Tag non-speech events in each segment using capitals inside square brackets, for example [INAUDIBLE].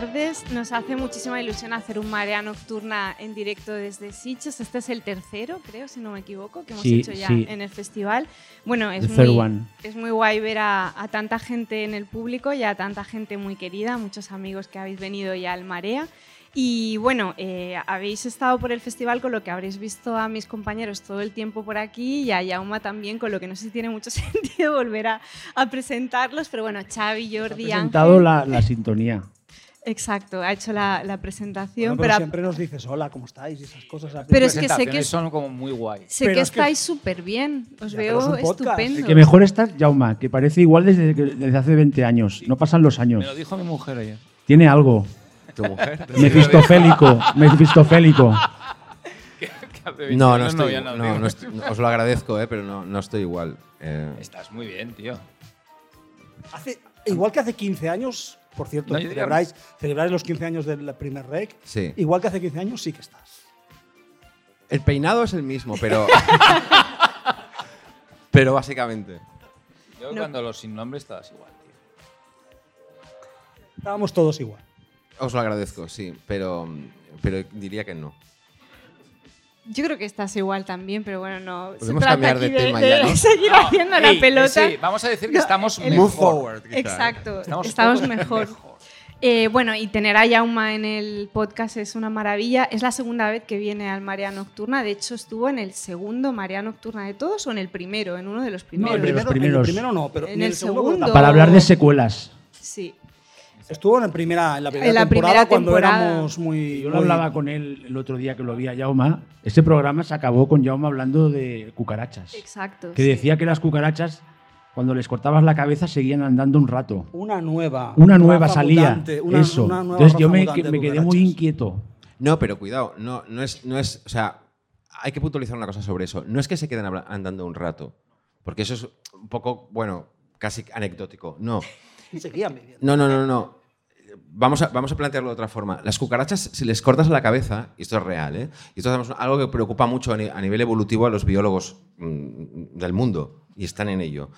Tardes. Nos hace muchísima ilusión hacer un marea nocturna en directo desde Sitges. Este es el tercero, creo, si no me equivoco, que hemos Sí, hecho ya sí. en el festival. Bueno, es muy, es muy guay ver a, a tanta gente en el público y a tanta gente muy querida, muchos amigos que habéis venido ya al Marea. Y bueno, eh, habéis estado por el festival con lo que habréis visto a mis compañeros todo el tiempo por aquí y a Yauma también, con lo que no sé si tiene mucho [LAUGHS] sentido volver a, a presentarlos, pero bueno, Xavi, Jordi, presentado Ángel. la, la sintonía. Exacto, ha hecho la, la presentación, Bueno, pero pero, siempre nos dices hola, ¿cómo estáis? Y esas cosas. Pero es que sé que, son como muy guay. sé pero que es que- estáis súper bien, os Ya, es veo estupendo. El que mejor estás, Jauma, que parece igual desde, que- desde hace 20 años. No pasan los Me años. lo dijo mi mujer ayer. Tiene algo. ¿Tu mujer? [LAUGHS] Mefistofélico. Mefistofélico. No, no ya estoy. no, No, estoy- os lo agradezco, eh, pero no, no estoy igual. Eh, Estás muy bien, tío. Hace, igual que hace 15 años, por cierto, No, yo diría- celebráis, celebráis los 15 años del primer rec. sí. Igual que hace 15 años, sí que estás. El peinado es el mismo, pero. [LAUGHS] pero básicamente. Yo No. cuando los sin nombre estabas igual, tío. Estábamos todos igual. Os lo agradezco, sí, pero, pero diría que no. Yo creo que estás igual también, pero bueno, no. se Podemos trata cambiar de aquí tema ya, ¿no? seguir haciendo la pelota. Sí, vamos a decir que No, estamos el- mejor. Move forward. quizá. Exacto, Estamos estamos, mejor. mejor. Eh, bueno, y tener a Yauma en el podcast es una maravilla. Es la segunda vez que viene al Marea Nocturna. De hecho, estuvo en el segundo Marea Nocturna de todos o en el primero, en uno de los No, primeros. el de los primero, primeros. el primero no, pero En el segundo, segundo. Para hablar de secuelas. Estuvo en, el primera, en la primera En la temporada primera cuando temporada. éramos muy. Yo lo muy- hablaba con él el otro día que lo vi a Jauma. Ese programa se acabó con Jauma hablando de cucarachas. Exacto. Que sí. decía que las cucarachas, cuando les cortabas la cabeza, seguían andando un rato. Una nueva. Una nueva salía. mutante, una- Eso. una nueva Entonces yo me, que- me quedé muy inquieto. No, pero cuidado, no, no, es, no es. O sea, hay que puntualizar una cosa sobre eso. No es que se queden andando un rato, porque eso es un poco, bueno, casi anecdótico. No. No, no, no, no. Vamos a, vamos a plantearlo de otra forma. Las cucarachas, si les cortas la cabeza, y esto es real, ¿eh? y esto es algo que preocupa mucho a, ni- a nivel evolutivo a los biólogos mm, del mundo, y están en ello.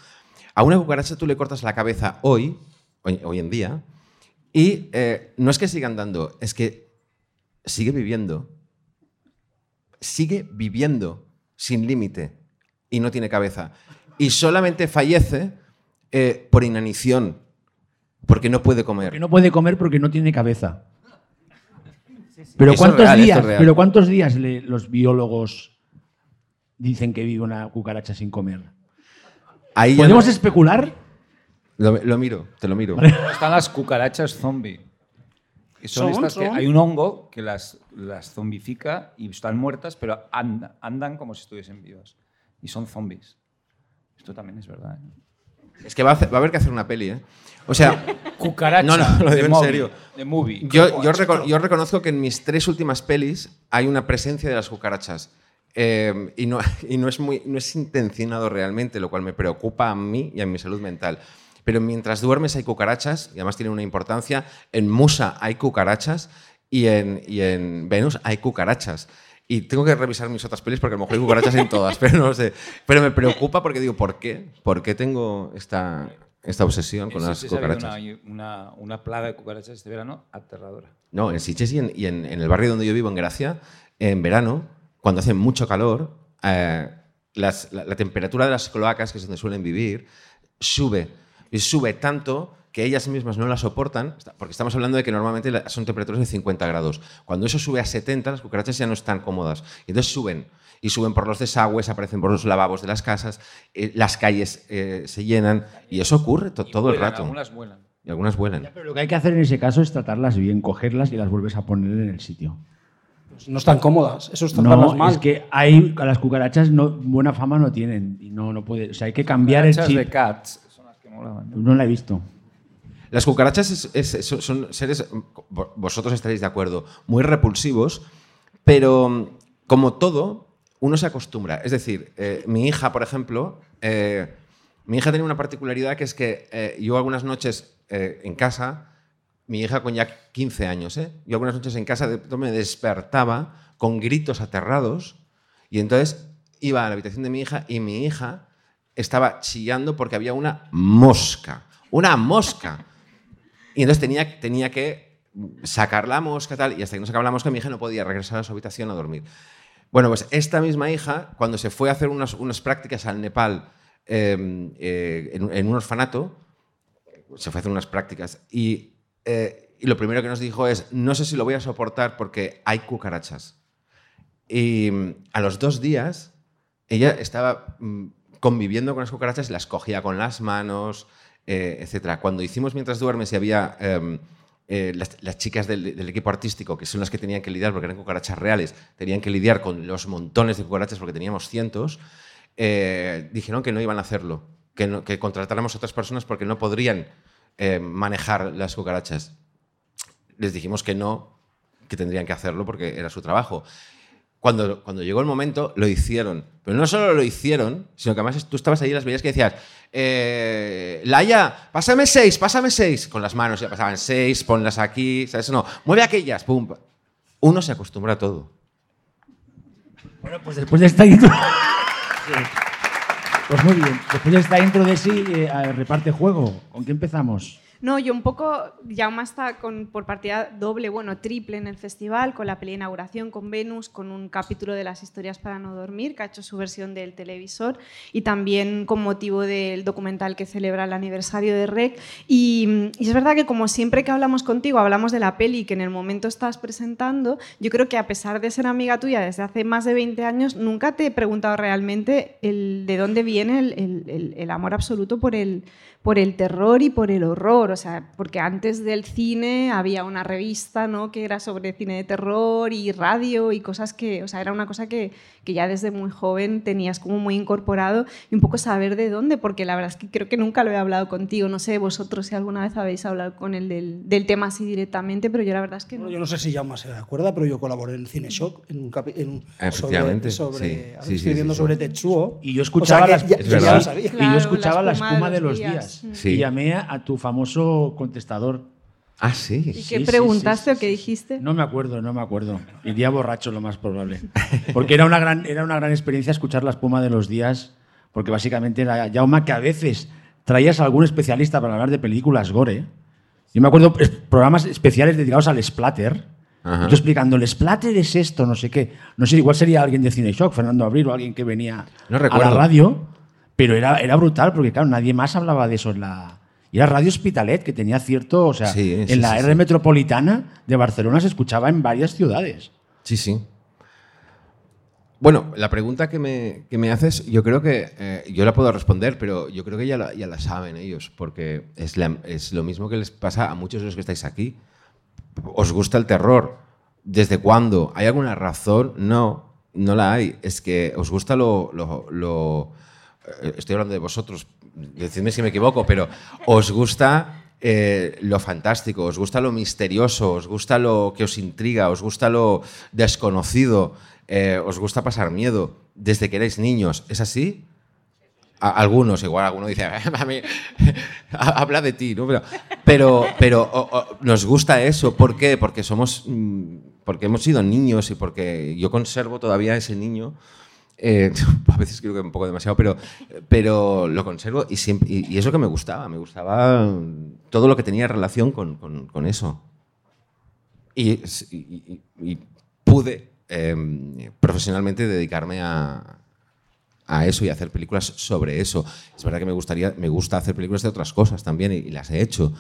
A una cucaracha tú le cortas la cabeza hoy, hoy, en día, y eh, no es que siga andando, es que sigue viviendo. Sigue viviendo sin límite y no tiene cabeza. Y solamente fallece eh, por inanición, porque no puede comer. Que no puede comer porque no tiene cabeza. Pero Eso ¿cuántos real, días? Pero ¿cuántos días le- los biólogos dicen que vive una cucaracha sin comer? Ahí ¿Podemos no- especular? lo, lo miro, te lo miro. Están las cucarachas zombie. Son, Son, estas que hay un hongo que las, las zombifica y están muertas, pero andan, andan como si estuviesen vivas. Y son zombies. Esto también es verdad. ¿eh? Es que va a, hacer- va a haber que hacer una peli, ¿eh? O sea, [LAUGHS] Cucaracha. No, no, lo digo en movie, serio. De movie. yo, yo, reco- yo reconozco que en mis tres últimas pelis hay una presencia de las cucarachas. Eh, y no, [LAUGHS] y no, es muy, no es intencionado realmente, lo cual me preocupa a mí y a mi salud mental. Pero mientras duermes hay cucarachas, y además tienen una importancia. En Musa hay cucarachas y en, y en Venus hay cucarachas. Y tengo que revisar mis otras pelis porque a lo mejor hay cucarachas en todas, [LAUGHS] pero no lo sé. Pero me preocupa porque digo, ¿por qué? ¿Por qué tengo esta, esta obsesión con las ha cucarachas? Una, una, una plaga de cucarachas este verano aterradora. No, en Sitges y, en, y en- en el barrio donde yo vivo, en Gracia, en verano, cuando hace mucho calor, eh, las- la, la temperatura de las cloacas, que es donde suelen vivir, sube. Y sube tanto que ellas mismas no la soportan, porque estamos hablando de que normalmente son temperaturas de 50 grados. Cuando eso sube a 70, las cucarachas ya no están cómodas. Y entonces suben. Y suben por los desagües, aparecen por los lavabos de las casas, eh, las calles eh, se llenan. Y eso ocurre to- Y todo el vuelan, rato. Algunas vuelan. Y algunas vuelan. Ya, pero lo que hay que hacer en ese caso es tratarlas bien, cogerlas y las vuelves a poner en el sitio. Pues no están cómodas. Eso es tratarlas No, mal. es que hay, a las cucarachas no, buena fama no tienen y no, no puede, o sea, hay que cambiar el Cucarachas chip. de cats son las que molaban. ¿no? No la he visto. Las cucarachas es- es- son, seres, vo- vosotros estaréis de acuerdo, muy repulsivos, pero mm, como todo, uno se acostumbra. Es decir, eh, mi hija, por ejemplo, eh, mi hija tenía una particularidad que es que eh, yo algunas noches eh, en casa, mi hija con ya 15 años, ¿eh? yo algunas noches en casa me despertaba con gritos aterrados y entonces iba a la habitación de mi hija y mi hija estaba chillando porque había una mosca, una mosca. Y entonces tenía, tenía que sacar la mosca tal, y hasta que no sacaba la mosca mi hija no podía regresar a su habitación a dormir. Bueno, pues esta misma hija, cuando se fue a hacer unas, unas prácticas al Nepal eh, eh, en, un orfanato, se fue a hacer unas prácticas y, eh, y lo primero que nos dijo es, no sé si lo voy a soportar porque hay cucarachas. Y mm, a los dos días ella estaba mm, conviviendo con las cucarachas, las cogía con las manos, eh, etc. Cuando hicimos Mientras duermes y había em, eh, las, chicas del, equipo artístico, que son las que tenían que lidiar, porque eran cucarachas reales, tenían que lidiar con los montones de cucarachas porque teníamos cientos, eh, dijeron que no iban a hacerlo, que, no- contratáramos otras personas porque no podrían eh, manejar las cucarachas. Les dijimos que no, que tendrían que hacerlo porque era su trabajo. Cuando, cuando llegó el momento, lo hicieron. Pero no solo lo hicieron, sino que además tú estabas ahí y las veías que decías, eh, Laia, pásame seis, pásame seis. Con las manos ya pasaban seis, ponlas aquí, ¿sabes? No, mueve aquellas, pum. Uno se acostumbra a todo. Bueno, pues después de esta intro. [LAUGHS] Pues muy bien. Después de esta intro de sí, eh, reparte juego. ¿Con qué empezamos? No, yo un poco, Jaume está con, por partida doble, bueno, triple en el festival, con la peli inauguración, con Venus, con un capítulo de las historias para no dormir, que ha hecho su versión del televisor, y también con motivo del documental que celebra el aniversario de REC. Y, es verdad que como siempre que hablamos contigo, hablamos de la peli que en el momento estás presentando, yo creo que a pesar de ser amiga tuya desde hace más de 20 años, nunca te he preguntado realmente el, de dónde viene el- el amor absoluto por el, por el terror y por el horror, o sea, porque antes del cine había una revista, ¿no? que era sobre cine de terror y radio y cosas que, o sea, era una cosa que, que ya desde muy joven tenías como muy incorporado y un poco saber de dónde, porque la verdad es que creo que nunca lo he hablado contigo, no sé vosotros si alguna vez habéis hablado con él del, del tema así directamente, pero yo la verdad es que no. Bueno, yo no sé si Jaume se acuerda, pero yo colaboré en Cine Shock en un, capi- en un- Efectivamente, sobre, sobre, sí. Sí, sí, escribiendo sí, sobre sí. Tetsuo. Y yo escuchaba O sea, las- ya- Es ya verdad. lo sabía. y yo Claro, escuchaba la la espuma espuma de los días. días. Mm. Sí. Y llamé a tu famoso contestador. Ah, sí. ¿Y Sí, qué sí, preguntaste sí, sí, o qué dijiste? No me acuerdo, no me acuerdo. Iría borracho lo más probable. Porque era una gran, era una gran experiencia escuchar la espuma de los días, porque básicamente era Jauma que a veces traías a algún especialista para hablar de películas gore. Yo me acuerdo programas especiales dedicados al splatter. Ajá. Yo explicando, el splatter es esto, no sé qué. No sé, igual sería alguien de Cine Shock, Fernando Abril o alguien que venía No a la radio. Pero era, era brutal, porque claro, nadie más hablaba de eso en la... Y era Radio Hospitalet, que tenía cierto... O sea, Sí, sí, en la sí, R metropolitana de Barcelona se escuchaba en varias ciudades. Sí, sí. Bueno, la pregunta que me, que me haces, yo creo que eh, yo la puedo responder, pero yo creo que ya la, ya la saben ellos, porque es, la- es lo mismo que les pasa a muchos de los que estáis aquí. ¿Os gusta el terror? ¿Desde cuándo? ¿Hay alguna razón? No, no la hay. Es que os gusta lo... lo- lo- estoy hablando de vosotros, decidme si me equivoco, pero os gusta eh, lo fantástico, os gusta lo misterioso, os gusta lo que os intriga, os gusta lo desconocido, eh, os gusta pasar miedo desde que erais niños. ¿Es así? A- algunos, igual alguno dice, "Mami, [LAUGHS] habla de ti, ¿no? Pero, pero, pero, nos gusta eso. ¿Por qué? Porque somos, mm, porque hemos sido niños y porque yo conservo todavía ese niño. Eh, [LAUGHS] a veces creo que un poco demasiado, pero, pero lo conservo y, siempre, y, y que me gustaba. Me gustaba todo lo que tenía relación con, con- con eso. Y- y pude eh, profesionalmente dedicarme a, a eso y hacer películas sobre eso. Es verdad que me, gustaría, me gusta hacer películas de otras cosas también y, y las he hecho,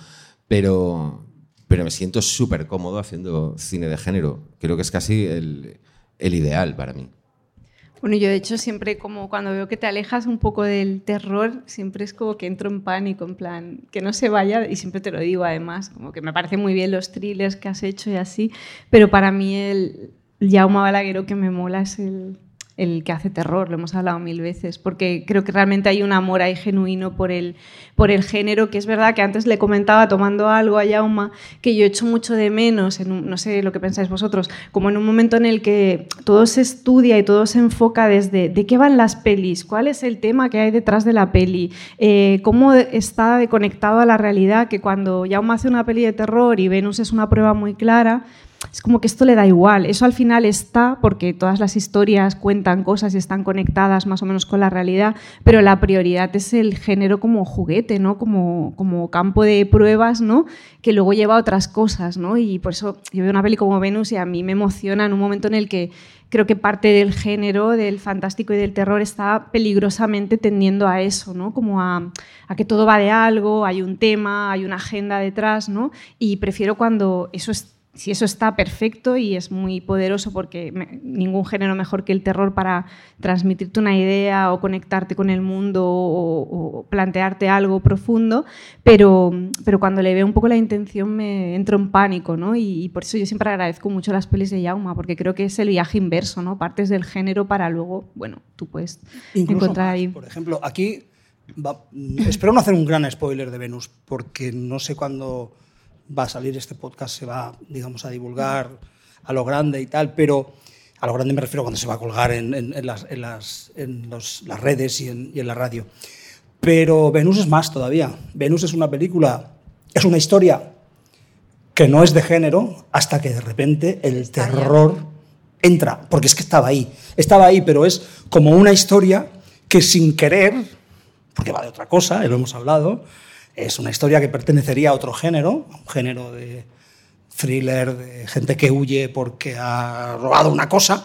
pero, pero me siento súper cómodo haciendo cine de género. Creo que es casi el, el ideal para mí. Bueno, yo de hecho siempre como cuando veo que te alejas un poco del terror, siempre es como que entro en pánico, en plan, que no se vaya, y siempre te lo digo además, como que me parece muy bien los thrillers que has hecho y así, pero para mí el Jaume Balagueró que me mola es el, el que hace terror, lo hemos hablado mil veces, porque creo que realmente hay un amor ahí genuino por el, por el género, que es verdad que antes le comentaba tomando algo a Yauma, que yo echo mucho de menos, en no sé lo que pensáis vosotros, como en un momento en el que todo se estudia y todo se enfoca desde de qué van las pelis, cuál es el tema que hay detrás de la peli, eh, cómo está conectado a la realidad, que cuando Yauma hace una peli de terror y Venus es una prueba muy clara, es como que esto le da igual. Eso al final está porque todas las historias cuentan cosas y están conectadas más o menos con la realidad, pero la prioridad es el género como juguete, ¿no? Como, como campo de pruebas, ¿no? Que luego lleva a otras cosas, ¿no? Y por eso yo veo una peli como Venus y a mí me emociona en un momento en el que creo que parte del género, del fantástico y del terror está peligrosamente tendiendo a eso, ¿no? Como a, a que todo va de algo, hay un tema, hay una agenda detrás, ¿no? Y prefiero cuando eso es si eso está perfecto y es muy poderoso porque me, ningún género mejor que el terror para transmitirte una idea o conectarte con el mundo o, o, plantearte algo profundo, pero, pero cuando le veo un poco la intención me entro en pánico, ¿no? Y, y, por eso yo siempre agradezco mucho las pelis de Yauma, porque creo que es el viaje inverso, ¿no? Partes del género para luego, bueno, tú puedes Incluso encontrar ahí. Por ejemplo, aquí va- espero no hacer un gran spoiler de Venus, porque no sé cuándo va a salir este podcast, se va, digamos, a divulgar a lo grande y tal, pero a lo grande me refiero cuando se va a colgar en, en- en las, en las- en los- las redes y en, y en la radio. Pero Venus es más todavía. Venus es una película, es una historia que no es de género hasta que de repente el terror entra, porque es que estaba ahí, estaba ahí, pero es como una historia que sin querer, porque va de otra cosa, y lo hemos hablado, es una historia que pertenecería a otro género, a un género de thriller, de gente que huye porque ha robado una cosa,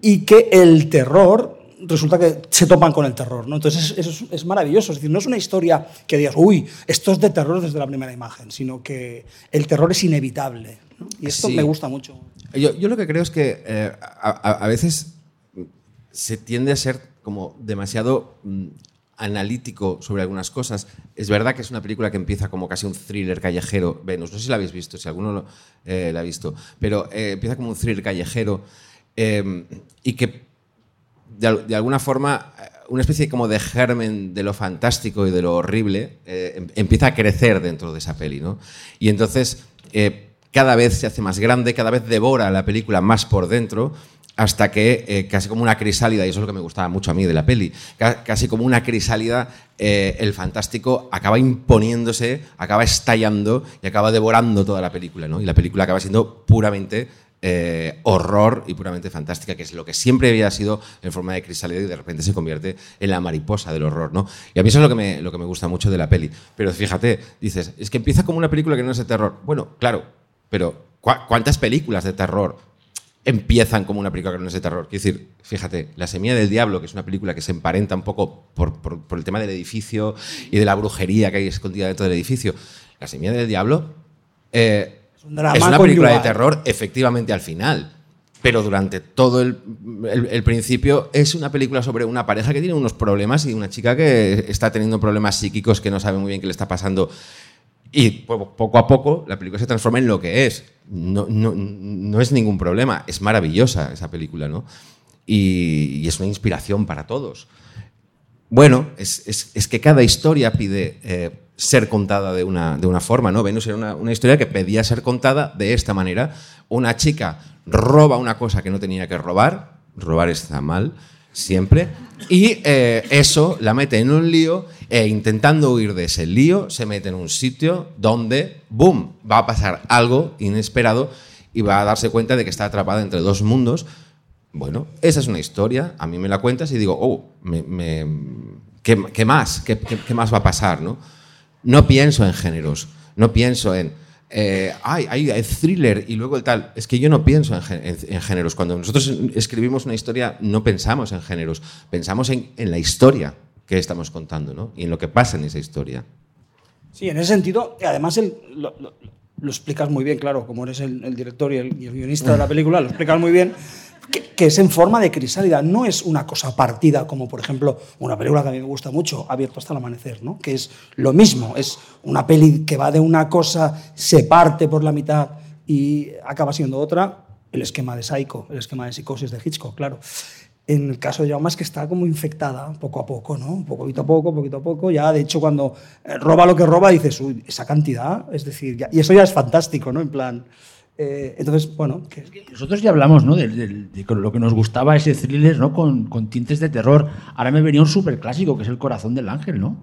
y que el terror resulta que se topan con el terror. ¿no? Entonces eso es, es maravilloso, es decir, no es una historia que digas, uy, esto es de terror desde la primera imagen, sino que el terror es inevitable. ¿no? Y esto Sí. me gusta mucho. Yo, yo lo que creo es que eh, a, a- a veces se tiende a ser como demasiado mm, analítico sobre algunas cosas. Es verdad que es una película que empieza como casi un thriller callejero. Venus, no sé si la habéis visto, si alguno lo, eh, la ha visto, pero eh, empieza como un thriller callejero eh, y que de, de alguna forma eh, una especie como de germen de lo fantástico y de lo horrible em- empieza a crecer dentro de esa peli, ¿no? Y entonces cada vez se hace más grande, cada vez devora la película más por dentro hasta que eh, casi como una crisálida, y eso es lo que me gustaba mucho a mí de la peli, ca- casi como una crisálida, eh, el fantástico acaba imponiéndose, acaba estallando y acaba devorando toda la película, ¿no? Y la película acaba siendo puramente eh, horror y puramente fantástica, que es lo que siempre había sido en forma de crisálida y de repente se convierte en la mariposa del horror, ¿no? Y a mí eso es lo que me, lo que me gusta mucho de la peli. Pero fíjate, dices, es que empieza como una película que no es de terror. Bueno, claro, pero ¿cu- ¿cuántas películas de terror empiezan como una película que no es de terror? Quiero decir, fíjate, La Semilla del Diablo, que es una película que se emparenta un poco por, por- por el tema del edificio y de la brujería que hay escondida dentro del edificio. La Semilla del Diablo eh, un drama es una película de terror, efectivamente, al final. Pero durante todo el, el- el principio es una película sobre una pareja que tiene unos problemas y una chica que está teniendo problemas psíquicos que no sabe muy bien qué le está pasando. Y po- poco a poco la película se transforma en lo que es. No, no- no es ningún problema. Es maravillosa esa película, ¿no? Y, y es una inspiración para todos. Bueno, es, es- es que cada historia pide eh, ser contada de una, de una forma, ¿no? Venus era una, una historia que pedía ser contada de esta manera. Una chica roba una cosa que no tenía que robar, robar está mal, siempre, y eh, eso la mete en un lío e intentando huir de ese lío se mete en un sitio donde, ¡boom!, va a pasar algo inesperado y va a darse cuenta de que está atrapada entre dos mundos bueno, esa es una historia, a mí me la cuentas y digo, oh, ¿qué, qué más? ¿Qué, qué- qué más va a pasar? ¿no? no pienso en géneros, no pienso en eh, ay, hay thriller y luego el tal. Es que yo no pienso en, en- en géneros. Cuando nosotros escribimos una historia, no pensamos en géneros, pensamos en, en la historia que estamos contando ¿no? y en lo que pasa en esa historia. Sí, en ese sentido, además el- lo, lo- lo explicas muy bien, claro, como eres el, el director y el, y el guionista de la película, lo explicas muy bien, que, es en forma de crisálida, no es una cosa partida, como por ejemplo una película que a mí me gusta mucho, Abierto hasta el amanecer, ¿no? que es lo mismo, es una peli que va de una cosa, se parte por la mitad y acaba siendo otra, el esquema de Psycho, el esquema de psicosis de Hitchcock, claro. En el caso de Jaume es que está como infectada poco a poco, ¿no? Poquito a poco, poquito a poco. Ya, de hecho, cuando eh, roba lo que roba, dices, uy, esa cantidad, es decir, ya- y eso ya es fantástico, ¿no? En plan. Eh, entonces, bueno, Nosotros ya hablamos, ¿no? De, lo que nos gustaba ese thriller, ¿no? Con, con tintes de terror. Ahora me venía un súper clásico, que es El corazón del ángel, ¿no?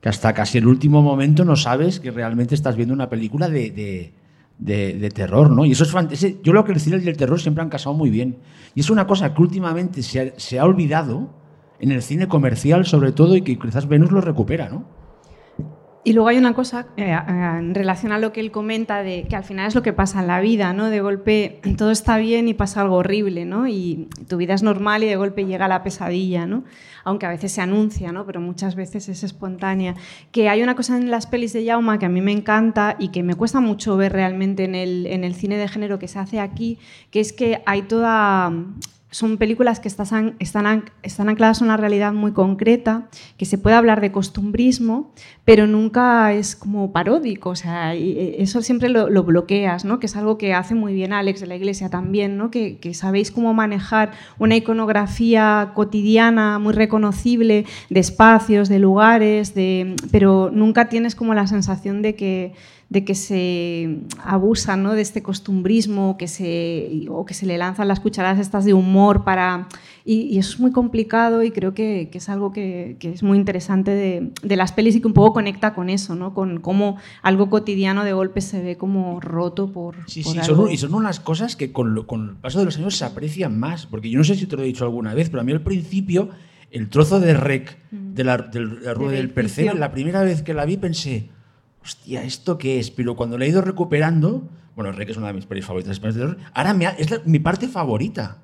Que hasta casi el último momento no sabes que realmente estás viendo una película de, terror, ¿no? Y eso es fant- ese- Yo creo que el thriller y el terror siempre han casado muy bien. Y es una cosa que últimamente se ha, se ha olvidado en el cine comercial, sobre todo, y que quizás Venus lo recupera, ¿no? Y luego hay una cosa eh, eh, en relación a lo que él comenta, de que al final es lo que pasa en la vida, ¿no? De golpe [CLEARS THROAT] todo está bien y pasa algo horrible, ¿no? Y tu vida es normal y de golpe llega la pesadilla, ¿no? Aunque a veces se anuncia, ¿no? Pero muchas veces es espontánea. Que hay una cosa en las pelis de Jauma que a mí me encanta y que me cuesta mucho ver realmente en el, en el cine de género que se hace aquí, que es que hay toda son películas que están, están, están ancladas en una realidad muy concreta, que se puede hablar de costumbrismo, pero nunca es como paródico. O sea, eh, eso siempre lo, lo bloqueas, ¿no? que es algo que hace muy bien Alex de la Iglesia también, ¿no? que, que sabéis cómo manejar una iconografía cotidiana muy reconocible de espacios, de lugares, de, pero nunca tienes como la sensación de que de que se abusa ¿no? de este costumbrismo que se, o que se le lanzan las cucharadas estas de humor para... Y, y eso es muy complicado y creo que, que es algo que, que es muy interesante de, de, las pelis y que un poco conecta con eso, ¿no? con cómo algo cotidiano de golpe se ve como roto por... Sí, por sí, algo. son, y son unas cosas que con, lo- con el paso de los años se aprecian más, porque yo no sé si te lo he dicho alguna vez, pero a mí al principio el trozo de rec de la, de la rueda Mm. De del Percebe, la primera vez que la vi pensé, hostia, ¿esto qué es? Pero cuando la he ido recuperando, bueno, rec es una de mis pelis favoritas, ahora me ha- es la- mi parte favorita,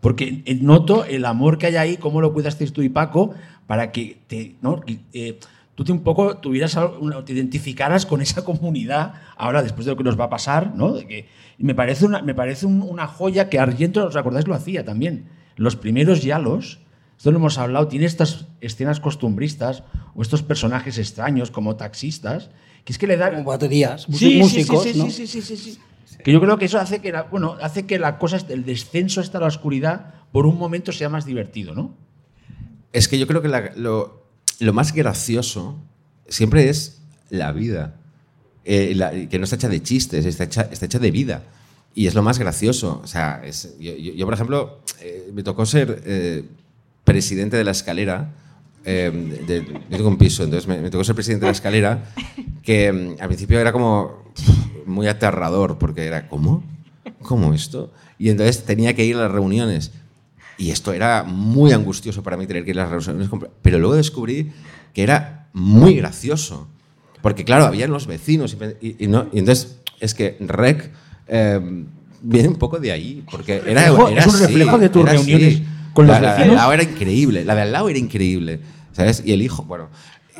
porque eh, noto el amor que hay ahí, cómo lo cuidasteis tú y Paco, para que te, ¿no? Eh, tú te un poco tuvieras, te identificaras con esa comunidad ahora después de lo que nos va a pasar, ¿no? De que, me parece una, me parece un- una joya que Argento, ¿os acordáis? Lo hacía también. Los primeros yalos, esto lo hemos hablado, tiene estas escenas costumbristas o estos personajes extraños como taxistas, que es que le dan... como baterías, Sí, sí, músicos, sí, sí, ¿no? sí, sí, sí, sí, sí. Que yo creo que eso hace que la, bueno, hace que la cosa, el descenso hasta la oscuridad, por un momento sea más divertido, ¿no? Es que yo creo que la- lo, lo más gracioso siempre es la vida. Eh, la- que no está hecha de chistes, está hecha, está hecha de vida. Y es lo más gracioso. O sea, es- yo, yo- yo, por ejemplo, eh, me tocó ser eh, presidente de la escalera. Eh, de- yo tengo un piso, entonces me, me tocó ser presidente de la escalera, que mm, al principio era como muy aterrador, porque era, ¿cómo? ¿Cómo esto? Y entonces tenía que ir a las reuniones. Y esto era muy angustioso para mí tener que ir a las reuniones. Pero luego descubrí que era muy gracioso. Porque, claro, habían los vecinos. Y, y- y no, y entonces, es que REC eh, viene un poco de ahí. Porque era, era es un así, reflejo de tus reuniones así. con los la, la de vecinos. al lado era increíble. La de al lado era increíble. ¿Sabes? Y el hijo, bueno.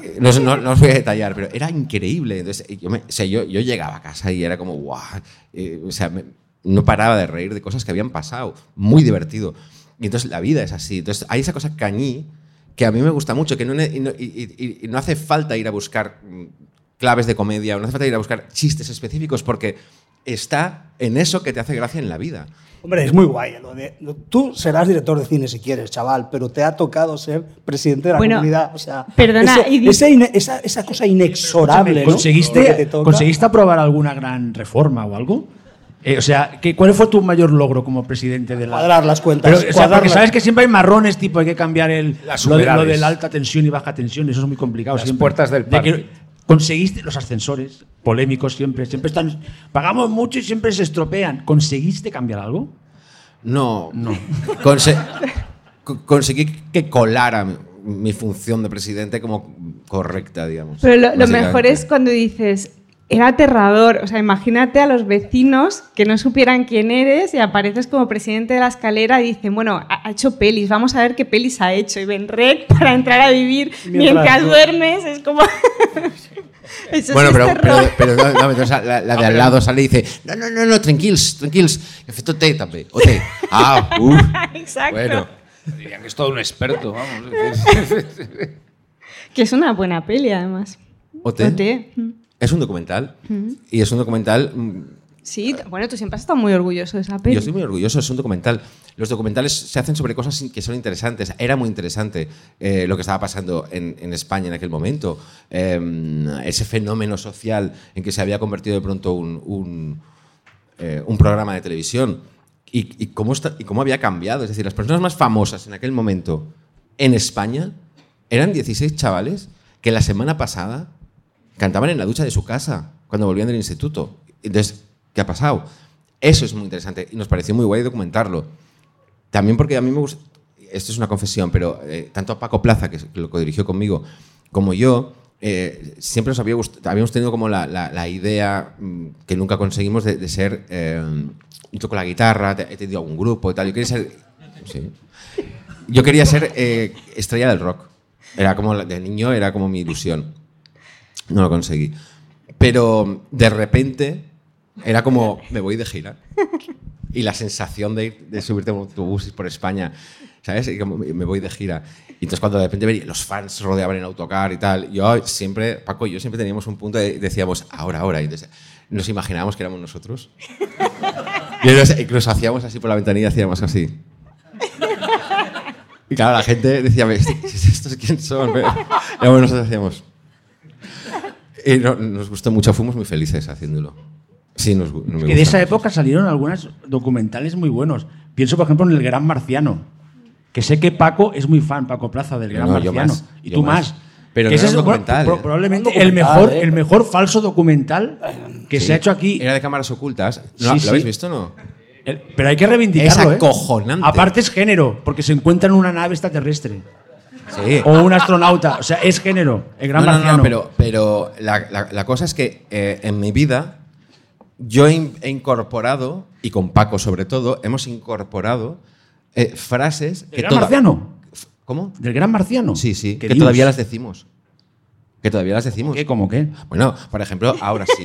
eh, No, no- no os voy a detallar, pero era increíble. Entonces, yo, me- o sea, yo, yo llegaba a casa y era como, guau. eh, o sea, me- no paraba de reír de cosas que habían pasado. Muy divertido. Y entonces la vida es así. Entonces hay esa cosa cañí que a mí me gusta mucho, que no, y no, y- y- hace falta ir a buscar mm, claves de comedia, no hace falta ir a buscar chistes específicos, porque está en eso que te hace gracia en la vida. Hombre, es muy guay. lo de- lo- tú serás director de cine si quieres, chaval, pero te ha tocado ser presidente de la Bueno, comunidad. O sea, perdona, ese- y ine- esa, esa cosa inexorable. ¿no? ¿Conseguiste, toca. ¿Conseguiste aprobar alguna gran reforma o algo? Eh, o sea, ¿qué, ¿cuál fue tu mayor logro como presidente de la... Cuadrar las cuentas. Pero, o sea, cuadrar porque sabes que siempre hay marrones, tipo, hay que cambiar el, lo, de, lo superades. de la alta tensión y baja tensión, eso es muy complicado. Las siempre. puertas del De parque. que conseguiste los ascensores, polémicos siempre, siempre están... Pagamos mucho y siempre se estropean. ¿Conseguiste cambiar algo? No, no. [LAUGHS] conseguí que colara mi, función de presidente como correcta, digamos. Pero lo, mejor es cuando dices, era aterrador. O sea, imagínate a los vecinos que no supieran quién eres y apareces como presidente de la escalera y dicen, bueno, ha ha hecho pelis, vamos a ver qué pelis ha hecho. Y ven rec [LAUGHS] para entrar a vivir Mientras mientras, duermes. Es como... [LAUGHS] [LAUGHS] Eso Bueno, sí pero, pero, pero no, no, entonces la, la de al lado sale y dice, no, no, no, no, tranquils, tranquils, he fet té també, o té. Ah, [LAUGHS] uf, Exacto. bueno. Dirían que es todo un experto, vamos. Que es una buena peli, además. O. Mm. Es un documental y es un documental mm, Sí, bueno, tú siempre has estado muy orgulloso de esa peli. Yo estoy muy orgulloso, es un documental. Los documentales se hacen sobre cosas que son interesantes. Era muy interesante eh, lo que estaba pasando en, en España en aquel momento. Eh, ese fenómeno social en que se había convertido de pronto un, un, eh, un programa de televisión. Y, y cómo está- y cómo había cambiado. Es decir, las personas más famosas en aquel momento en España eran 16 chavales que la semana pasada cantaban en la ducha de su casa cuando volvían del instituto. Entonces, ¿qué ha pasado? Eso es muy interesante y nos pareció muy guay documentarlo. También porque a mí me gusta, esto es una confesión, pero eh, tanto a Paco Plaza, que, lo dirigió conmigo, como yo, eh, siempre nos había habíamos tenido como la, la- la idea mm, que nunca conseguimos de, de ser, eh, yo toco la guitarra, he tenido algún grupo y tal, yo quería ser, sí. yo quería ser eh, estrella del rock. Era como, de niño era como mi ilusión. No lo conseguí. Pero de repente era como, me voy de gira. Y la sensación de, ir- de subirte a un autobús por España, ¿sabes? Y como me voy de gira. Y entonces cuando de repente veía- los fans rodeaban el autocar y tal, yo siempre, Paco y yo siempre teníamos un punto de decíamos, ahora, ahora. Y entonces nos imaginábamos que éramos nosotros. Y nos, hacíamos así por la ventanilla, hacíamos así. Y claro, la gente decía, "¿Este- ¿estos quién son? Y nosotros hacíamos... Y no- nos gustó mucho, fuimos muy felices haciéndolo. Sí, nos, gu- me Que de esa mucho. época salieron algunos documentales muy buenos. Pienso, por ejemplo, en El Gran Marciano. Que sé que Paco es muy fan, Paco Plaza, del Gran no, Marciano. más, y tú más. más. Pero Que no ese es, documental, pro- ¿eh? probablemente Un el documental, mejor, ¿eh? el mejor falso documental que Sí. se ha hecho aquí. Era de cámaras ocultas. ¿No, Sí, ¿Lo sí. habéis visto o no? El- pero hay que reivindicarlo. Es ¿eh? acojonante. Aparte es género, porque se encuentra en una nave extraterrestre. Sí. O un astronauta. O sea, es género. El Gran no, no, Marciano. no, pero, pero la, la- la cosa es que eh, en mi vida yo he, in- he incorporado, y con Paco sobre todo, hemos incorporado eh, frases ¿El que Gran toda- Marciano? ¿Cómo? ¿Del Gran Marciano? Sí, sí, ¿Qué que todavía las decimos. Que todavía las decimos. ¿Qué? ¿Cómo qué? Bueno, por ejemplo, ahora sí.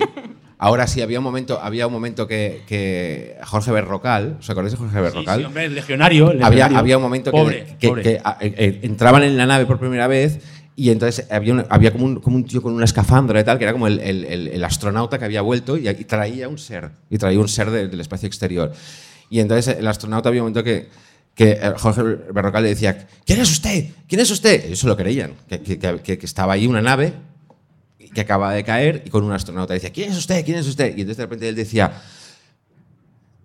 Ahora sí, había un momento, había un momento que, que Jorge Berrocal, ¿os acordáis de Jorge Berrocal? Sí, hombre, legionario. el había, legionario. había un momento que, Pobre, que- pobre. que, a- eh, eh, entraban en la nave por primera vez y entonces había, un- había como, un, como un tío con una escafandra y tal, que era como el, el- el- astronauta que había vuelto y, y traía un ser, y traía un ser de- del espacio exterior. Y entonces el astronauta había un momento que, que eh, Jorge Berrocal le decía, ¿quién es usted? ¿Quién es usted? Ellos se lo creían, que- que- que estaba ahí una nave que acaba de caer y con un astronauta decía, ¿quién es usted? ¿quién es usted? Y entonces de repente él decía,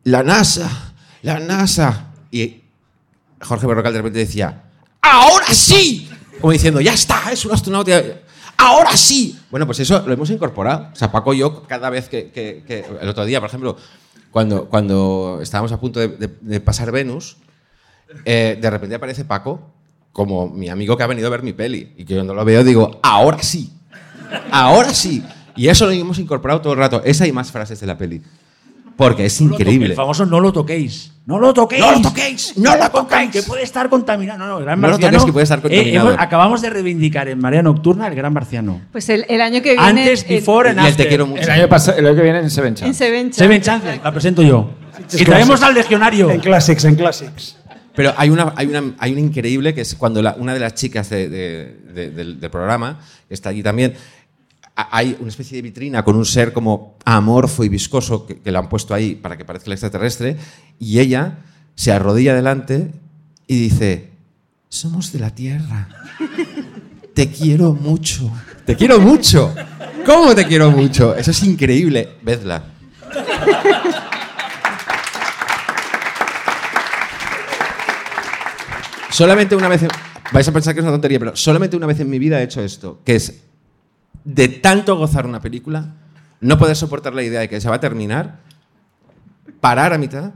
la NASA, la NASA. Y Jorge Berrocal de repente decía, ¡ahora sí! Como diciendo, ya está, es un astronauta. ¡Ahora sí! Bueno, pues eso lo hemos incorporado. O sea, Paco y yo, cada vez que. que- que- el otro día, por ejemplo, cuando, cuando estábamos a punto de, de- de pasar Venus, eh, de repente aparece Paco como mi amigo que ha venido a ver mi peli. Y que yo cuando lo veo digo, ¡ahora sí! ¡Ahora sí! Y eso lo hemos incorporado todo el rato. Esa y más frases de la peli. Porque es No lo toque- increíble. El famoso no lo toquéis. No lo toquéis. ¡No lo toquéis! ¡No lo toquéis! Que puede estar contaminado. No, no, el Gran No lo Marciano. toquéis, que puede estar eh, contaminado. hemos- acabamos de reivindicar en Marea Nocturna el Gran Marciano. Pues el, el año que viene. Antes, en- before Y and el te after. quiero mucho. El año, pasado, el año que viene en Seven En Chance. Seven Chance. Seven Chances, la presento yo. Y traemos al legionario. En Classics, en Classics. Pero hay una, hay una, hay una increíble que es cuando la- una de las chicas de- de- de- del, del programa, que está allí también, hay una especie de vitrina con un ser como amorfo y viscoso que, que lo han puesto ahí para que parezca el extraterrestre, y ella se arrodilla delante y dice, somos de la Tierra. Te quiero mucho. Te quiero mucho. ¿Cómo te quiero mucho? Eso es increíble. Vedla. Solamente una vez, vais a pensar que es una tontería, pero solamente una vez en mi vida he hecho esto, que es de tanto gozar una película, no poder soportar la idea de que se va a terminar, parar a mitad,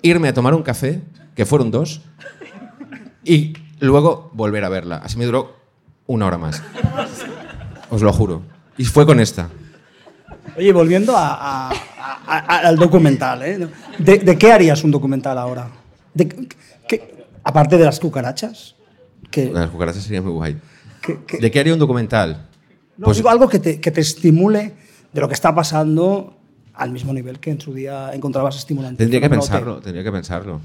irme a tomar un café, que fueron dos, y luego volver a verla. Así me duró una hora más. Os lo juro. Y fue con esta. Oye, volviendo a- a- a- a- al documental, ¿eh? ¿De, de qué harías un documental ahora? De, qué- aparte de las cucarachas. Que, Las cucarachas sería muy guay. ¿De qué haría un documental? No, Pues- digo algo que te, que te estimule de lo que está pasando al mismo nivel que en su día encontrabas estimulante. Tendría que pensarlo, tendría que pensarlo.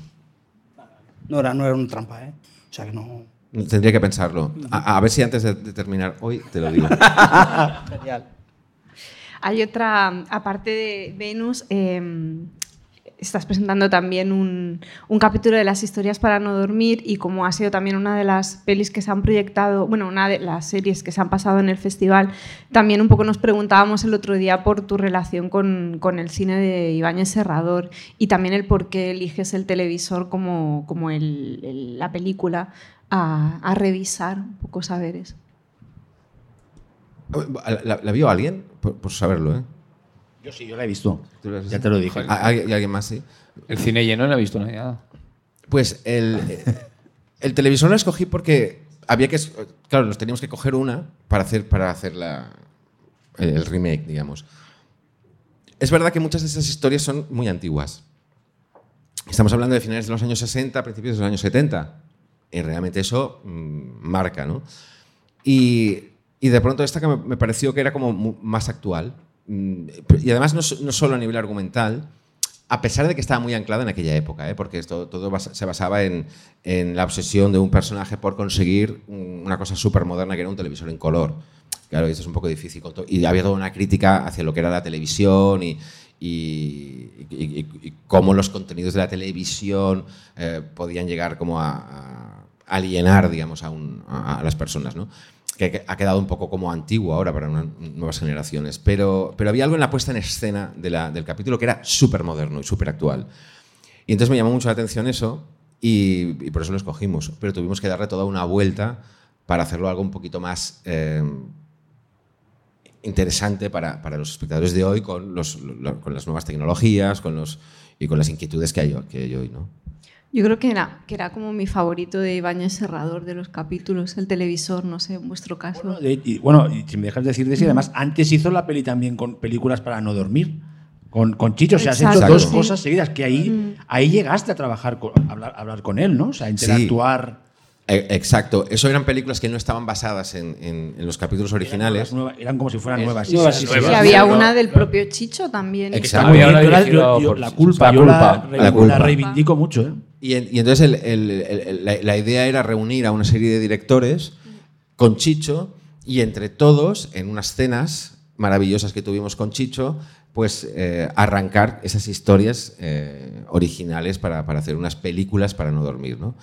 No era, no era una trampa, ¿eh? O sea que no. Tendría que pensarlo. A, a ver si antes de, de terminar hoy te lo digo. [LAUGHS] Genial. Hay otra, aparte de Venus, eh, estás presentando también un, capítulo de las historias para no dormir y como ha sido también una de las pelis que se han proyectado, bueno, una de las series que se han pasado en el festival, también un poco nos preguntábamos el otro día por tu relación con, el cine de Ibáñez Serrador y también el por qué eliges el televisor como, la película a, a revisar un poco saberes. ¿La, la vio alguien? Por, por saberlo, ¿eh? Yo sí, yo la he visto. ¿Tú la has Ya te lo dije. ¿A- ¿Alguien, y alguien más, sí? El cine lleno no he visto nada. Pues el, el televisor lo escogí porque había que. Claro, nos teníamos que coger una para hacer, para hacer la, el remake, digamos. Es verdad que muchas de esas historias son muy antiguas. Estamos hablando de finales de los años 60, principios de los años 70. Y realmente eso mm, marca, ¿no? Y, y de pronto esta que me, pareció que era como más actual. Mm, Y además no, no solo a nivel argumental, a pesar de que estaba muy anclada en aquella época, ¿eh? porque esto todo se basaba en, en la obsesión de un personaje por conseguir un- una cosa súper moderna que era un televisor en color. Claro, y esto es un poco difícil. con Y había toda una crítica hacia lo que era la televisión y- y- y- y cómo los contenidos de la televisión eh, podían llegar como a, a alienar, digamos, a, un- a- a las personas, ¿no? Que ha quedado un poco como antiguo ahora para unas nuevas generaciones. Pero, pero había algo en la puesta en escena de la- del capítulo que era súper moderno y súper actual. Y entonces me llamó mucho la atención eso y, y por eso lo escogimos. Pero tuvimos que darle toda una vuelta para hacerlo algo un poquito más eh, interesante para, para los espectadores de hoy con, los, lo- con las nuevas tecnologías con los, y con las inquietudes que hay, que hay hoy. ¿no? Yo creo que era, que era como mi favorito de Ibáñez Serrador de los capítulos, el televisor, no sé, en vuestro caso. Bueno, de- y, bueno, y si me dejas decir de sí, además, antes hizo la peli también con películas para no dormir. Con, con Chicho, o sea, has hecho Exacto. dos Sí. cosas seguidas, que ahí, ahí llegaste a trabajar, con, a hablar, a hablar con él, ¿no? O sea, interactuar. Eh, Exacto. Eso eran películas que no estaban basadas en, en- en los capítulos originales. Eran, nuevas- eran como si fueran nuevas. nuevas sí, sí, historias. sí. y Sí, había pero- una del propio Chicho también. Exacto. Había yo la, dirigida yo- yo- por- la culpa, la culpa, la, la la culpa. reivindico mucho, ¿eh? Y, y entonces el- el- la, la idea era reunir a una serie de directores con Chicho y entre todos, en unas cenas maravillosas que tuvimos con Chicho, pues eh, arrancar esas historias eh, originales para, para hacer unas películas para no dormir. ¿no?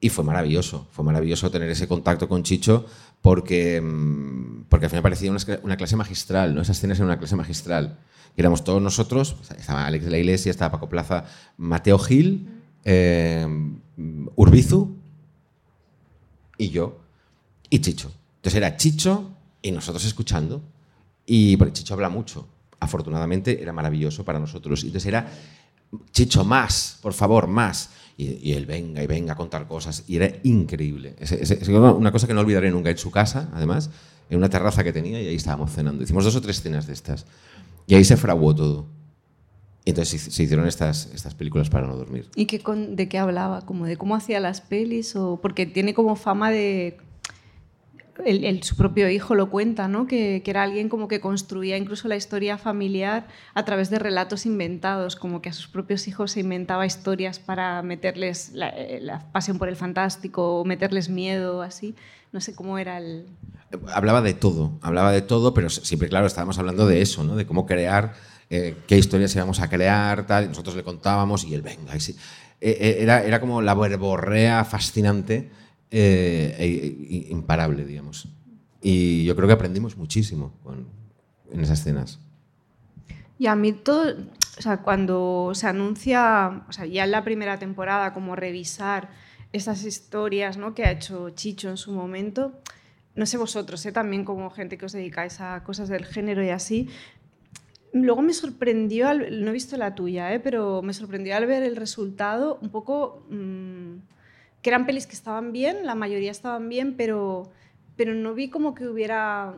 Y fue maravilloso, fue maravilloso tener ese contacto con Chicho porque, mm, porque al final parecía una, una clase magistral, ¿no? esas cenas eran una clase magistral. Éramos todos nosotros, estaba Alex de la Iglesia, estaba Paco Plaza, Mateo Gil, eh, Urbizu y yo, y Chicho. Entonces era Chicho y nosotros escuchando. Y porque Chicho habla mucho. Afortunadamente era maravilloso para nosotros. Entonces era Chicho, más, por favor, más. Y, y él venga y venga a contar cosas. Y era increíble. Es- es una cosa que no olvidaré nunca. En su casa, además, en una terraza que tenía y ahí estábamos cenando. Hicimos dos o tres cenas de estas. Y ahí se fraguó todo. Y entonces se- hicieron estas, estas películas para no dormir. ¿Y qué con- de qué hablaba? ¿Como de cómo hacía las pelis? O, porque tiene como fama de... el- el- su propio hijo lo cuenta, ¿no? Que, que era alguien como que construía incluso la historia familiar a través de relatos inventados, como que a sus propios hijos se inventaba historias para meterles la, eh, la pasión por el fantástico meterles miedo, así. No sé cómo era el... Hablaba de todo, hablaba de todo, pero siempre, claro, estábamos hablando de eso, ¿no? De cómo crear, eh, qué historias íbamos a crear, tal. y Nosotros le contábamos y él, venga, y sí. Eh, eh, era, era como la verborrea fascinante eh, e- e- imparable, digamos. Y yo creo que aprendimos muchísimo con- en esas escenas. Y a mí todo, o sea, cuando se anuncia, o sea, ya en la primera temporada, como revisar esas historias ¿no? que ha hecho Chicho en su momento, no sé vosotros, ¿eh? también como gente que os dedicáis a cosas del género y así, luego me sorprendió, al- no he visto la tuya, ¿eh? pero me sorprendió al ver el resultado un poco, mm, que eran pelis que estaban bien, la mayoría estaban bien, pero, pero no vi como que hubiera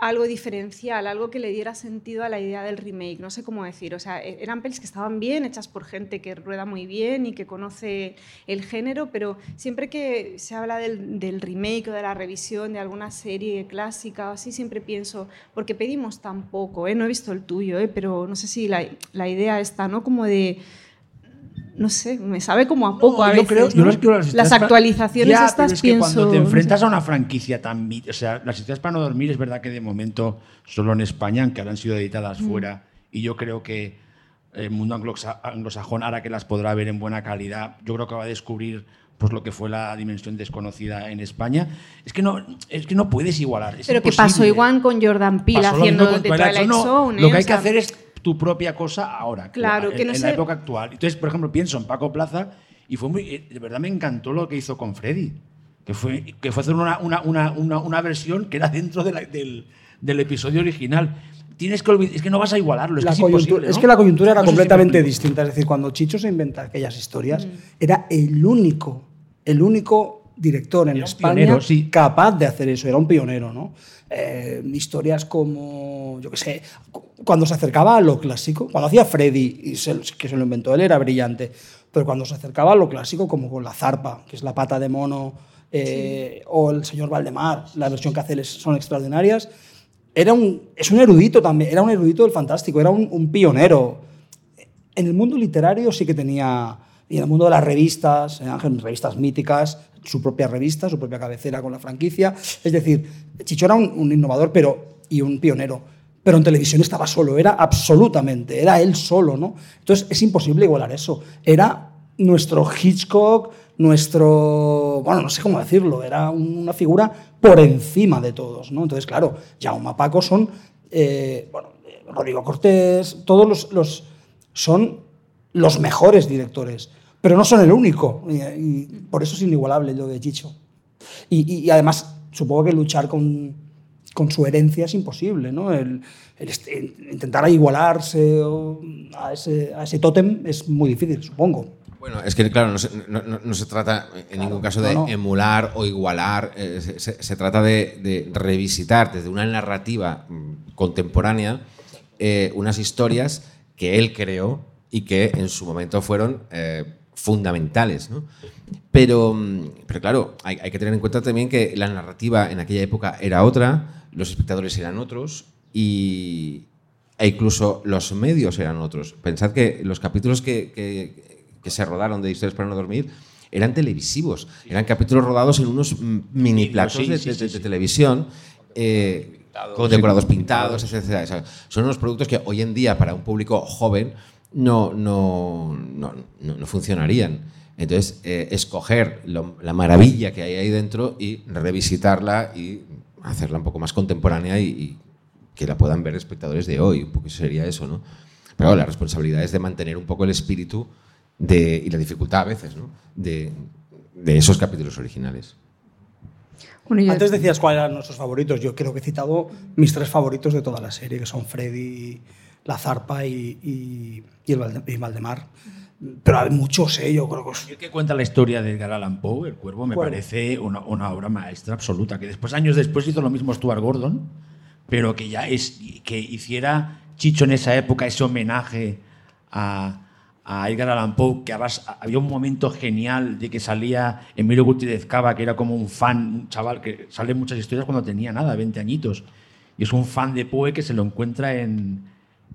algo diferencial, algo que le diera sentido a la idea del remake, no sé cómo decir, o sea, e-, eran pelis que estaban bien, hechas por gente que rueda muy bien y que conoce el género, pero siempre que se habla del, remake o de la revisión de alguna serie clásica o así, siempre pienso, porque pedimos tan poco, ¿eh? no he visto el tuyo, ¿eh? pero no sé si la, la idea está, ¿no? Como de no sé, me sabe como a poco No, a yo veces. las quiero las Las historias para- actualizaciones Ya, pero estas es que pienso. cuando te enfrentas a una franquicia tan... O sea, las historias para no dormir es verdad que de momento solo en España, aunque ahora han sido editadas Mm. fuera, y yo creo que el mundo anglosa- anglosajón, ahora que las podrá ver en buena calidad, yo creo que va a descubrir pues lo que fue la dimensión desconocida en España. Es que no, es que no puedes igualar. es Pero que imposible. pasó igual con Jordan Peele haciendo The Twilight Zone, no. Lo ¿eh? que hay que hacer es tu propia cosa ahora. Claro, en, que no en sé- la época actual. Entonces, por ejemplo, pienso en Paco Plaza y fue muy. eh, De verdad me encantó lo que hizo con Freddy. Que fue, que fue hacer una, una, una, una, una versión que era dentro de la- del, del episodio original. Tienes que olvidar, es que no vas a igualarlo, es La que es imposible. es que la coyuntura era No completamente distinta. Es decir, cuando Chicho se inventa aquellas historias, era el único, el único director en Era España pionero, sí. capaz de hacer eso. Era un pionero, ¿no? Eh, historias como, yo qué sé, cu- cuando se acercaba a lo clásico, cuando hacía Freddy, y se- que se lo inventó él, era brillante, pero cuando se acercaba a lo clásico, como con la zarpa, que es la pata de mono, eh, o el señor Valdemar, la versión que hace son extraordinarias, era un, es un erudito también, era un erudito del fantástico, era un, un pionero. En el mundo literario sí que tenía, y en el mundo de las revistas, en Ángel, revistas míticas, su propia revista, su propia cabecera con la franquicia. Es decir, Chicho era un, innovador pero, y un pionero, pero en televisión estaba solo, era absolutamente, era él solo, ¿no? Entonces es imposible igualar eso. Era nuestro Hitchcock, nuestro, bueno, no sé cómo decirlo, era una figura por encima de todos, ¿no? Entonces, claro, Jaume Paco son, eh, eh, Rodrigo Cortés, todos los, los- son los mejores directores, pero no son el único, y, y por eso es inigualable lo de Chicho. Y, y- además, supongo que luchar con, con su herencia es imposible, ¿no? El, el est- intentar igualarse a ese, a ese tótem es muy difícil, supongo. Bueno, es que claro, no se, no- no- se trata en ningún caso de no, no. emular o igualar, eh, se, se- se trata de, de revisitar desde una narrativa mm, contemporánea eh, unas historias que él creó y que en su momento fueron eh, fundamentales. ¿no? Pero, mm, pero claro, hay, hay que tener en cuenta también que la narrativa en aquella época era otra, los espectadores eran otros y, e incluso los medios eran otros. Pensad que los capítulos que, que- que se rodaron de Historias para no dormir eran televisivos, eran capítulos rodados en unos mini platos sí, de, sí, de- sí, de sí. televisión. eh, con decorados pintados, etcétera. Sea, son unos productos que hoy en día para un público joven no, no, no, no- no funcionarían. Entonces, eh, escoger lo- la maravilla que hay ahí dentro y revisitarla y hacerla un poco más contemporánea y, y que la puedan ver espectadores de hoy. Un poco sería eso, ¿no? Pero claro, la responsabilidad es de mantener un poco el espíritu de, y la dificultad a veces, ¿no? De, de esos capítulos originales. Bueno, yo- Antes decías cuáles eran nuestros favoritos. Yo creo que he citado mis tres favoritos de toda la serie, que son Freddy, La Zarpa y, y- y el Valde- y Valdemar. Pero hay muchos, ¿eh? Yo creo que... es- El que cuenta la historia de Edgar Allan Poe, El Cuervo, me parece una, una obra maestra absoluta. Que después, años después, hizo lo mismo Stuart Gordon, pero que ya es que hiciera Chicho en esa época ese homenaje a, a Edgar Allan Poe, que había un momento genial de que salía Emilio Gutiérrez Cava, que era como un fan, un chaval que sale en muchas historias cuando tenía nada, 20 añitos. Y es un fan de Poe que se lo encuentra en,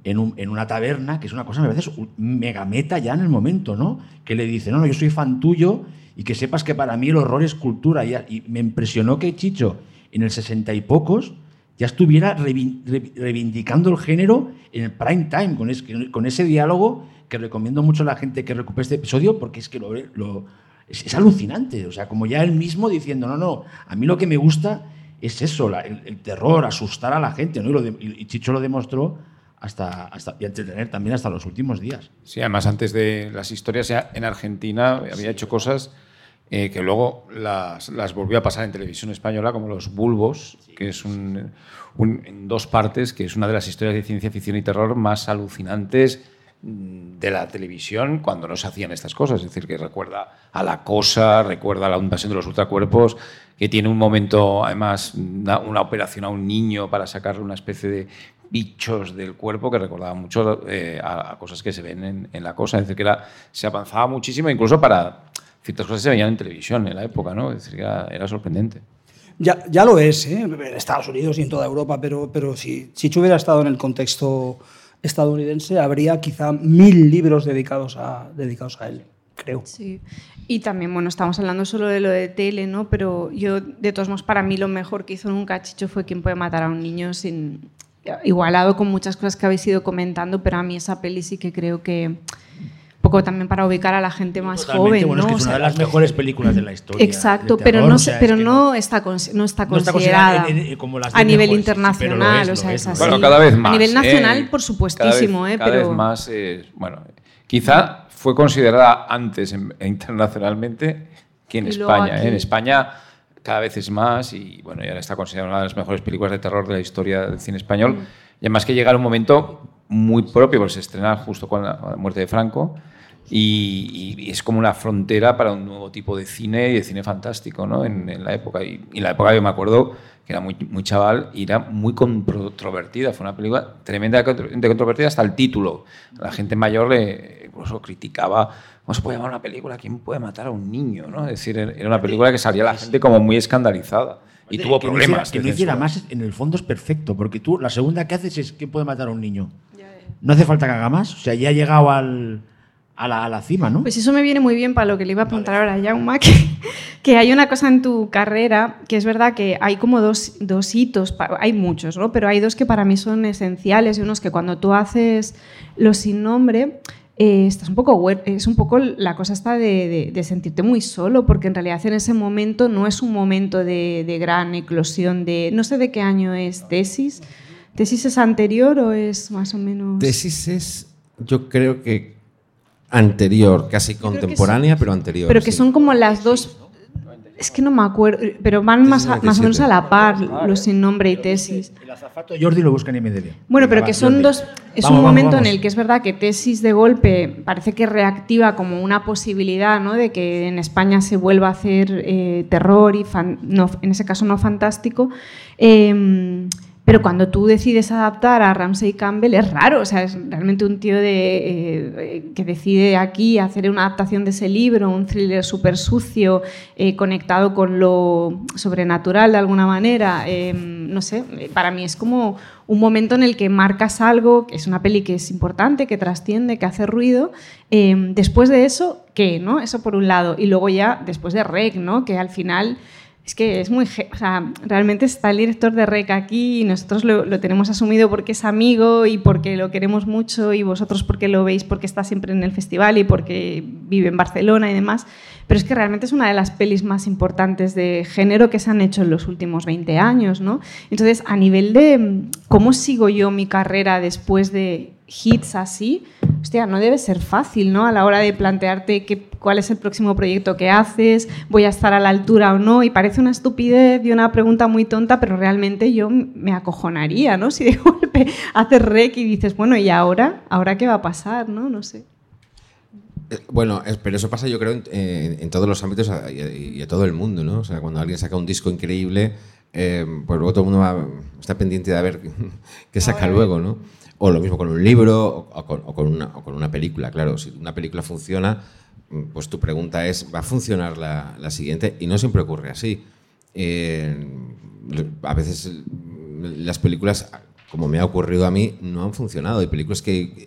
en, un- en una taberna, que es una cosa, me parece, mega meta ya en el momento, ¿no? Que le dice, no, no, yo soy fan tuyo y que sepas que para mí el horror es cultura. Y, y me impresionó que Chicho, en el sesenta y pocos, ya estuviera reivin- re- reivindicando el género en el prime time, con, es- con ese diálogo que recomiendo mucho a la gente que recupere este episodio, porque es que lo, lo- es, es alucinante. O sea, como ya él mismo diciendo, no, no, a mí lo que me gusta es eso, la- el, el terror, asustar a la gente, ¿no? Y, lo de- y Chicho lo demostró hasta, hasta, y entretener también hasta los últimos días. Sí, además antes de las historias ya en Argentina había hecho cosas eh, que luego las, las volvió a pasar en televisión española, como Los Bulbos, que es un, un- en dos partes, que es una de las historias de ciencia ficción y terror más alucinantes mm, de la televisión cuando no se hacían estas cosas. Es decir, que recuerda a la cosa, recuerda a la invasión de los ultracuerpos, que tiene un momento, además, una, una operación a un niño para sacarle una especie de bichos del cuerpo que recordaba mucho eh, a, a cosas que se ven en, en la cosa. Es decir, que era, se avanzaba muchísimo, incluso para ciertas cosas que se veían en televisión en la época, ¿no? Es decir, que era, era sorprendente. Ya, ya lo es, ¿eh? en Estados Unidos y en toda Europa, pero, pero si, si yo hubiera estado en el contexto estadounidense, habría quizá mil libros dedicados a, dedicados a él, creo. Sí. Y también, bueno, estamos hablando solo de lo de tele, ¿no? Pero yo, de todos modos, para mí lo mejor que hizo nunca Chicho fue quien puede matar a un niño sin igualado con muchas cosas que habéis ido comentando, pero a mí esa peli sí que creo que un poco también para ubicar a la gente más Totalmente, joven, bueno, ¿no? es que O es una de las mejores películas de la historia. Exacto, pero no, o se- sea, pero es que no, está, no está No está considerada como las a nivel mejores, internacional, es, o sea, es, así. Bueno, cada vez más. A nivel nacional, ¿eh? por supuestísimo, cada vez, ¿eh? cada pero vez más. eh, bueno, quizá fue considerada antes en- internacionalmente que en España. ¿eh? En España cada vez es más y bueno, ya está considerada una de las mejores películas de terror de la historia del cine español. Mm. Y además que llega en un momento muy propio, porque se estrena justo con la, con la muerte de Franco. Y, y es como una frontera para un nuevo tipo de cine y de cine fantástico ¿no? en, en la época. Y, y en la época yo me acuerdo que era muy, muy chaval y era muy controvertida. Fue una película tremendamente controvertida hasta el título. La gente mayor le incluso criticaba cómo se puede llamar una película, quién puede matar a un niño. ¿no? Es decir, era una película que salía la gente como muy escandalizada y tuvo que no problemas. hiciera- que no hiciera más, en el fondo es perfecto, porque tú la segunda que haces es que puede matar a un niño. No hace falta que haga más, o sea, ya ha llegado al, a, la, a la cima, ¿no? Pues eso me viene muy bien para lo que le iba a preguntar ahora a Jaume, [LAUGHS] que, que hay una cosa en tu carrera que es verdad que hay como dos, dos hitos, hay muchos, ¿no? Pero hay dos que para mí son esenciales y unos que cuando tú haces los sin nombre, eh, estás un poco es un poco la cosa está de, de- de sentirte muy solo, porque en realidad en ese momento no es un momento de, de gran eclosión de, no sé de qué año es tesis. ¿Tesis es anterior o es más o menos...? Tesis es, yo creo que anterior, casi contemporánea, pero anterior. Pero que sí. son como las dos. Es que no me acuerdo, pero van más, a- más o menos a la par, los sin nombre y tesis. El azafato Jordi lo busca en IMDb. Bueno, pero que son dos. Es Vamos, un vamos, momento vamos. en el que es verdad que tesis de golpe parece que reactiva como una posibilidad, ¿no? De que en España se vuelva a hacer eh, terror y fan- no, en ese caso no fantástico. Eh, pero cuando tú decides adaptar a Ramsey Campbell es raro, o sea, es realmente un tío de, eh, que decide aquí hacer una adaptación de ese libro, un thriller súper sucio, eh, conectado con lo sobrenatural de alguna manera. eh, no sé, para mí es como un momento en el que marcas algo, que es una peli que es importante, que trasciende, que hace ruido. eh, después de eso, ¿qué? ¿no? Eso por un lado. Y luego ya, después de Rec, ¿no? que al final es que es muy... O sea, realmente está el director de REC aquí y nosotros lo, lo tenemos asumido porque es amigo y porque lo queremos mucho y vosotros porque lo veis porque está siempre en el festival y porque vive en Barcelona y demás. Pero es que realmente es una de las pelis más importantes de género que se han hecho en los últimos 20 años, ¿no? Entonces, a nivel de mm, cómo sigo yo mi carrera después de hits así, hostia, no debe ser fácil, ¿no? A la hora de plantearte qué, cuál es el próximo proyecto que haces, voy a estar a la altura o no, y parece una estupidez y una pregunta muy tonta, pero realmente yo me acojonaría, ¿no? [LAUGHS] Si de golpe haces rec y dices, bueno, ¿y ahora? ¿Ahora qué va a pasar, no? No sé. Eh, Bueno, pero eso pasa yo creo en, en- en todos los ámbitos a- y a, y a todo el mundo, ¿no? O sea, cuando alguien saca un disco increíble, eh, pues luego todo el mundo va- está pendiente de ver [LAUGHS] qué saca luego, ¿no? O lo mismo con un libro o, o con, una, o con una película, claro. Si una película funciona, mm, pues tu pregunta es, ¿va a funcionar la, la siguiente? Y no siempre ocurre así. Eh, a veces mm, las películas, como me ha ocurrido a mí, no han funcionado. Hay películas que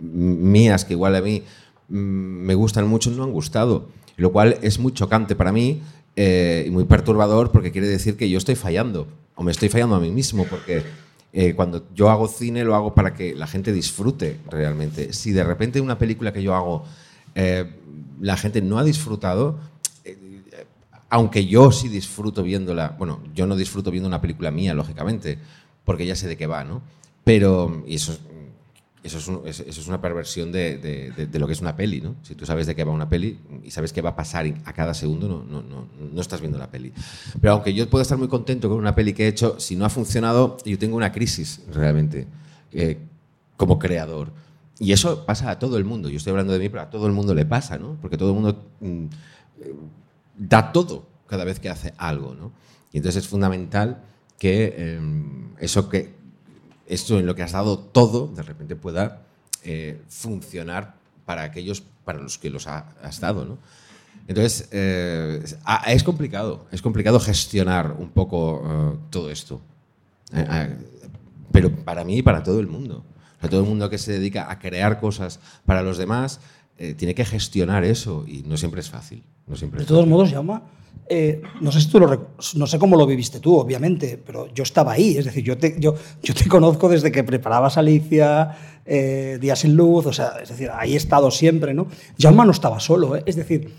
mías que igual a mí mm, me gustan mucho no han gustado, lo cual es muy chocante para mí eh, y muy perturbador porque quiere decir que yo estoy fallando o me estoy fallando a mí mismo porque eh, cuando yo hago cine lo hago para que la gente disfrute realmente. Si de repente una película que yo hago eh, la gente no ha disfrutado, eh, aunque yo sí disfruto viéndola, bueno, yo no disfruto viendo una película mía, lógicamente, porque ya sé de qué va, ¿no? Pero, y eso es, eso es, una perversión de, lo que es una peli, ¿no? Si tú sabes de qué va una peli y sabes qué va a pasar a cada segundo, no, estás viendo la peli. Pero aunque yo puedo estar muy contento con una peli que he hecho, si no ha funcionado, yo tengo una crisis realmente eh, como creador. y eso pasa a todo el mundo. Yo estoy hablando de mí, pero a todo el mundo le pasa, ¿no? Porque todo el mundo mm, eh, da todo cada vez que hace algo, ¿no? Y entonces es fundamental que eh, eso que esto en lo que has dado todo de repente pueda eh, funcionar para aquellos para los que los ha- has dado, ¿no? Entonces eh, es complicado, es complicado gestionar un poco eh, todo esto. Eh, eh, pero para mí y para todo el mundo. O sea, todo el mundo que se dedica a crear cosas para los demás eh, tiene que gestionar eso y no siempre es fácil. No siempre De todos modos, Jaume, eh, no sé si tú lo rec- no sé cómo lo viviste tú, obviamente, pero yo estaba ahí. Es decir, yo te, yo, yo te [LAUGHS] conozco desde que preparabas Alicia, eh, Días sin Luz, o sea, es decir, ahí he estado siempre, ¿no? Jaume no estaba solo, ¿eh? es decir,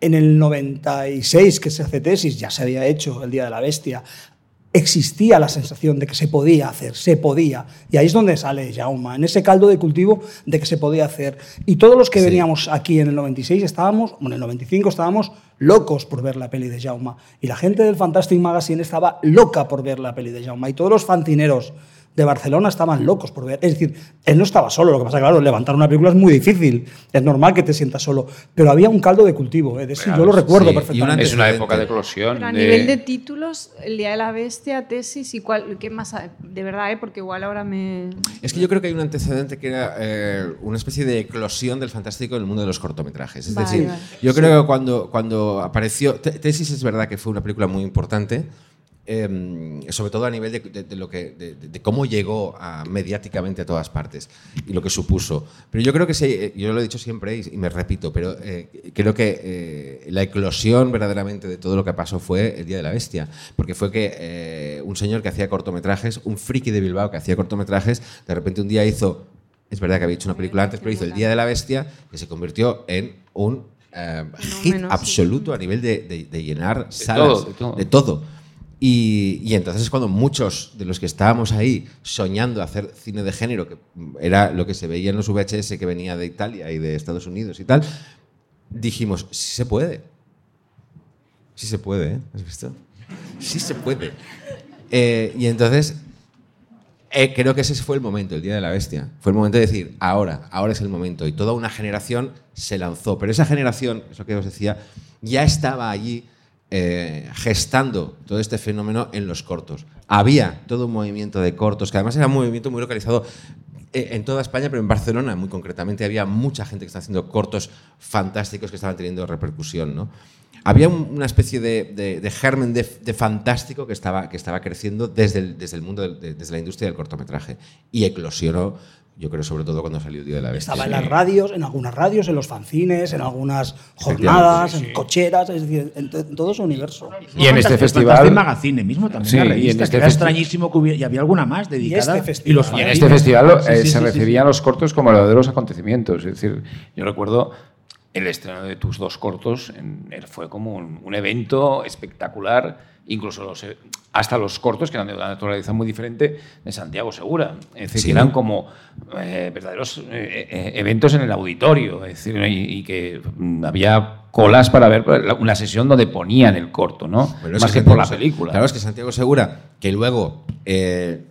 en el 96 que se hace tesis, ya se había hecho el Día de la Bestia, existía la sensación de que se podía hacer, se podía. Y ahí es donde sale Jaume, en ese caldo de cultivo de que se podía hacer. Y todos los que Sí. veníamos aquí en el 96 estábamos, bueno, en el 95 estábamos locos por ver la peli de Jaume. Y la gente del Fantastic Magazine estaba loca por ver la peli de Jaume. Y todos los fantineros de Barcelona estaban locos por ver. Es decir, él no estaba solo, lo que pasa, claro, levantar una película es muy difícil. Es normal que te sientas solo. Pero había un caldo de cultivo, ¿eh? de eso yo lo recuerdo sí, perfectamente. Es una época de eclosión. Pero a de- nivel de títulos, El Día de la Bestia, Tesis y cuál, ¿qué más? De verdad, ¿eh? porque igual ahora me... Es que yo creo que hay un antecedente que era eh, una especie de eclosión del fantástico en el mundo de los cortometrajes. Es Vale, decir, vale. yo creo que cuando, cuando apareció. Te- Tesis es verdad que fue una película muy importante. Eh, sobre todo a nivel de, de- de lo que, de, de cómo llegó a- mediáticamente a todas partes y lo que supuso. Pero yo creo que sí, eh, yo lo he dicho siempre y, y me repito, pero eh, creo que eh, la eclosión verdaderamente de todo lo que pasó fue el Día de la Bestia, porque fue que eh, un señor que hacía cortometrajes, un friki de Bilbao que hacía cortometrajes, de repente un día hizo, es verdad que había hecho una película antes, pero hizo el Día de la Bestia, que se convirtió en un eh, hit absoluto a nivel de, de- de llenar De salas, todo, de todo. de todo. Y, entonces es cuando muchos de los que estábamos ahí soñando hacer cine de género, que era lo que se veía en los VHS que venía de Italia y de Estados Unidos y tal, dijimos, sí se puede. Sí se puede, ¿eh? ¿Has visto? Sí se puede. Eh, y entonces eh, creo que ese fue el momento, el Día de la Bestia. Fue el momento de decir, ahora, ahora es el momento. Y toda una generación se lanzó. Pero esa generación, eso que os decía, ya estaba allí eh, gestando todo este fenómeno en los cortos. Había todo un movimiento de cortos, que además era un movimiento muy localizado eh, en toda España, pero en Barcelona muy concretamente había mucha gente que estaba haciendo cortos fantásticos que estaban teniendo repercusión. ¿no? Había un- una especie de, de- germen de, fantástico que estaba, que estaba creciendo desde el, desde el mundo, desde la industria del cortometraje. Y eclosionó, yo creo, sobre todo cuando salió Día de la Bestia. Estaba en las radios, en algunas radios, en los fanzines, en algunas jornadas, en cocheras, es decir, en, en todo ese universo. Y en este El festival. Fantastic Magazine mismo también Sí, la y en revista, este que era extrañísimo que hubiera, y había alguna más dedicada. este festival. los Y Y en este festival Sí, eh, sí, se sí, recibían sí. los cortos como verdaderos acontecimientos. Es decir, yo recuerdo el estreno de tus dos cortos, en- fue como un, un evento espectacular, incluso los, eh, hasta los cortos, que eran de una naturaleza muy diferente, de Santiago Segura. Es decir, Sí. que eran como eh, verdaderos eh, eventos en el auditorio. Es decir, y, y que mm, había colas para ver la- una sesión donde ponían el corto, ¿no? Pero Más que, Santiago por la película. Claro, es que Santiago Segura, que luego eh,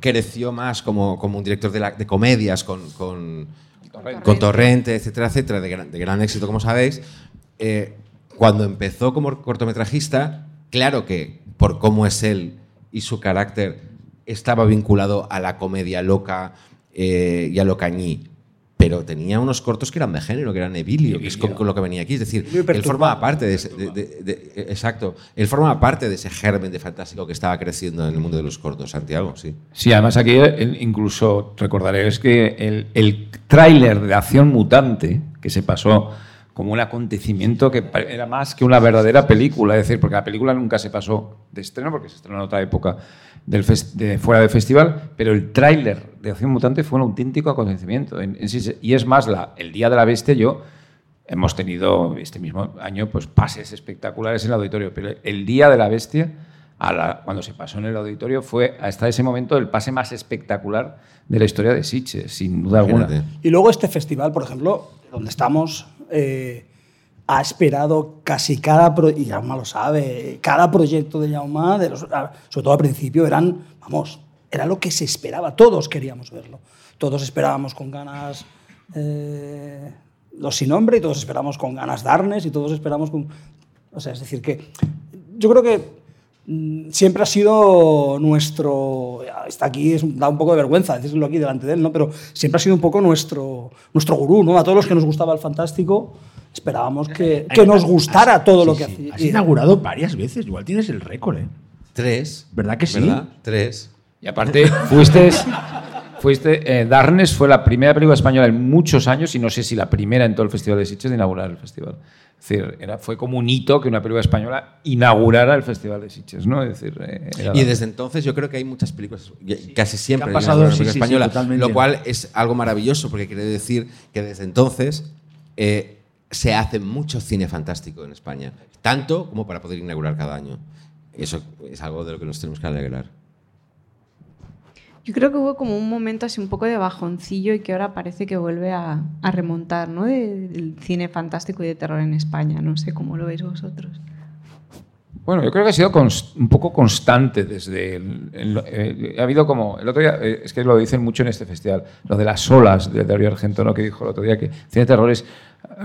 creció más como, como un director de, la- de comedias con, con, Torrente. con Torrente, etcétera, etcétera, de gran, de gran éxito, como sabéis, eh, cuando empezó como cortometrajista, claro que por cómo es él y su carácter estaba vinculado a la comedia loca eh, y a lo cañí. Pero tenía unos cortos que eran de género, que eran Evilio, que es con, con lo que venía aquí. Es decir, él formaba parte de, ese- de- de- de- exacto. Él formaba parte de ese germen de fantástico que estaba creciendo en el mundo de los cortos, Santiago, sí. Sí, además aquí incluso recordaréis que el, el tráiler de Acción Mutante, que se pasó como un acontecimiento que era más que una verdadera película, es decir, porque la película nunca se pasó de estreno, porque se estrenó en otra época del de fuera del festival, pero el tráiler de Acción Mutante fue un auténtico acontecimiento. En- y es más, la, el Día de la Bestia yo hemos tenido este mismo año pues pases espectaculares en el auditorio, pero el Día de la Bestia, cuando se pasó en el auditorio, fue hasta ese momento el pase más espectacular de la historia de Sitges, sin duda alguna. Y luego este festival, por ejemplo, donde estamos, eh, ha esperado casi cada, pro- y Jaume lo sabe, cada proyecto de Jaume, de sobre todo al principio, eran, vamos, era lo que se esperaba, todos queríamos verlo. todos esperábamos con ganas eh, Los sin nombre y todos esperábamos con ganas Darnes y todos esperamos con... O sea, es decir, que yo creo que siempre ha sido nuestro... Está aquí, es, da un poco de vergüenza decirlo aquí delante de él, ¿no? pero siempre ha sido un poco nuestro, nuestro gurú, ¿no? A todos los que nos gustaba el fantástico esperábamos que, que nos gustara todo lo que Sí, hacía. Has inaugurado varias veces, igual tienes el récord, ¿eh? Tres. ¿Verdad que sí? ¿Verdad? Tres. Y aparte, fuiste. fuiste eh, Darnes fue la primera película española en muchos años, y no sé si la primera en todo el Festival de Sitges, de inaugurar el festival. Es decir, era, fue como un hito que una película española inaugurara el Festival de Sitges, ¿no? Es decir, eh, Y desde entonces yo creo que hay muchas películas, casi siempre Que han hay pasado, sí, sí, española, lo cual es algo maravilloso porque quiere decir que desde entonces eh, se hace mucho cine fantástico en España, tanto como para poder inaugurar cada año. Eso es algo de lo que nos tenemos que alegrar. Yo creo que hubo como un momento así un poco de bajoncillo y que ahora parece que vuelve a, remontar, ¿no? De- del cine fantástico y de terror en España. No sé cómo lo veis vosotros. Bueno, yo creo que ha sido un poco constante desde. el- eh, ha habido como. El otro día, eh, es que lo dicen mucho en este festival, lo de las olas de Darío Argento, ¿no? que dijo el otro día que cine de terror es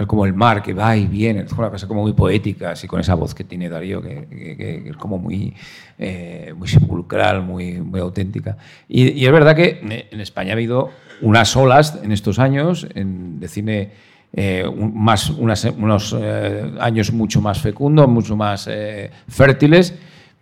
como el mar, que va y viene, es una cosa como muy poética, así con esa voz que tiene Darío, que, que- que es como muy, eh, muy sepulcral, muy, muy auténtica. Y, y es verdad que en España ha habido unas olas en estos años en- de cine eh, un- más, unas- unos eh, años mucho más fecundos, mucho más eh, fértiles,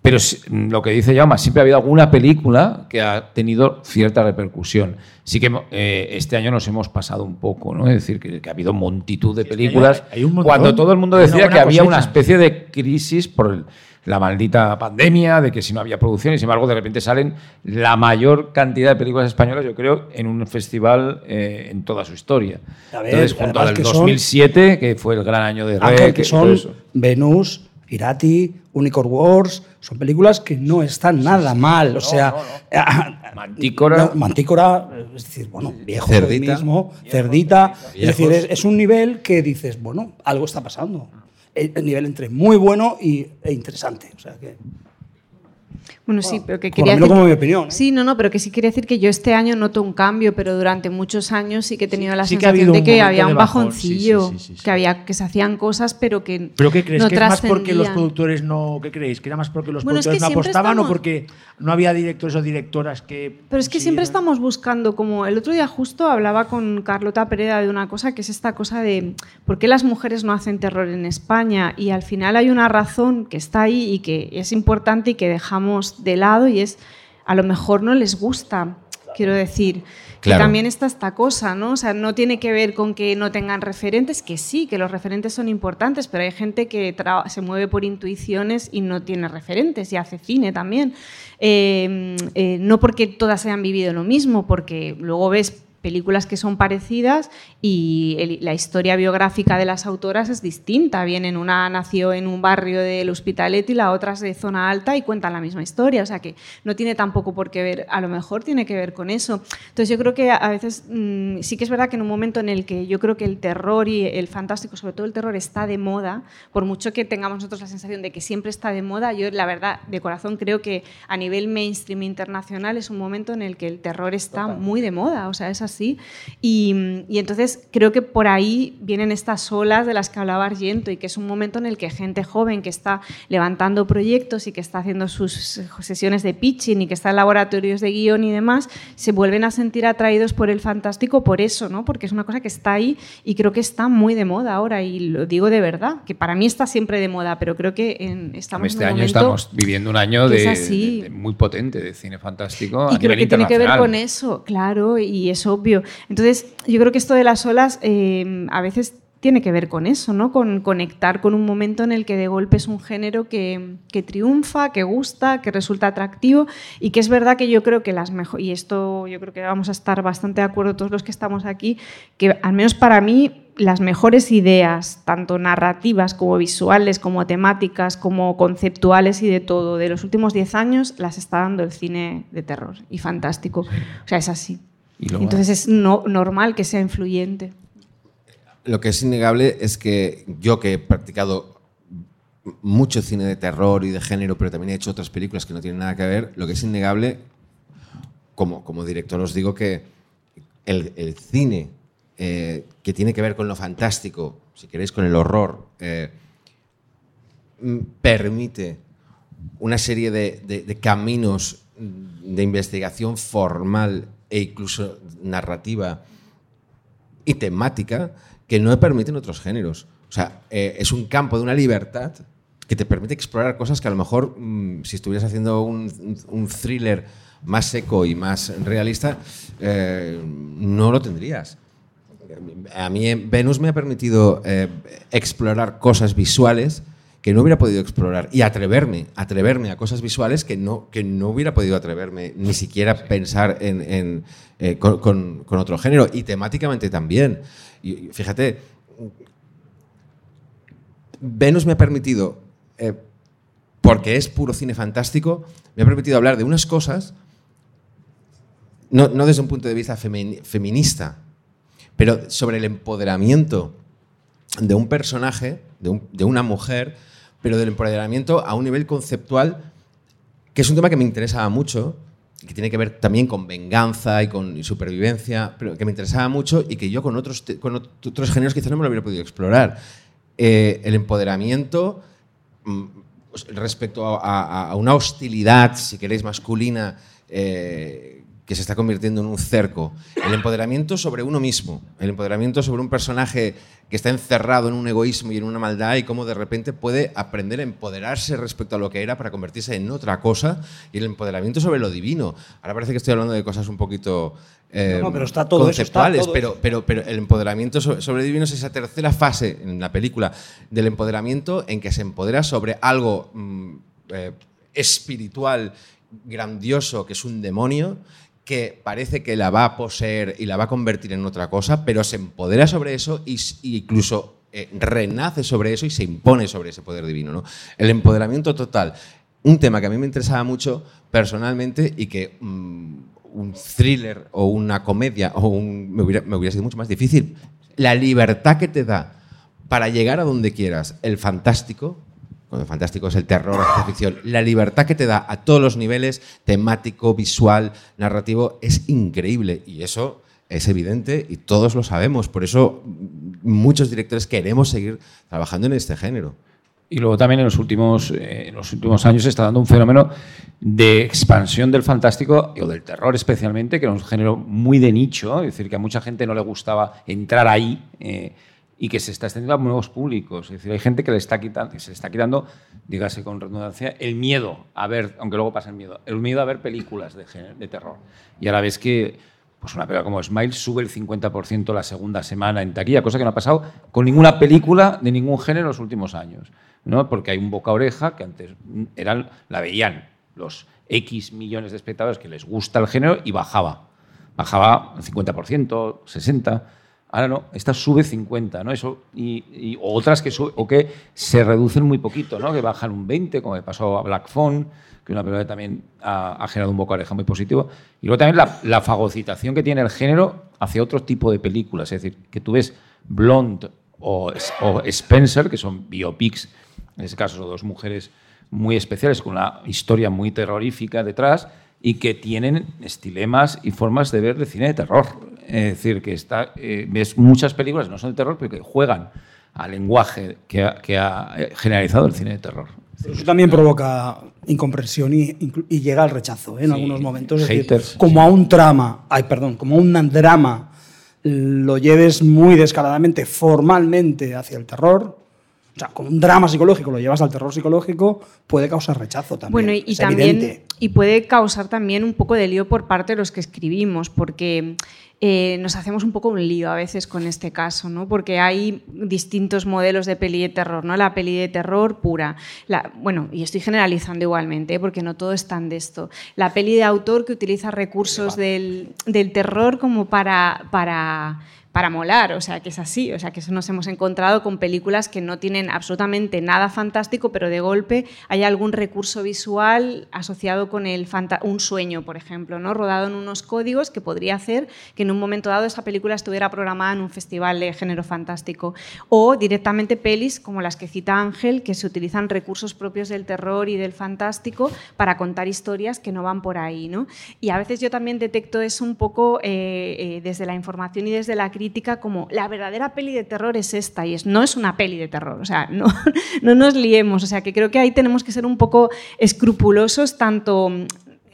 pero si- lo que dice Jaume, siempre ha habido alguna película que ha tenido cierta repercusión. Sí que eh, este año nos hemos pasado un poco, ¿no? Es decir, que, que ha habido multitud de películas, hay- hay un montón. cuando todo el mundo decía que había una especie de crisis por el- la maldita pandemia, de que si no había producción, y sin embargo de repente salen la mayor cantidad de películas españolas, yo creo, en un festival eh, en toda su historia. Ver, Entonces, junto al que son- 2007, que fue el gran año de Rey, que son. Venus, Irati, Unicorn Wars, son películas que no están nada mal. O sea, Mantícora. no, Mantícora, es decir, bueno, viejo Cerdita. mismo, Cerdita. Es decir, es, es un nivel que dices, bueno, algo está pasando. El, el nivel entre muy bueno y, e interesante. O sea que. Bueno, sí, pero que quería decir- como mi opinión, ¿eh? Sí, no, no, pero que sí quería decir que yo este año noto un cambio, pero durante muchos años sí que he tenido la sí que ha sensación de que había un bajón, sí, sí, bajoncillo, sí, sí, sí. que había que se hacían cosas, pero que ¿Pero qué crees? no ¿Que es más porque los productores no. ¿Qué creéis? ¿Que era más porque los Bueno, es productores que no apostaban o porque no había directores o directoras que. Pero es que siempre estamos buscando, como el otro día justo hablaba con Carlota Pereda de una cosa que es esta cosa de por qué las mujeres no hacen terror en España y al final hay una razón que está ahí y que es importante y que dejamos de lado y es a lo mejor no les gusta, quiero decir. Claro. Que también está esta cosa, ¿no? O sea, no tiene que ver con que no tengan referentes, que sí, que los referentes son importantes, pero hay gente que se mueve por intuiciones y no tiene referentes y hace cine también. Eh, eh, no porque todas hayan vivido lo mismo, porque luego ves películas que son parecidas y el- la historia biográfica de las autoras es distinta. Vienen, una nació en un barrio del Hospitalet y la otra es de zona alta y cuentan la misma historia. O sea que no tiene tampoco por qué ver, a lo mejor tiene que ver con eso. Entonces yo creo que a veces mm, sí que es verdad que en un momento en el que yo creo que el terror y el fantástico, sobre todo el terror, está de moda, por mucho que tengamos nosotros la sensación de que siempre está de moda, yo la verdad de corazón creo que a nivel mainstream internacional es un momento en el que el terror está muy de moda, o sea, es así. Y, y entonces creo que por ahí vienen estas olas de las que hablaba Argento y que es un momento en el que gente joven que está levantando proyectos y que está haciendo sus sesiones de pitching y que está en laboratorios de guion y demás, se vuelven a sentir atraídos por el fantástico por eso, ¿no? Porque es una cosa que está ahí y creo que está muy de moda ahora y lo digo de verdad, que para mí está siempre de moda, pero creo que en- estamos Este en un año estamos viviendo un año de, de- de muy potente de cine fantástico a y creo nivel que tiene que ver con eso, claro, y es obvio. Entonces, yo creo que esto de las olas eh, a veces tiene que ver con eso, ¿no? Con conectar con un momento en el que de golpe es un género que, que triunfa, que gusta, que resulta atractivo y que es verdad que yo creo que las mejores, y esto yo creo que vamos a estar bastante de acuerdo todos los que estamos aquí, que al menos para mí las mejores ideas, tanto narrativas como visuales, como temáticas, como conceptuales y de todo, de los últimos 10 años las está dando el cine de terror y fantástico. O sea, es así. Y luego- Entonces es no- normal que sea influyente. Lo que es innegable es que yo que he practicado mucho cine de terror y de género, pero también he hecho otras películas que no tienen nada que ver, lo que es innegable, como, como director os digo que el, el cine eh, que tiene que ver con lo fantástico, si queréis con el horror, eh, mm, permite una serie de, de- de caminos de investigación formal e incluso narrativa y temática que no permiten otros géneros. O sea, eh, es un campo de una libertad que te permite explorar cosas que a lo mejor, mm, si estuvieras haciendo un, thriller más seco y más realista, eh, no lo tendrías. A mí eh, Venus me ha permitido explorar cosas visuales que no hubiera podido explorar y atreverme, atreverme a cosas visuales que no, que no hubiera podido atreverme ni siquiera pensar en, en, eh, con, con- con otro género y temáticamente también. Y, fíjate, Venus me ha permitido, eh, porque es puro cine fantástico, me ha permitido hablar de unas cosas, no, no desde un punto de vista feminista, pero sobre el empoderamiento de un personaje, de, un- de una mujer, pero del empoderamiento a un nivel conceptual, que es un tema que me interesaba mucho, que tiene que ver también con venganza y con y supervivencia, pero que me interesaba mucho y que yo con otros, con ot- otros géneros quizás no me lo hubiera podido explorar. Eh, el empoderamiento mm, pues, respecto a, a- a una hostilidad, si queréis, masculina, eh, que se está convirtiendo en un cerco. El empoderamiento sobre uno mismo, el empoderamiento sobre un personaje que está encerrado en un egoísmo y en una maldad y cómo de repente puede aprender a empoderarse respecto a lo que era para convertirse en otra cosa y el empoderamiento sobre lo divino. Ahora parece que estoy hablando de cosas un poquito eh, No, no, pero está todo eso, está conceptuales, todo pero, pero, pero el empoderamiento sobre, sobre divino es esa tercera fase en la película del empoderamiento en que se empodera sobre algo mm, eh, espiritual, grandioso, que es un demonio, que parece que la va a poseer y la va a convertir en otra cosa, pero se empodera sobre eso y incluso eh, renace sobre eso y se impone sobre ese poder divino. ¿no? El empoderamiento total. Un tema que a mí me interesaba mucho personalmente y que mm, un thriller o una comedia o un, me, hubiera, me hubiera sido mucho más difícil. La libertad que te da para llegar a donde quieras, el fantástico, cuando fantástico es el terror, la ficción, la libertad que te da a todos los niveles, temático, visual, narrativo, es increíble. Y eso es evidente y todos lo sabemos. Por eso mm, muchos directores queremos seguir trabajando en este género. Y luego también en los últimos, eh, en los últimos años se está dando un fenómeno de expansión del fantástico o del terror especialmente, que era un género muy de nicho, es decir, que a mucha gente no le gustaba entrar ahí eh, y que se está extendiendo a nuevos públicos. Es decir, hay gente que le está quitando, se le está quitando, dígase con redundancia, el miedo a ver, aunque luego pasa el miedo, el miedo a ver películas de, de terror. Y ahora ves que pues una película como Smile sube el 50% la segunda semana en taquilla, cosa que no ha pasado con ninguna película de ningún género en los últimos años. ¿no? Porque hay un boca oreja que antes eran, la veían los X millones de espectadores que les gusta el género y bajaba. Bajaba el 50%, 60%. Ahora no, esta sube 50, ¿no? Eso, y, y otras que sube, o que se reducen muy poquito, ¿no? Que bajan un 20, como le pasó a Black Phone, que una película que también ha, generado un boca oreja muy positivo. Y luego también la, fagocitación que tiene el género hacia otro tipo de películas. Es decir, que tú ves Blonde o, Spencer, que son biopics, en este caso son dos mujeres muy especiales, con una historia muy terrorífica detrás, y que tienen estilemas y formas de ver el cine de terror. Es decir, que está, eh, ves muchas películas que no son de terror, pero que juegan al lenguaje que ha, que ha eh, generalizado el cine de terror. Pero eso también provoca incomprensión y, llega al rechazo ¿eh? en Sí, algunos momentos. Es decir, haters, como a un trama, ay, perdón, como a un drama lo lleves muy descaradamente, formalmente hacia el terror, o sea, como un drama psicológico lo llevas al terror psicológico, puede causar rechazo también. Bueno, y, también evidente. y puede causar también un poco de lío por parte de los que escribimos, porque eh, nos hacemos un poco un lío a veces con este caso, ¿no? Porque hay distintos modelos de peli de terror, ¿no? La peli de terror pura, la, bueno, y estoy generalizando igualmente, ¿eh? porque no todo es tan de esto. La peli de autor que utiliza recursos del, del terror como para, para para molar, o sea, que es así, o sea, que eso nos hemos encontrado con películas que no tienen absolutamente nada fantástico, pero de golpe hay algún recurso visual asociado con el un sueño, por ejemplo, ¿no? rodado en unos códigos que podría hacer que en un momento dado esa película estuviera programada en un festival de género fantástico. O directamente pelis como las que cita Ángel, que se utilizan recursos propios del terror y del fantástico para contar historias que no van por ahí. ¿no? Y a veces yo también detecto eso un poco eh, eh, desde la información y desde la crítica como la verdadera peli de terror es esta y es, no es una peli de terror, o sea, [LAUGHS] no, no nos liemos, o sea, que creo que ahí tenemos que ser un poco escrupulosos tanto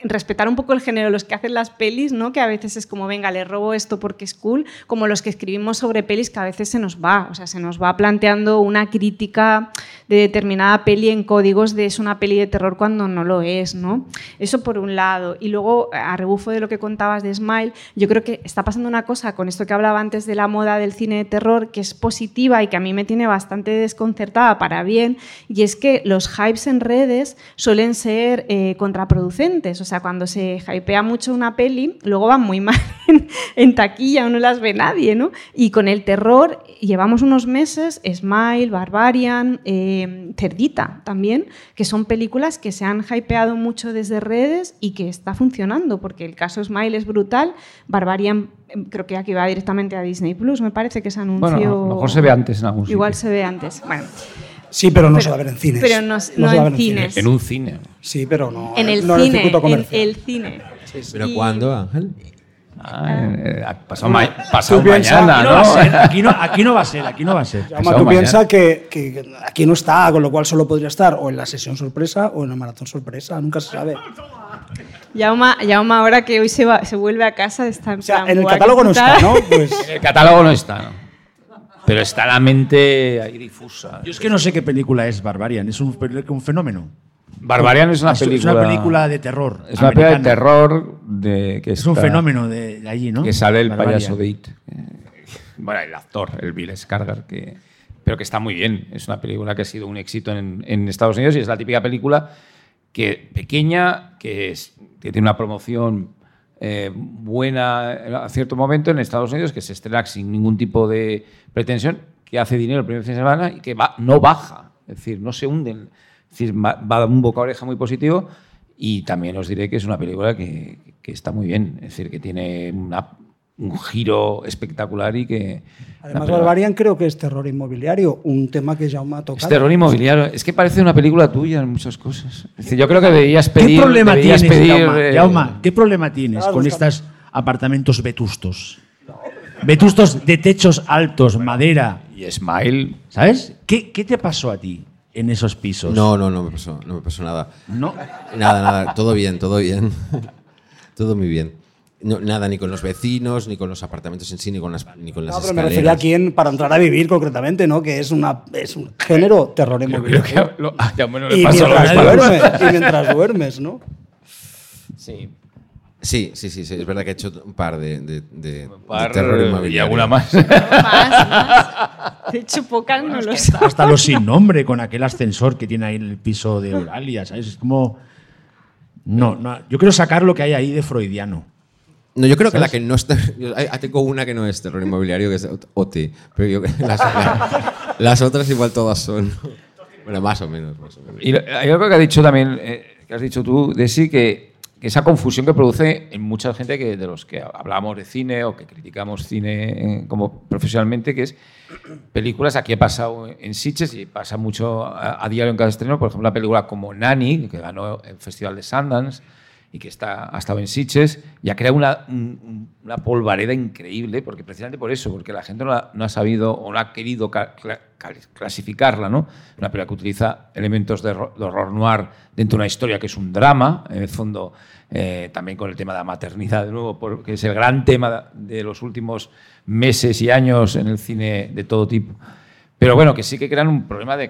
respetar un poco el género, los que hacen las pelis, ¿no? que a veces es como, venga, le robo esto porque es cool, como los que escribimos sobre pelis que a veces se nos va, o sea, se nos va planteando una crítica de determinada peli en códigos de es una peli de terror cuando no lo es, ¿no? Eso por un lado. Y luego, a rebufo de lo que contabas de Smile, yo creo que está pasando una cosa con esto que hablaba antes de la moda del cine de terror, que es positiva y que a mí me tiene bastante desconcertada para bien, y es que los hypes en redes suelen ser eh, contraproducentes, sea, cuando se hypea mucho una peli, luego van muy [LAUGHS] mal en, taquilla, no las ve nadie, ¿no? Y con el terror llevamos unos meses, Smile, Barbarian, eh, Cerdita también, que son películas que se han hypeado mucho desde redes y que está funcionando, porque el caso Smile es brutal, Barbarian em, creo que aquí va directamente a Disney Plus, me parece que se anunció... Bueno, a lo mejor se ve antes en algún sitio. Igual se ve antes, bueno. Sí, pero no se va a ver en cines. Pero no, en, cines. En un cine. Sí, pero no en el no cine. En el cine. ¿Pero cuándo, Ángel? Ah, eh, pasado, ma pasado mañana, ¿no? [LAUGHS] Aquí, ¿no? aquí no va a ser, aquí no va a ser. Además, tú piensas que, que, aquí no está, con lo cual solo podría estar o en la sesión sorpresa o en la maratón sorpresa, nunca se sabe. Yauma, Yauma ahora que hoy se, va, se vuelve a casa está en, o sea, en el catálogo no está, ¿no? [LAUGHS] Pues... En el catálogo no está, ¿no? Pero está la mente ahí difusa. Yo es que no sé qué película es Barbarian, es un, un fenómeno. Barbarian es una película. Es una película de terror. Es una película de terror de que es un fenómeno de, allí, ¿no? Que sale el payaso de It. Eh, bueno, el actor, el Bill Skarsgård, que pero que está muy bien. Es una película que ha sido un éxito en, en Estados Unidos y es la típica película que pequeña, que, es, que tiene una promoción eh, buena a cierto momento en Estados Unidos, que se estrena sin ningún tipo de pretensión, que hace dinero el primer fin de semana y que va, no baja, es decir, no se hunden, es decir, va, un boca oreja muy positivo y también os diré que es una película que, que está muy bien, es decir, que tiene una, un giro espectacular y que... Además, Barbarian creo que es terror inmobiliario, un tema que ya me ha tocado. Es terror inmobiliario. Es que parece una película tuya en muchas cosas. Es decir, yo creo que deberías pedir... ¿Qué problema tienes, pedir, Jaume? Eh, ¿qué problema tienes con estos apartamentos vetustos? Vetustos de techos altos, madera. Y Smile. ¿Sabes? ¿Qué, ¿Qué te pasó a ti en esos pisos? No, no, no me pasó, no me pasó nada. No. Nada, nada. Todo bien, todo bien. [LAUGHS] todo muy bien. No, nada, ni con los vecinos, ni con los apartamentos en sí, ni con las, ni con las no, pero me refería a quién para entrar a vivir concretamente, ¿no? Que es, una, es un género terror inmobiliario. Ah, y, mientras duermes, y mientras duermes, ¿no? Sí. Sí, sí, sí, sí, es verdad que he hecho un par de, de, de, par, de terror inmobiliario. Y alguna más. más, más. De hecho, pocas no lo sé. Hasta los sin nombre, con aquel ascensor que tiene ahí en el piso de Euralia, ¿sabes? Es como... No, no, yo quiero sacar lo que hay ahí de freudiano. No, yo creo que la que no está. Tengo una que no es terror inmobiliario, que es OT. Pero yo, las, las otras igual todas son. Bueno, más o menos. Más o menos. Y hay algo que ha dicho también, eh, que has dicho tú, Desi, que, que esa confusión que produce en mucha gente que, de los que hablamos de cine o que criticamos cine eh, como profesionalmente, que es películas, aquí ha pasado en Sitges y pasa mucho a, a diario en cada estreno, por ejemplo, una película como Nani, que ganó el Festival de Sundance, y que está, ha estado en Sitges y ha creado una, una, polvareda increíble, porque precisamente por eso, porque la gente no ha, no ha sabido o no ha querido clasificarla, ¿no? Una película que utiliza elementos de, horror noir dentro de una historia que es un drama, en el fondo eh, también con el tema de la maternidad, de nuevo, porque es el gran tema de los últimos meses y años en el cine de todo tipo. Pero bueno, que sí que crean un problema de,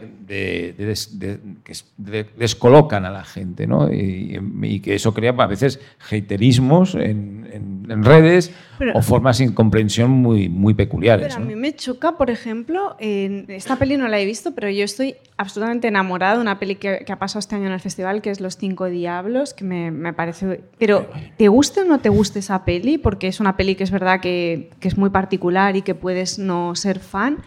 que descolocan a la gente, ¿no? Y, que eso crea a veces haterismos en, en redes Pero- o formas de incomprensión muy, muy peculiares. Pero a ¿no? mí me choca, por ejemplo, en esta peli no la he visto, pero yo estoy absolutamente enamorada de una peli que, que ha pasado este año en el festival, que es Los Cinco Diablos, que me, me parece... Pero, ¿te guste o no te guste esa peli? Porque es una peli que es verdad que, que es muy particular y que puedes no ser fan.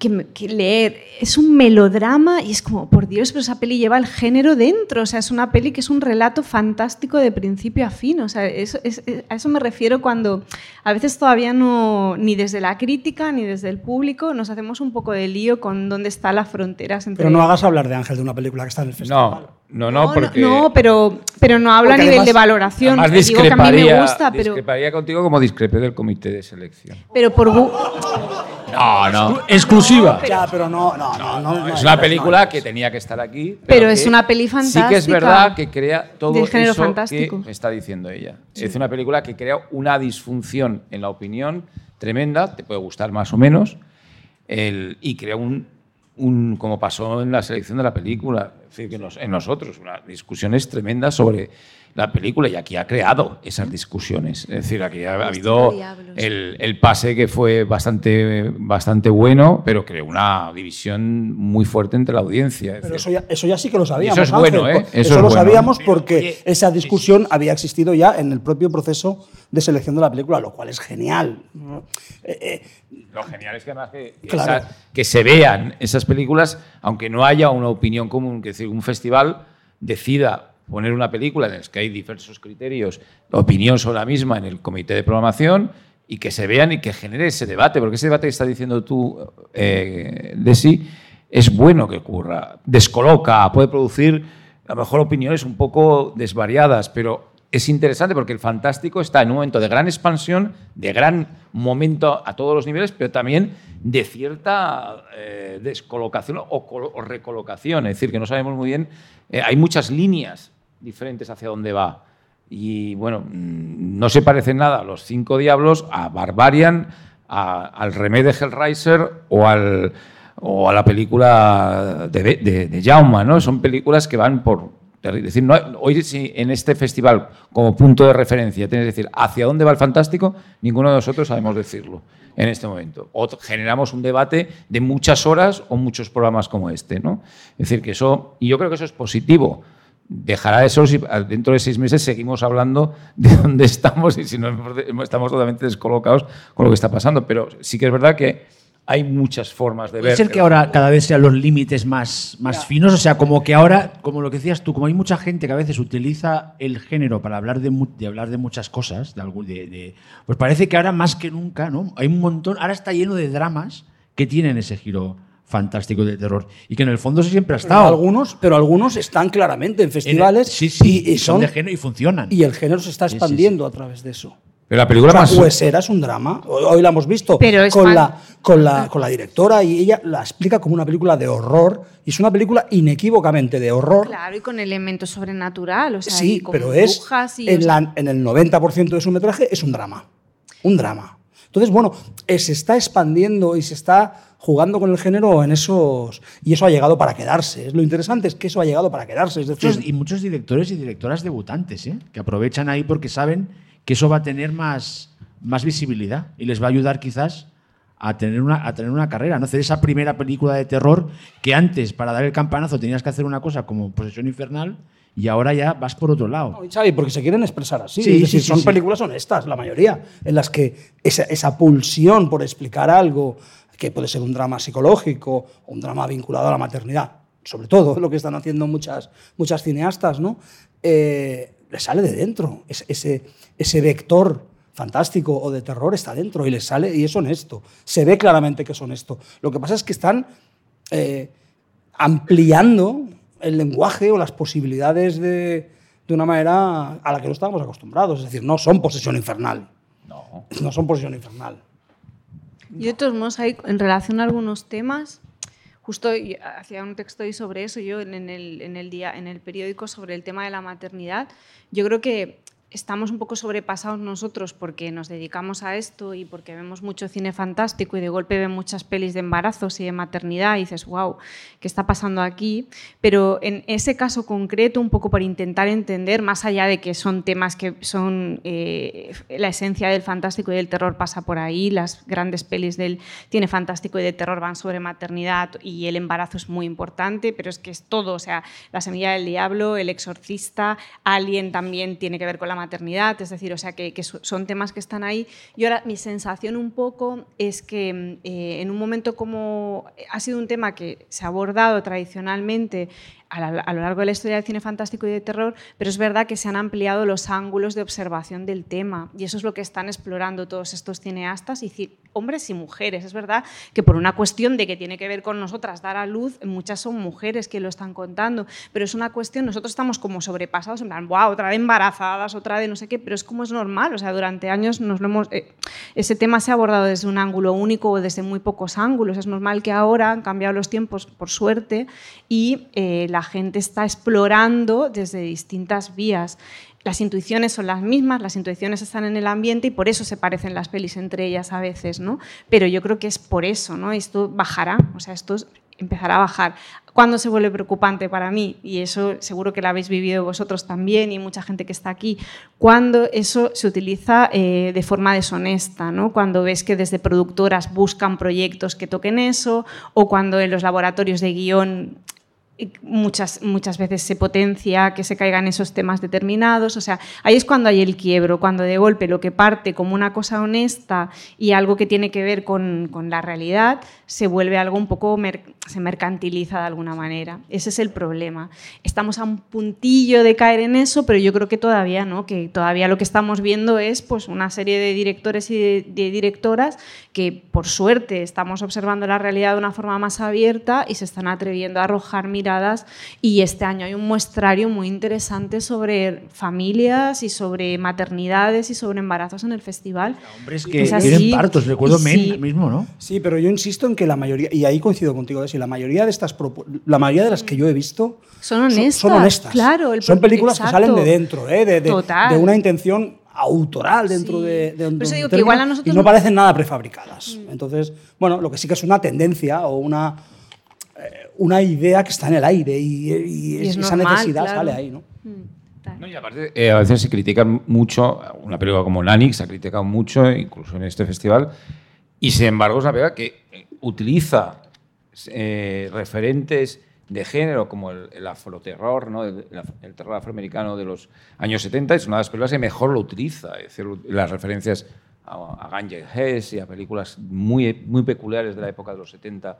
Que, que leer es un melodrama y es como, por Dios, pero esa peli lleva el género dentro. O sea, es una peli que es un relato fantástico de principio a fin. O sea, eso, es- es- a eso me refiero cuando a veces todavía no, ni desde la crítica ni desde el público, nos hacemos un poco de lío con dónde está las fronteras entre. Pero no hagas hablar de Ángel de una película que está en el festival. No, no, no, porque... no, pero, pero no habla a nivel además- de valoración. Además, Digo que a mí me discreparía, gusta, pero, discreparía contigo como discrepé del comité de selección. pero por No, no. Exclusiva. Ya, pero no, no, no. no, no, es una película no. que tenía que estar aquí. Pero es una peli Sí que es fantástica. verdad que crea todo Del género eso fantástico. que está diciendo ella. Es una película que crea una disfunción en la opinión tremenda, te puede gustar más o menos, el- y crea un, un, como pasó en la selección de la película, en nosotros, unas discusiones tremendas sobre la película y aquí ha creado esas discusiones. Es decir, aquí ha, ha habido el, el pase que fue bastante, bastante bueno, pero creó una división muy fuerte entre la audiencia. Es Pero eso ya, eso ya sí que lo sabíamos. Eso es bueno, Ángel. ¿eh? Eso Eso, es lo bueno. sabíamos Pero, porque oye, esa discusión había existido ya en el propio proceso de selección de la película, lo cual es genial. Eh, eh, Lo genial es que además que, que Claro. esa- que se vean esas películas, aunque no haya una opinión común, que es decir, un festival decida poner una película en la que hay diversos criterios, opinión sobre la misma en el comité de programación y que se vean y que genere ese debate, porque ese debate que estás diciendo tú, eh, Desi, es bueno que ocurra, descoloca, puede producir a lo mejor opiniones un poco desvariadas, pero es interesante porque el fantástico está en un momento de gran expansión, de gran momento a todos los niveles, pero también de cierta eh, descolocación o, colo- o recolocación. Es decir, que no sabemos muy bien. eh, hay muchas líneas diferentes hacia dónde va. Y bueno, mm, no se parecen nada a Los Cinco Diablos, a Barbarian, a- al remake de Hellraiser o, al, o a la película de, de, de Jaume, ¿no? Son películas que van por... Es decir, no, hoy si en este festival, como punto de referencia, tienes que decir hacia dónde va el fantástico, ninguno de nosotros sabemos decirlo en este momento. O generamos un debate de muchas horas o muchos programas como este, ¿no? Es decir, que eso, y yo creo que eso es positivo. Dejará eso si dentro de seis meses seguimos hablando de [LAUGHS] dónde estamos y si no estamos totalmente descolocados con lo que está pasando. Pero sí que es verdad que hay muchas formas de ver. Puede ser que ahora cada vez sean los límites más, más finos, o sea, como que ahora, como lo que decías tú, como hay mucha gente que a veces utiliza el género para hablar de, de hablar de muchas cosas, de, algún- de- de- pues parece que ahora más que nunca, ¿no? Hay un montón, ahora está lleno de dramas que tienen ese giro fantástico de terror y que en el fondo siempre ha pero estado. algunos, pero algunos están claramente en En el- festivales sí, sí, y, y son, de género y funcionan. y el género se está Sí, sí, expandiendo a través de eso. Pero la película O sea, más. Huesera es un drama. Hoy la hemos visto Pero es con, fan- la, con, la, con la directora y ella la explica como una película de horror. Y es una película inequívocamente de horror. Claro, y con elementos sobrenatural, o sea, y sí, con pero es o en, sea, la- en el 90% de su metraje es un drama. Un drama. Entonces, bueno, eh, se está expandiendo y se está jugando con el género en esos... Y eso ha llegado para quedarse. Lo interesante es que eso ha llegado para quedarse. Es decir, Muchos- y muchos directores y directoras debutantes, ¿eh? que aprovechan ahí porque saben que eso va a tener más, más visibilidad y les va a ayudar quizás a tener, una, a tener una carrera, no hacer esa primera película de terror que antes para dar el campanazo tenías que hacer una cosa como Posesión Infernal y ahora ya vas por otro lado. No, Xavi, porque se quieren expresar así. Sí, es decir, sí, sí, son películas honestas, la mayoría, en las que esa, esa pulsión por explicar algo, que puede ser un drama psicológico o un drama vinculado a la maternidad, sobre todo [LAUGHS] lo que están haciendo muchas, muchas cineastas, ¿no? Eh, le sale de dentro. Es- ese, ese vector fantástico o de terror está dentro y les sale y es honesto. Se ve claramente que es honesto. Lo que pasa es que están eh, ampliando el lenguaje o las posibilidades de, de una manera a la que no estábamos acostumbrados. Es decir, no son posesión infernal. No. No son posesión infernal. Y de todos modos, hay, en relación a algunos temas, justo hacía un texto hoy sobre eso, yo en el, en, el día, en el periódico sobre el tema de la maternidad, yo creo que estamos un poco sobrepasados nosotros porque nos dedicamos a esto y porque vemos mucho cine fantástico y de golpe ven muchas pelis de embarazos y de maternidad y dices, wow, ¿qué está pasando aquí? Pero en ese caso concreto, un poco por intentar entender, más allá de que son temas que son eh, la esencia del fantástico y del terror pasa por ahí, las grandes pelis del cine fantástico y de terror van sobre maternidad y el embarazo es muy importante, pero es que es todo, o sea, La semilla del diablo, El exorcista, Alien también tiene que ver con la maternidad, es decir, o sea, que, son temas que están ahí. Y ahora mi sensación un poco es que eh, en un momento como ha sido un tema que se ha abordado tradicionalmente a, lo largo de la historia del cine fantástico y de terror, pero es verdad que se han ampliado los ángulos de observación del tema y eso es lo que están explorando todos estos cineastas, y hombres y mujeres. Es verdad que por una cuestión de que tiene que ver con nosotras dar a luz, muchas son mujeres que lo están contando, pero es una cuestión, nosotros estamos como sobrepasados, en plan, wow, otra de embarazadas, otra de no sé qué, pero es como es normal, o sea, durante años nos lo hemos, eh, ese tema se ha abordado desde un ángulo único o desde muy pocos ángulos. Es normal que ahora han cambiado los tiempos, por suerte, y eh, la la gente está explorando desde distintas vías. Las intuiciones son las mismas, las intuiciones están en el ambiente y por eso se parecen las pelis entre ellas a veces, ¿no? Pero yo creo que es por eso, ¿no? Esto bajará, o sea, esto empezará a bajar. ¿Cuándo se vuelve preocupante para mí? Y eso seguro que lo habéis vivido vosotros también y mucha gente que está aquí. Cuando eso se utiliza eh, de forma deshonesta, ¿no? Cuando ves que desde productoras buscan proyectos que toquen eso o cuando en los laboratorios de guion muchas, muchas veces se potencia que se caigan esos temas determinados. O sea, ahí es cuando hay el quiebro, cuando de golpe lo que parte como una cosa honesta y algo que tiene que ver con, con la realidad se vuelve algo un poco, se mercantiliza de alguna manera. Ese es el problema. Estamos a un puntillo de caer en eso, pero yo creo que todavía no, que todavía lo que estamos viendo es pues, una serie de directores y de, directoras que por suerte estamos observando la realidad de una forma más abierta y se están atreviendo a arrojar miradas y este año hay un muestrario muy interesante sobre familias y sobre maternidades y sobre embarazos en el festival. Hombres que tienen partos, recuerdo sí, mismo, ¿no? Sí, pero yo insisto en que la mayoría, y ahí coincido contigo, si la mayoría de estas la mayoría de las que yo he visto son honestas. Son, honestas. Claro, son películas que salen de dentro, ¿eh? de, de, una intención autoral dentro de, de, y no parecen nada prefabricadas. Mm. Entonces, bueno, lo que sí que es una tendencia o una una idea que está en el aire y, esa necesidad sale ahí, ¿no? Mm, y aparte, eh, a veces se critican mucho, una película como Nanix se ha criticado mucho, incluso en este festival, y sin embargo es una película que utiliza eh, referentes de género como el, afroterror, ¿no? el, terror afroamericano de los años 70, es una de las películas que mejor lo utiliza. Es decir, las referencias a, a Hess y a películas muy, muy peculiares de la época de los 70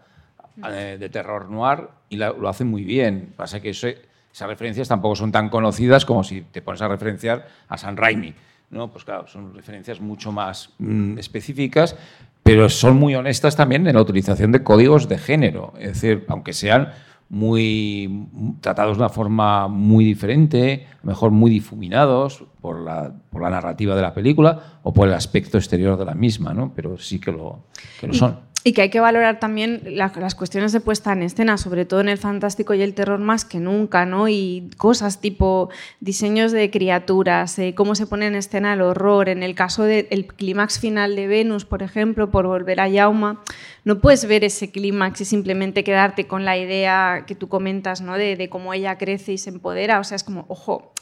eh, de terror noir y lo hace muy bien. Pasa que esas referencias tampoco son tan conocidas como si te pones a referenciar a San Raimi. ¿no? Pues claro, son referencias mucho más mm, específicas, pero son muy honestas también en la utilización de códigos de género. Es decir, aunque sean muy tratados de una forma muy diferente, mejor muy difuminados por la, por la narrativa de la película o por el aspecto exterior de la misma, ¿no? pero sí que lo, que lo son. Y que hay que valorar también las cuestiones de puesta en escena, sobre todo en el fantástico y el terror más que nunca, ¿no? Y cosas tipo diseños de criaturas, eh, cómo se pone en escena el horror. En el caso del clímax final de Venus, por ejemplo, por volver a Yauma, no puedes ver ese clímax y simplemente quedarte con la idea que tú comentas, ¿no? De, de cómo ella crece y se empodera. O sea, es como, ojo,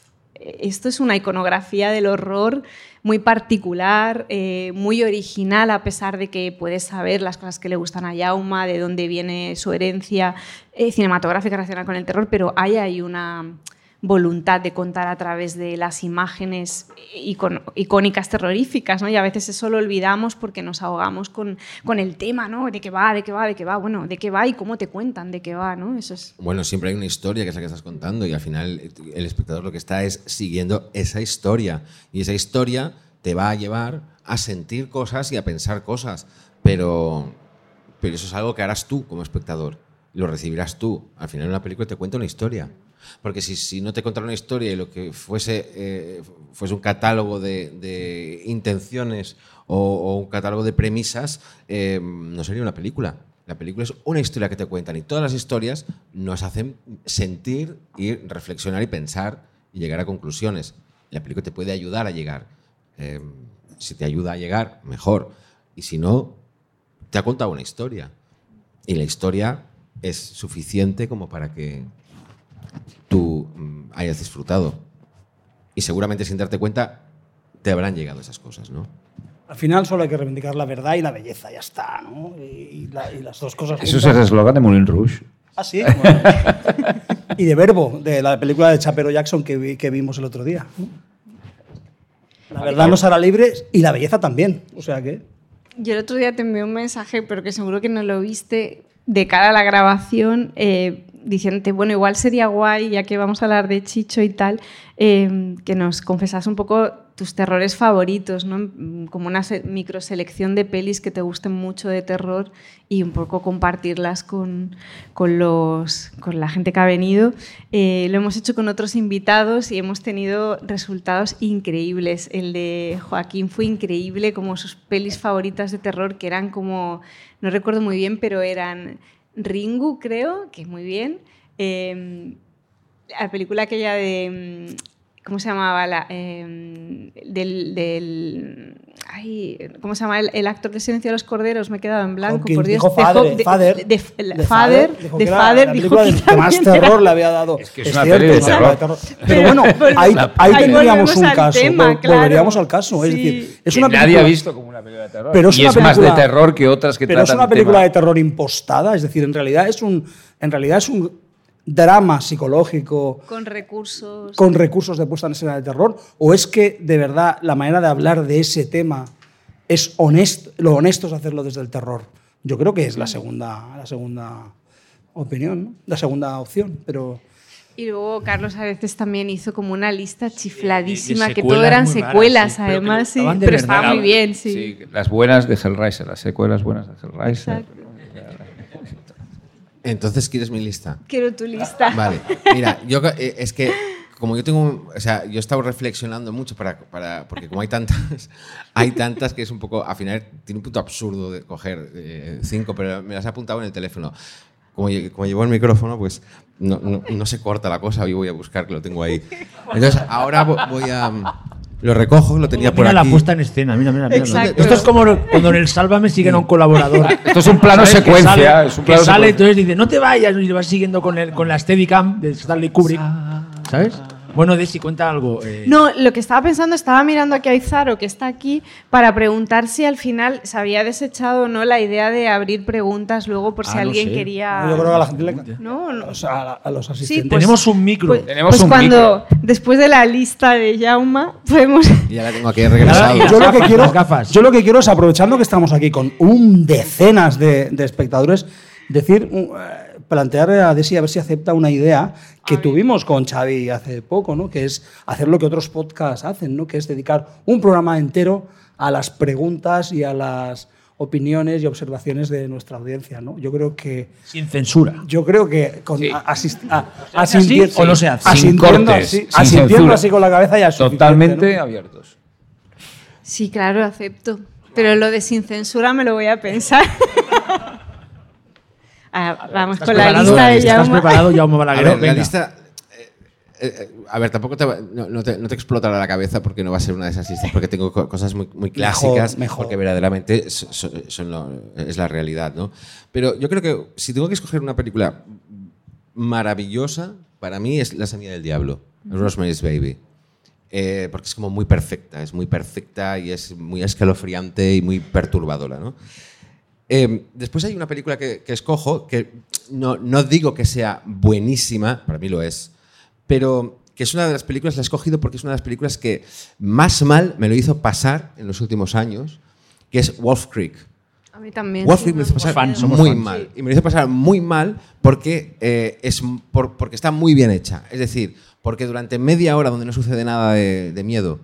esto es una iconografía del horror muy particular, eh, muy original, a pesar de que puedes saber las cosas que le gustan a Yauma, de dónde viene su herencia eh, cinematográfica relacionada con el terror, pero hay ahí una, voluntad de contar a través de las imágenes icónicas terroríficas, ¿no? Y a veces eso lo olvidamos porque nos ahogamos con, con, el tema, ¿no? De qué va, de qué va, de qué va, bueno, de qué va y cómo te cuentan de qué va, ¿no? Eso es... Bueno, siempre hay una historia que es la que estás contando y al final el espectador lo que está es siguiendo esa historia y esa historia te va a llevar a sentir cosas y a pensar cosas, pero, pero eso es algo que harás tú como espectador, lo recibirás tú. Al final una película te cuenta una historia. Porque si, no te contara una historia y lo que fuese, eh, fuese un catálogo de, intenciones o, un catálogo de premisas, eh, no sería una película. La película es una historia que te cuentan y todas las historias nos hacen sentir y reflexionar y pensar y llegar a conclusiones. La película te puede ayudar a llegar. Eh, si te ayuda a llegar, mejor. Y si no, te ha contado una historia. Y la historia es suficiente como para que tú mm, hayas disfrutado. Y seguramente sin darte cuenta te habrán llegado esas cosas, ¿no? Al final solo hay que reivindicar la verdad y la belleza, ya está, ¿no? Y, la- y las dos cosas. Eso es el eslogan de Moulin Rouge. Ah, sí. Bueno. [LAUGHS] y de Verbo, de la película de Chapero Jackson que, vi- que vimos el otro día. La verdad nos hará libres y la belleza también. O sea que. Yo el otro día te envié un mensaje, pero que seguro que no lo viste, de cara a la grabación, eh, diciéndote, bueno, igual sería guay, ya que vamos a hablar de Chicho y tal, eh, que nos confesas un poco tus terrores favoritos, ¿no? Como una se- microselección de pelis que te gusten mucho de terror y un poco compartirlas con, con los, con la gente que ha venido. Eh, lo hemos hecho con otros invitados y hemos tenido resultados increíbles. El de Joaquín fue increíble, como sus pelis favoritas de terror, que eran como, no recuerdo muy bien, pero eran Ringu, creo, que muy bien. Eh, la película aquella de... ¿Cómo se llamaba? La, eh, del, del- ay, ¿Cómo se llama? El, el actor de Silencio de los Corderos. Me he quedado en blanco, Hawkins por Dios. dijo De Father, de- Father, de- de- de de Father, dijo de Father, la dijo película que de- que más terror le había dado. Es que es una peli de es una terror. Pero Pero bueno, ahí, ahí tendríamos un caso. tema, vol- claro. Volveríamos al caso. Es decir, es una nadie película, ha visto como una película de terror. Pero es y una es más de película- terror que otras que pero es tratan una el película de terror impostada. Es decir, en realidad es un, en realidad es un drama psicológico Con recursos. con recursos de puesta en escena de terror? ¿O es que de verdad la manera de hablar de ese tema es honesto, lo honesto es hacerlo desde el terror? Yo creo que es la segunda, la segunda opinión, ¿no? la segunda opción, pero Y luego Carlos a veces también hizo como una lista chifladísima, de que todo eran secuelas, sí, pero además, sí. Pero estaba muy bien, sí. Sí, las buenas de Hellraiser, las secuelas buenas de Hellraiser. Exacto. Entonces, ¿quieres mi lista? Quiero tu lista. Vale, mira, yo eh, es que como yo tengo, o sea, yo he estado reflexionando mucho para, para porque como hay tantas, [LAUGHS] hay tantas que es un poco, al final tiene un punto absurdo de coger eh, cinco, pero me las he apuntado en el teléfono. Como, como llevo el micrófono, pues no, no, no se corta la cosa, hoy voy a buscar que lo tengo ahí. [LAUGHS] Entonces, ahora vo- voy a... Lo recojo, lo tenía por Mira la aquí. puesta en escena, mira, mira, mira. Exacto. Esto es como cuando en el Sálvame siguen a un colaborador. [LAUGHS] Esto es un plano ¿Sabes? Que secuencia, sale- es un que plano sale, secuencia. entonces dice, no te vayas, y le vas siguiendo con, el, con la Steadicam de Stanley Kubrick. ¿Sabes? Bueno, Desi, cuenta algo. eh, No, lo que estaba pensando, estaba mirando aquí a Izaro, que está aquí, para preguntar si al final se había desechado o no la idea de abrir preguntas luego por si Ah, no alguien sé. quería... yo creo que a la gente le No, no. o sea, a, los Sí, asistentes. pues- Tenemos un micro. Pues, Tenemos pues un cuando, después de la lista de Jauma, podemos... Y ya la tengo aquí regresado. Yo lo que quiero, las gafas. yo lo que quiero es aprovechando que estamos aquí con un decenas de, de espectadores, decir, un- eh, plantear a Desi a ver si acepta una idea que tuvimos con Xavi hace poco, ¿no? Que es hacer lo que otros podcasts hacen, ¿no? Que es dedicar un programa entero a las preguntas y a las opiniones y observaciones de nuestra audiencia, ¿no? Yo creo que Sin censura. yo creo que con, Sí. a- asist- a- hace así asintiendo- o no se hace? Sin asintiendo cortes, así, sin asintiendo censura. así con la cabeza ya es Totalmente ¿no? abiertos. Sí, claro, acepto. Pero lo de sin censura me lo voy a pensar. [LAUGHS] Ah, vamos ¿Estás con la lista de ¿Estás Jaume. preparado, Jaume A Balaguer? ver, la lista. eh, eh, eh, a ver, tampoco te, va- no, no te, no te explotará la cabeza porque no va a ser una de esas listas, porque tengo co- cosas muy, muy clásicas, mejor. porque verdaderamente so- so- son lo- es la realidad, ¿no? Pero yo creo que si tengo que escoger una película maravillosa, para mí es La Semilla del Diablo, Rosemary's Baby. Eh, porque es como muy perfecta, es muy perfecta y es muy escalofriante y muy perturbadora, ¿no? Eh, después hay una película que, que escojo que no, no digo que sea buenísima, para mí lo es, pero que es una de las películas, la he escogido porque es una de las películas que más mal me lo hizo pasar en los últimos años, que es Wolf Creek. A mí también. Wolf sí, Creek me hizo pasar Fan, muy fans. mal. Y me lo hizo pasar muy mal porque, eh, es, por- porque está muy bien hecha. Es decir, porque durante media hora donde no sucede nada de, de miedo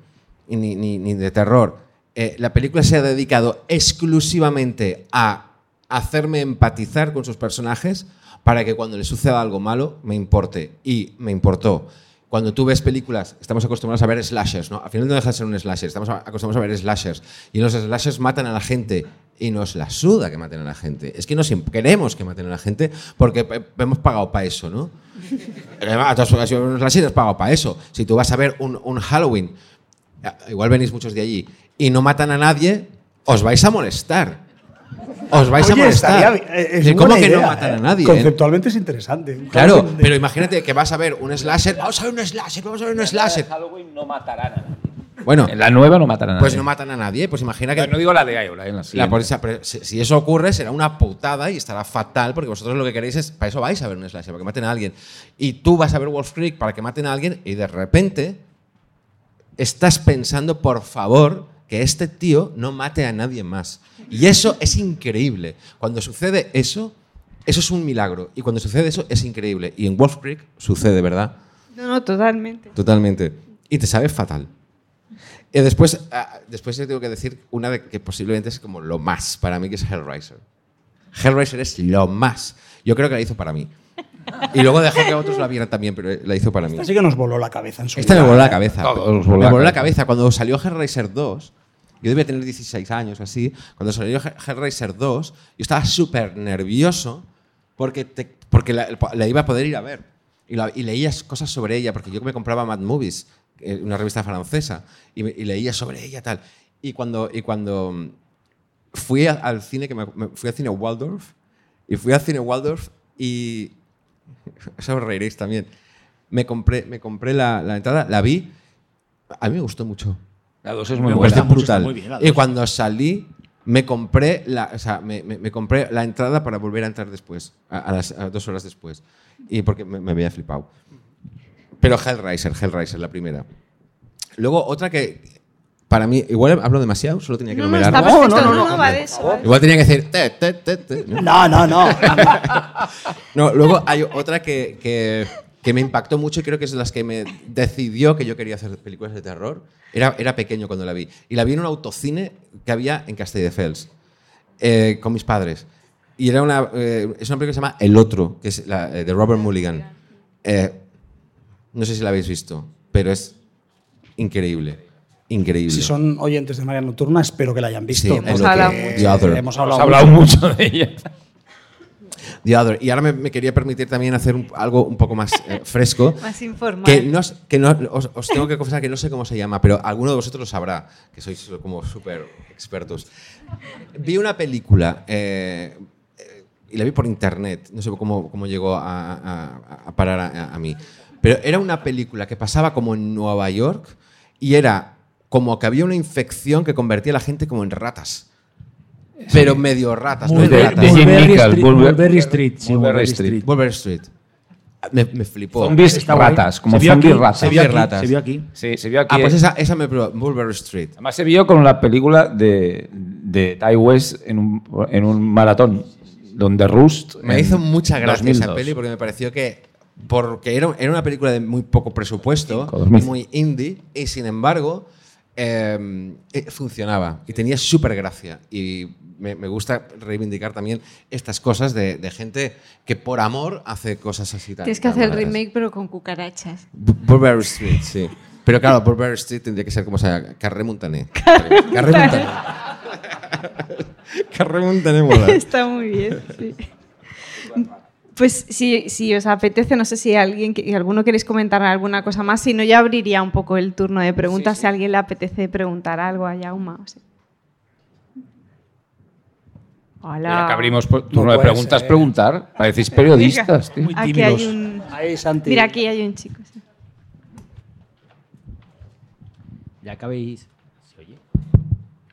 ni, ni- ni de terror, eh, la película se ha dedicado exclusivamente a hacerme empatizar con sus personajes para que cuando les suceda algo malo me importe. Y me importó. Cuando tú ves películas, estamos acostumbrados a ver slashers, ¿no? Al final no deja de ser un slasher, estamos acostumbrados a ver slashers. Y los slashers matan a la gente y nos la suda que maten a la gente. Es que no siempre queremos que maten a la gente porque hemos pagado para eso, ¿no? [LAUGHS] Además, tú has- slasher has pagado para eso. Si tú vas a ver un, un Halloween, ya, igual venís muchos de allí, y no matan a nadie, os vais a molestar. Os vais a molestar. estaría- eh, es ¿Y ¿Cómo que no matan a ¿eh? nadie? eh? Conceptualmente es interesante. Claro, pero imagínate que vas a ver un slasher. Vamos a ver un slasher, vamos a ver un slasher. Halloween no matarán a nadie. Bueno, En la nueva no matarán a pues nadie. no matan a nadie. Pues imagina que No digo la de Iowa, en la La policía- pero si eso ocurre, será una putada y estará fatal, porque vosotros lo que queréis es, para eso vais a ver un slasher, para que maten a alguien. Y tú vas a ver Wolf Creek para que maten a alguien y de repente estás pensando, por favor, que este tío no mate a nadie más. Y eso es increíble. Cuando sucede eso, eso es un milagro. Y cuando sucede eso, es increíble. Y en Wolf Creek sucede, ¿verdad? No, no, totalmente. Totalmente. Y te sabe fatal. Y después, ah, después yo tengo que decir una de que posiblemente es como lo más para mí, que es Hellraiser. Hellraiser es lo más. Yo creo que la hizo para mí. Y luego dejó que otros la vieran también, pero la hizo para mí. Así que nos voló la cabeza en su Esta me día. voló la cabeza. Todos nos me voló la voló la cabeza. cabeza. Cuando salió Hellraiser 2, yo debía tener 16 años o así, cuando salió He- Hellraiser 2, yo estaba súper nervioso porque, te- porque la, la iba a poder ir a ver. Y, la- y leías cosas sobre ella, porque yo me compraba Mad Movies, eh, una revista francesa, y, y leía sobre ella tal. Y cuando, y cuando mm, fui al cine, que me, me- fui al cine Waldorf, y fui al cine Waldorf y... [LAUGHS] Eso os reiréis también. Me compré, me compré la, la entrada, la vi, a mí me gustó mucho. La dos es muy Me buena. brutal. muy bien, la y cuando salí, me compré la, o sea, me, me- me compré la entrada para volver a entrar después, a, a las a dos horas después. Y porque me, me había flipado. Pero Hellraiser, Hellraiser, la primera. Luego, otra que para mí, igual hablo demasiado, solo tenía que No, no, numerar. está perfecto. no, no, No, no, no, va de eso. va de Igual tenía que decir. te, te, te, te, ¿no? No, no, no. No, [LAUGHS] luego hay otra que, que, que me impactó mucho y creo que es de las que me decidió que yo quería hacer películas de terror. Era, era pequeño cuando la vi. Y la vi en un autocine que había en Castelldefels, eh, con mis padres. Y era una, eh, es una película que se llama El Otro, que es la, eh, de Robert Mulligan. Eh, no sé si la habéis visto, pero es increíble. Increíble. Si son oyentes de María Nocturna, espero que la hayan visto. Sí, hemos hablado The Other. Hemos Hemos hablado, hablado mucho. mucho de ella. The Other. Y ahora me, me quería permitir también hacer un- algo un poco más eh, [LAUGHS] fresco. Más informal. Que, no, que no, os, os tengo que confesar que no sé cómo se llama, pero alguno de vosotros lo sabrá, que sois como súper expertos. Vi una película eh, eh, y la vi por internet, no sé cómo, cómo llegó a, a- a parar a, a mí, pero era una película que pasaba como en Nueva York y era como que había una infección que convertía a la gente como en ratas. Pero medio ratas, en de- ratas. Mulberry Street, Mulber- Mulberry Street, sí, Mulberry Mulberry Street. Street. Street. Me, me flipó. Zombies Está guay. ratas, como Se vio zombies aquí, ratas. Se vio aquí, ratas. se vio aquí. Sí, se vio aquí. Ah, pues esa, esa me probó, Mulberry Street. Además se vio con la película de, de Ty West en un, en un maratón, donde Rust... Me hizo mucha gracia esa 2002. peli porque me pareció que porque era, era una película de muy poco presupuesto, 2005. muy indie, y sin embargo eh, eh, funcionaba y tenía súper gracia. Y me, me gusta reivindicar también estas cosas de, de gente que por amor hace cosas así. tan- Tienes que hacer el remake, pero con cucarachas. Bu- Burberry Street, sí. Pero claro, Burberry Street tendría que ser como sea, Carré Montané. Carré Montané. [LAUGHS] Carré Montané mola. Está muy bien, sí. Pues si, si os apetece, no sé si alguien, que- alguno queréis comentar alguna cosa más, si no ya abriría un poco el turno de preguntas si a alguien le apetece preguntar algo a Jauma. o sí. Hola. Ya que abrimos por- No turno de preguntas, ser. preguntar. Parecéis periodistas, tío. Muy Aquí tímidos. hay un... Ahí, Santi. Mira, aquí hay un chico. sí. Ya que habéis. ¿Se oye?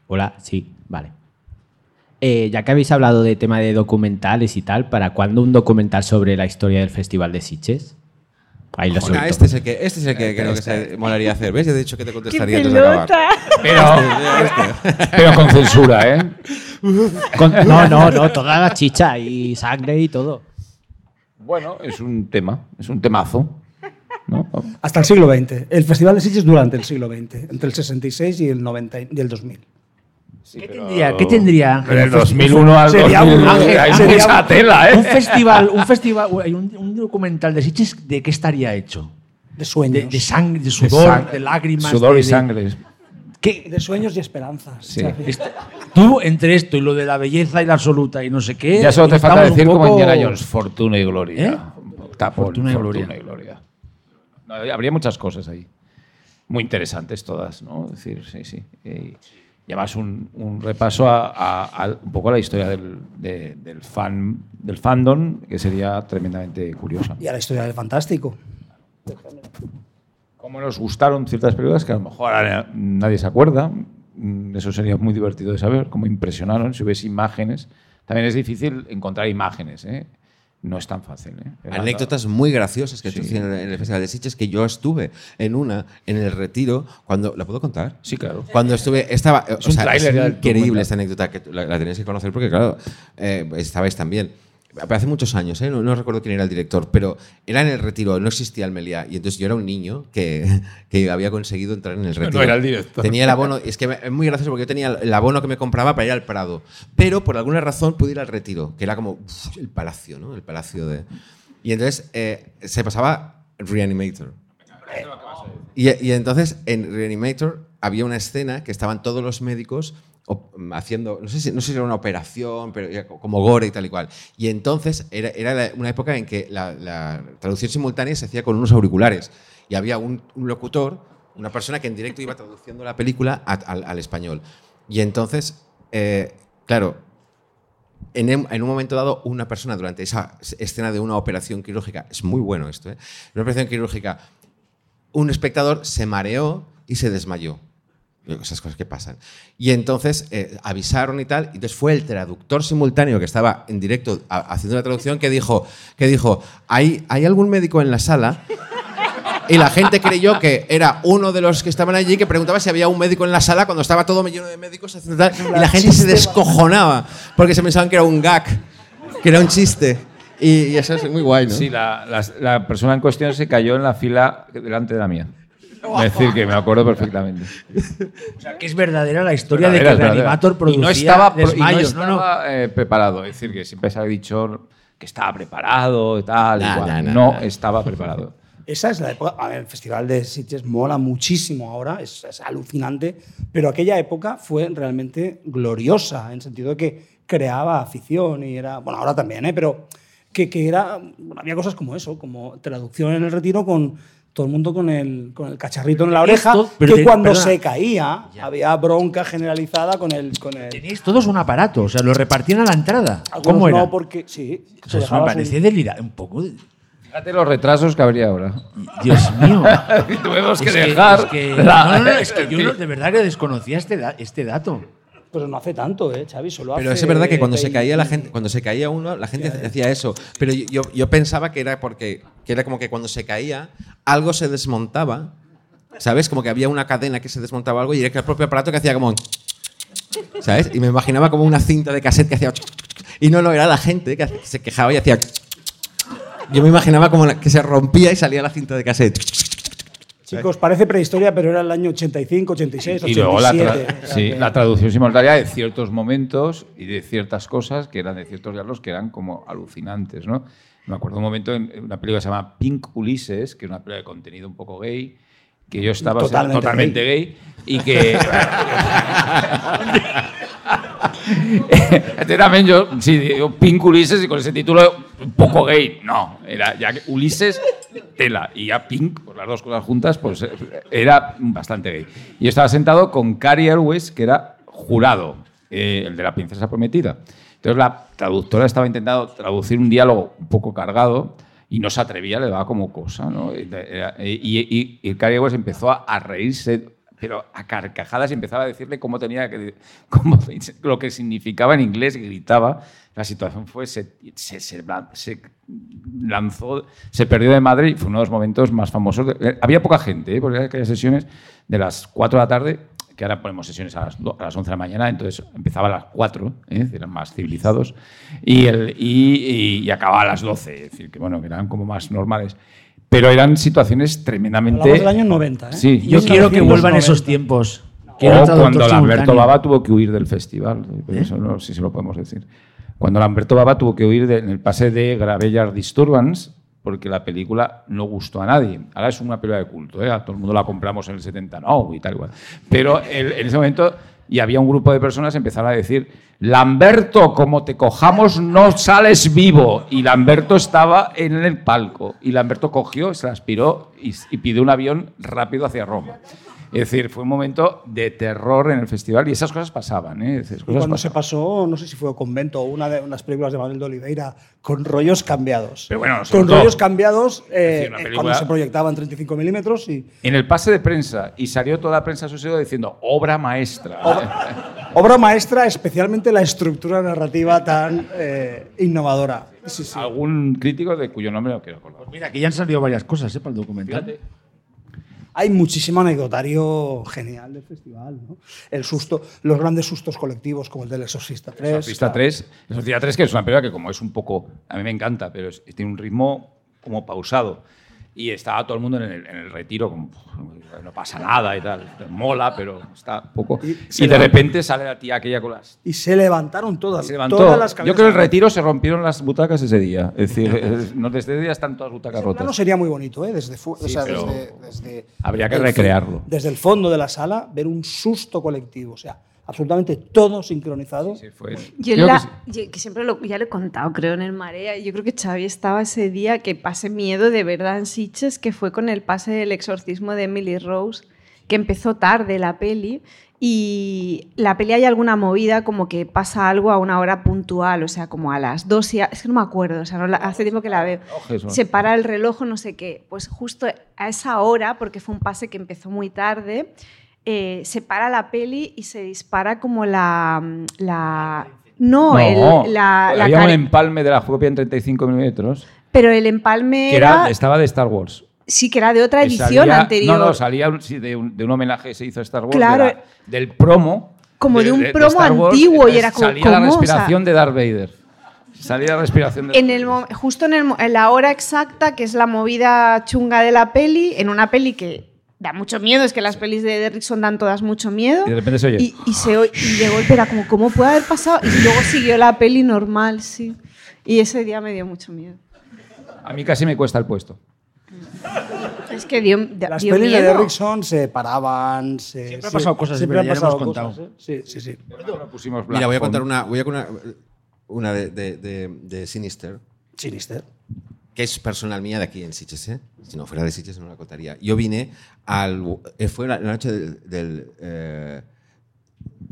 Hola, sí, vale. Eh, ya que habéis hablado de tema de documentales y tal, ¿para cuándo un documental sobre la historia del Festival de Sitges? Ahí lo Ah, suelto. este es el que, este es el que creo que se molaría hacer. ¿Ves? Ya he dicho que te ¡Qué contestaría antes de acabar. Pero, [LAUGHS] pero con censura, ¿eh? Con- no, no, no, toda la chicha y sangre y todo. Bueno, es un tema, es un temazo. ¿no? Hasta el siglo XX. El Festival de Sitges durante el siglo XX, entre el 66 y el, 90, y y el 2000. ¿Qué tendría, ¿Qué tendría Ángel? El festi- 2001 al Sería 2000 un- Ángel, hay sería mucha un- tela, ¿eh? Un festival, un festival, hay un, un documental de Sitges, ¿de qué estaría hecho? De sueños. De, de sangre, de De sudor, sang- de lágrimas. Sudor de- y de- sangre. ¿Qué? De sueños y esperanzas. Sí. Este- tú, entre esto y lo de la belleza y la absoluta y no sé qué. Ya solo te falta decir como poco- Indiana Jones, fortuna y gloria. ¿Eh? Fortuna y gloria. fortuna y gloria. No, habría muchas cosas ahí. Muy interesantes todas, ¿no? Es decir, sí, sí. Y, además un, un repaso a, a- a un poco a la historia del, de- del, fan, del fandom, que sería tremendamente curiosa. Y a la historia del fantástico. Cómo nos gustaron ciertas películas que a lo mejor ahora nadie se acuerda. Mm, Eso sería muy divertido de saber, cómo impresionaron, si hubiese imágenes. También es difícil encontrar imágenes, ¿eh? No es tan fácil. ¿eh? Anécdotas muy graciosas que Sí. tú tienes en el Festival de Sitges que yo estuve en una, en el retiro, cuando... ¿La puedo contar? Sí, claro. Cuando estuve, estaba, Es o sea, es increíble esta anécdota que la, la tenéis que conocer porque claro, eh, estabais también. Pero hace muchos años, ¿eh? no, no recuerdo quién era el director, pero era en el retiro, no existía el Meliá y entonces yo era un niño que, que había conseguido entrar en el retiro. era el director. Tenía el abono, es que es muy gracioso porque yo tenía el abono que me compraba para ir al Prado, pero por alguna razón pude ir al retiro, que era como uf, el palacio, ¿no? El palacio de... Y entonces eh, se pasaba Reanimator. Y, y entonces en Reanimator había una escena que estaban todos los médicos haciendo, no sé, si, no sé si era una operación, pero como gore y tal y cual. Y entonces era, era una época en que la, la traducción simultánea se hacía con unos auriculares y había un, un locutor, una persona que en directo iba traduciendo la película a- al, al español. Y entonces, eh, claro, en, en un momento dado, una persona durante esa escena de una operación quirúrgica, es muy bueno esto, ¿eh? una operación quirúrgica, un espectador se mareó y se desmayó. Esas cosas que pasan. Y entonces eh, avisaron y tal. Y entonces fue el traductor simultáneo que estaba en directo a- haciendo la traducción que dijo, que dijo ¿Hay, ¿hay algún médico en la sala? Y la gente creyó que era uno de los que estaban allí que preguntaba si había un médico en la sala cuando estaba todo lleno de médicos haciendo tal. Y la gente se descojonaba porque se pensaban que era un gag, que era un chiste. Y, y eso es muy guay, ¿no? Sí, la, la- la persona en cuestión se cayó en la fila delante de la mía. Es [LAUGHS] decir, que me acuerdo perfectamente. O sea, que es verdadera la historia de que Verdadera, verdadera. Reanimator producía y no estaba, pro- y no desmayos. No, no. estaba, eh, preparado. Es decir, que siempre se ha dicho que estaba preparado y tal. Nah, igual. nah, nah, no nah. estaba preparado. [LAUGHS] Esa es la época. a ver, el Festival de Sitges mola muchísimo ahora, es, es alucinante, pero aquella época fue realmente gloriosa, en el sentido de que creaba afición y era. Bueno, ahora también, ¿eh? pero que, que era. bueno, había cosas como eso, como traducción en el retiro con todo el mundo con el, con el cacharrito en la oreja, pero que cuando perdona. se caía había bronca generalizada con el. Con el Tenéis todos un aparato, o sea, lo repartían a la entrada. algunos ¿Cómo era? no, porque. Sí, O se sea, eso me parece delirante. Un poco. de- Fíjate los retrasos que habría ahora. Dios mío. [LAUGHS] Tuvimos que Es dejar. es que- la- no, no, no, es que yo [LAUGHS] no- de verdad que desconocía este, da- este dato. Pero no hace tanto, ¿eh, Xavi? Solo Pero hace es verdad que cuando se 20. caía la gente, cuando se caía uno, la gente hacía eso. Pero yo, yo- pensaba que era porque que era como que cuando se caía algo se desmontaba, ¿sabes? Como que había una cadena que se desmontaba algo y era que el propio aparato que hacía como, [LAUGHS] ¿sabes? Y me imaginaba como una cinta de cassette que hacía [LAUGHS] y no, no era la gente que se quejaba y hacía. [LAUGHS] Yo me imaginaba como que se rompía y salía la cinta de cassette. Chicos, parece prehistoria, pero era el año 85, 86, Y 87. luego la, tra- sí, la traducción simultánea de ciertos momentos y de ciertas cosas que eran de ciertos diálogos que eran como alucinantes, ¿no? Me acuerdo un momento en una película que se llama Pink Ulises, que es una película de contenido un poco gay, que yo estaba Totalmente totalmente gay. y que... [LAUGHS] [LAUGHS] Este también yo, sí, digo Pink Ulises y con ese título un poco gay. No, era ya que Ulises, tela. Y ya Pink, pues las dos cosas juntas, pues era bastante gay. Y estaba sentado con Cary Elwes, que era jurado, eh, el de la princesa prometida. Entonces la traductora estaba intentando traducir un diálogo un poco cargado y no se atrevía, le daba como cosa, ¿no? Y, y, y, y empezó a reírse pero a carcajadas empezaba a decirle cómo tenía que [LAUGHS] cómo, [LAUGHS] lo que significaba en inglés gritaba la situación fue se, se, se, se lanzó se perdió de madre y fue uno de los momentos más famosos de, había poca gente ¿eh? porque aquellas sesiones de las 4 de la tarde que ahora ponemos sesiones a las, a las 11 de la mañana entonces empezaba a las 4 ¿eh? eran más civilizados y, el, y, y, y acababa a las 12 es decir que bueno que eran como más normales pero eran situaciones tremendamente. Hablamos del año 90, ¿eh? Sí, yo quiero que vuelvan esos tiempos. O cuando Lamberto Baba tuvo que huir del festival. ¿Eh? Eso no sé si lo podemos decir. Cuando Lamberto Baba tuvo que huir de, en el pase de Gravellar Disturbance, porque la película no gustó a nadie. Ahora es una película de culto, ¿eh? A todo el mundo la compramos en el 70, no, y tal igual. Pero el- en ese momento, y había un grupo de personas que empezaron a decir, Lamberto, como te cojamos no sales vivo. Y Lamberto estaba en el palco. Y Lamberto cogió, se aspiró y, y pidió un avión rápido hacia Roma. Es decir, fue un momento de terror en el festival y esas cosas pasaban. ¿eh? Esas Y cosas cuando se pasaban. pasó, no sé si fue o Convento o una de unas películas de Manuel de Oliveira, con rollos cambiados. Pero bueno, con todo- rollos cambiados eh, decir, eh, cuando se proyectaba en 35 milímetros y En el pase de prensa, y salió toda la prensa asociada diciendo obra maestra. obra maestra, especialmente la estructura narrativa tan eh, innovadora. Sí, sí. Algún crítico de cuyo nombre no quiero acordar. Mira, aquí ya han salido varias cosas ¿eh? para el documental. Hay muchísimo anecdotario genial del festival. ¿no? El susto, los grandes sustos colectivos como el del Exorcista 3. Exorcista claro. 3, Exorcista 3, que es una película que como es un poco, a mí me encanta, pero es- tiene un ritmo como pausado. Y estaba todo el mundo en el, en el retiro, como, no pasa nada y tal. Mola, pero está poco. Y de repente sale la tía aquella con las... Y se levantaron todas. Se levantó. todas las Yo creo que el retiro se rompieron las butacas ese día. Es decir, [LAUGHS] es- no, desde ese día están todas butacas Ese plano rotas. sería muy bonito, ¿eh? Desde, o Sí, sea, pero desde, desde habría que recrearlo. Desde el fondo de la sala, ver un susto colectivo. O sea, absolutamente todo sincronizado. Sí, fue- Yo, la- que sí. yo- que siempre lo, ya lo he contado, creo, en el Marea. Yo creo que Xavi estaba ese día que pasé miedo de verdad en Sitges, que fue con el pase del exorcismo de Emily Rose, que empezó tarde la peli. Y la peli hay alguna movida como que pasa algo a una hora puntual, o sea, como a las dos y a- es que no me acuerdo, o sea, no la- hace tiempo que la veo. Oh. Se para el reloj, no sé qué. Pues justo a esa hora, porque fue un pase que empezó muy tarde, eh, se para la peli y se dispara como la... la no, No, el- la, la había un empalme de la copia en 35 milímetros pero el empalme que era, era, estaba de Star Wars. sí que era de otra edición salía- anterior. No, no, salía un- sí, de, un, de un homenaje que se hizo a Star Wars. Claro. de la- del promo. Como de un promo Wars, antiguo y era como, Salía la ¿cómo? O sea, respiración de Darth Vader. Salía la respiración de En el, justo en, el mo- en la hora exacta, que es la movida chunga de la peli, en una peli que da mucho miedo, es que las pelis de Derrickson dan todas mucho miedo. Y de repente se oye. Y, y se oye- y de golpe era como, ¿cómo puede haber pasado? Y luego siguió la peli normal, sí. Y ese día me dio mucho miedo. A mí casi me cuesta el puesto. Es que dio, dio Las dio pelis de. Derrickson se paraban. Se, Siempre han pasado cosas, Siempre es han pasado hemos cosas. contado. ¿eh? Sí, sí, sí. Pusimos Mira, voy a contar una, voy a contar una de, de, de- de Sinister, Sinister. Que es personal mía de aquí en Sitges. ¿eh? Si no fuera de Sitges no la contaría. Yo vine al... eh, Fue la, noche del... del, eh,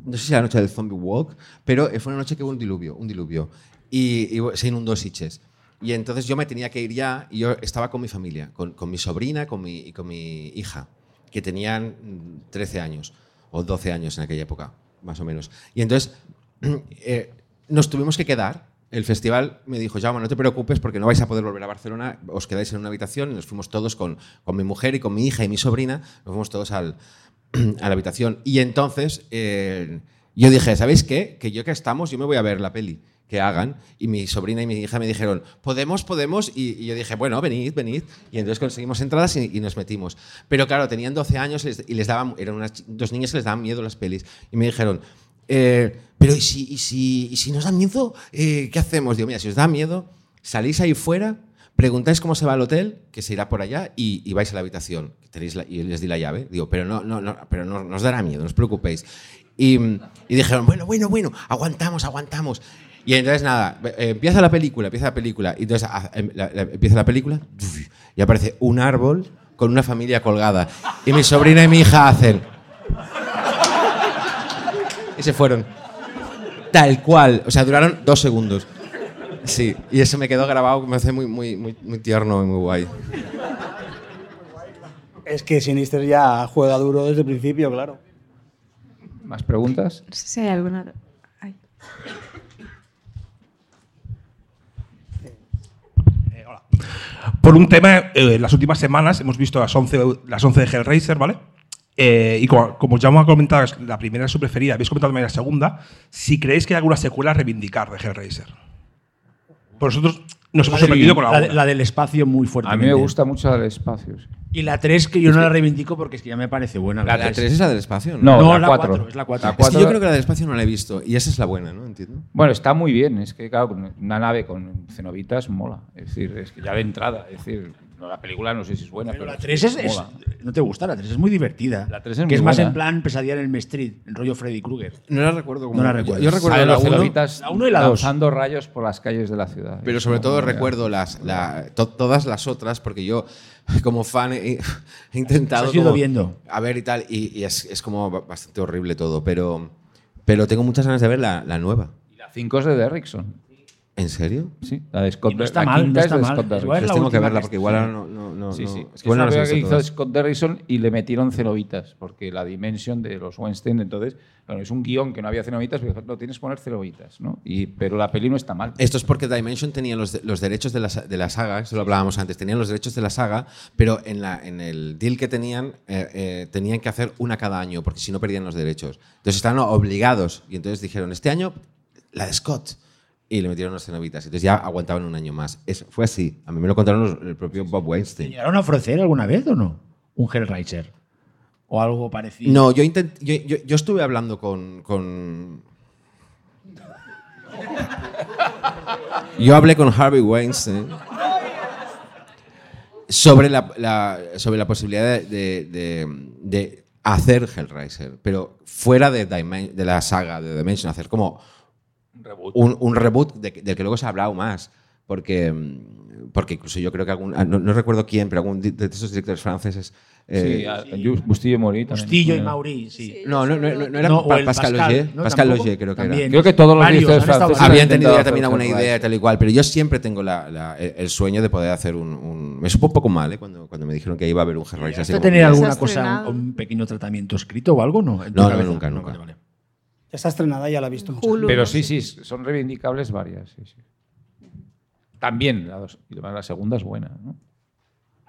no sé si la noche del Zombie Walk, pero eh, fue una noche que hubo un diluvio, un diluvio. Y, y se inundó Sitges. Y entonces yo me tenía que ir ya y yo estaba con mi familia, con, con mi sobrina con mi, y con mi hija, que tenían mm, 13 años o 12 años en aquella época, más o menos. Y entonces [CLEARS THROAT] eh, nos tuvimos que quedar. El festival me dijo, Jaume, no te preocupes porque no vais a poder volver a Barcelona, os quedáis en una habitación y nos fuimos todos con, con mi mujer y con mi hija y mi sobrina, nos fuimos todos al, [CLEARS THROAT] a la habitación. Y entonces eh, yo dije, ¿sabéis qué? Que yo que estamos, yo me voy a ver la peli que hagan. Y mi sobrina y mi hija me dijeron, podemos, podemos. Y, yo dije, bueno, venid, venid. Y entonces conseguimos entradas y, nos metimos. Pero claro, tenían 12 años y les daban, eran dos niñas que les daban miedo las pelis. Y me dijeron, eh, pero ¿y si, y, si, y si nos da miedo? Eh, ¿Qué hacemos? Digo, mira, si os da miedo, salís ahí fuera, preguntáis cómo se va al hotel, que se irá por allá, y, y vais a la habitación. Tenéis la- y les di la llave. Digo, pero no, no, no, pero no, no os dará miedo, no os preocupéis. Y, y dijeron, bueno, bueno, bueno, aguantamos, aguantamos. Y entonces nada, eh, empieza la película, empieza la película, y entonces ah, em, empieza la película, y aparece un árbol con una familia colgada. Y mi sobrina y mi hija hacen. Y se fueron. Tal cual. O sea, duraron dos segundos. Sí, y eso me quedó grabado, me hace muy, muy, muy, muy tierno y muy guay. Es que Sinister ya juega duro desde el principio, claro. ¿Más preguntas? No sé si hay alguna... Ay. Por un tema, eh, las últimas semanas hemos visto las 11, las 11 de Hellraiser, ¿vale? Eh, y como, como ya hemos comentado, es la primera es su preferida, habéis comentado también la segunda, si creéis que hay alguna secuela a reivindicar de Hellraiser. Por nosotros nos hemos sorprendido con la, alguna. la del espacio muy fuerte. A mí me gusta mucho el espacio. sí. Y la 3 que yo no la reivindico porque es que ya me parece buena. La, 3 es la del espacio, ¿no? No, No, la la 4. cuatro, es la cuatro. La Es que yo creo que la del espacio no la he visto. Y esa es la buena, ¿no? Entiendo. Bueno, está muy bien. Es que, claro, una nave con cenobitas mola. Es decir, es que ya de entrada. Es decir, no, la película no sé si es buena, Pero pero, la 3 es, es-. No te gusta, la 3 es muy divertida. La tres es que muy es más buena. en plan pesadilla en el Street, en rollo Freddy Krueger. No la recuerdo como. No la recuerdo. Yo, yo recuerdo la los 1, cenobitas la uno y la dos. lanzando rayos por las calles de la ciudad. pero sobre todo recuerdo las, la- to- todas las otras, porque yo, [LAUGHS] como fan, he, he intentado. Has ido como viendo. A ver y tal, y, y es, es como ba- bastante horrible todo, pero, pero tengo muchas ganas de ver la, la nueva. Y la 5 es de Derrickson. ¿En serio? Sí, la de Scott Y no está la mal, quinta no es está de mal. Scott Igual es la Pues tengo que verla, que porque igual ahora no. no, no Sí, no- sí. Es Es que igual no una las he película que hizo todas. Scott Derrickson y le metieron cenobitas, porque la Dimension de los Weinstein, entonces, es un guion que no había cenobitas, pero no, tienes que poner cenobitas, ¿no? Y, pero la peli no está mal. Esto es porque Dimension tenía los, los derechos de la, de la saga, esto lo hablábamos antes, tenían los derechos de la saga, pero en, la, en el deal que tenían, eh, eh, tenían que hacer una cada año, porque si no perdían los derechos. Entonces estaban obligados, y entonces dijeron, este año la de Scott. Y le metieron los cenobitas. Entonces ya aguantaban un año más. Es- fue así. A mí me lo contaron los- el propio Bob ¿Te Weinstein. llegaron a ofrecer alguna vez o no? Un Hellraiser. O algo parecido. No, yo, intent- yo, yo- yo estuve hablando con, con- Yo hablé con Harvey Weinstein sobre la, la- sobre la posibilidad de, de- de- hacer Hellraiser, pero fuera de, de la saga de Dimension, hacer como un, un reboot de- del que luego se ha hablado más. Porque, mm, porque incluso yo creo que algún. ah, No, no recuerdo quién, pero algún de esos directores franceses. Sí, eh, a- Just- Bustillo y también. Bustillo y Bueno. Mauri, sí. no, no, no, no, no era No, Pascal, Pascal, Logier. ¿no? Pascal ¿Tampoco? Logier, creo que También. era. Creo que todos los Varios directores franceses Habían tenido ya también alguna idea tal y cual, pero yo siempre tengo la- la- el sueño de poder hacer un, un- Me supo un poco mal ¿eh? cuando, cuando me dijeron que iba a haber un Hellraiser ¿Vas a tener alguna cosa, estrenado. un pequeño tratamiento escrito o algo? No, No, no, nunca, nunca. vale, vale. Ya está estrenada, ya la he visto. Hulu. Pero sí, sí, son reivindicables varias. sí, sí. También, la, dos- y además la segunda es buena, ¿no?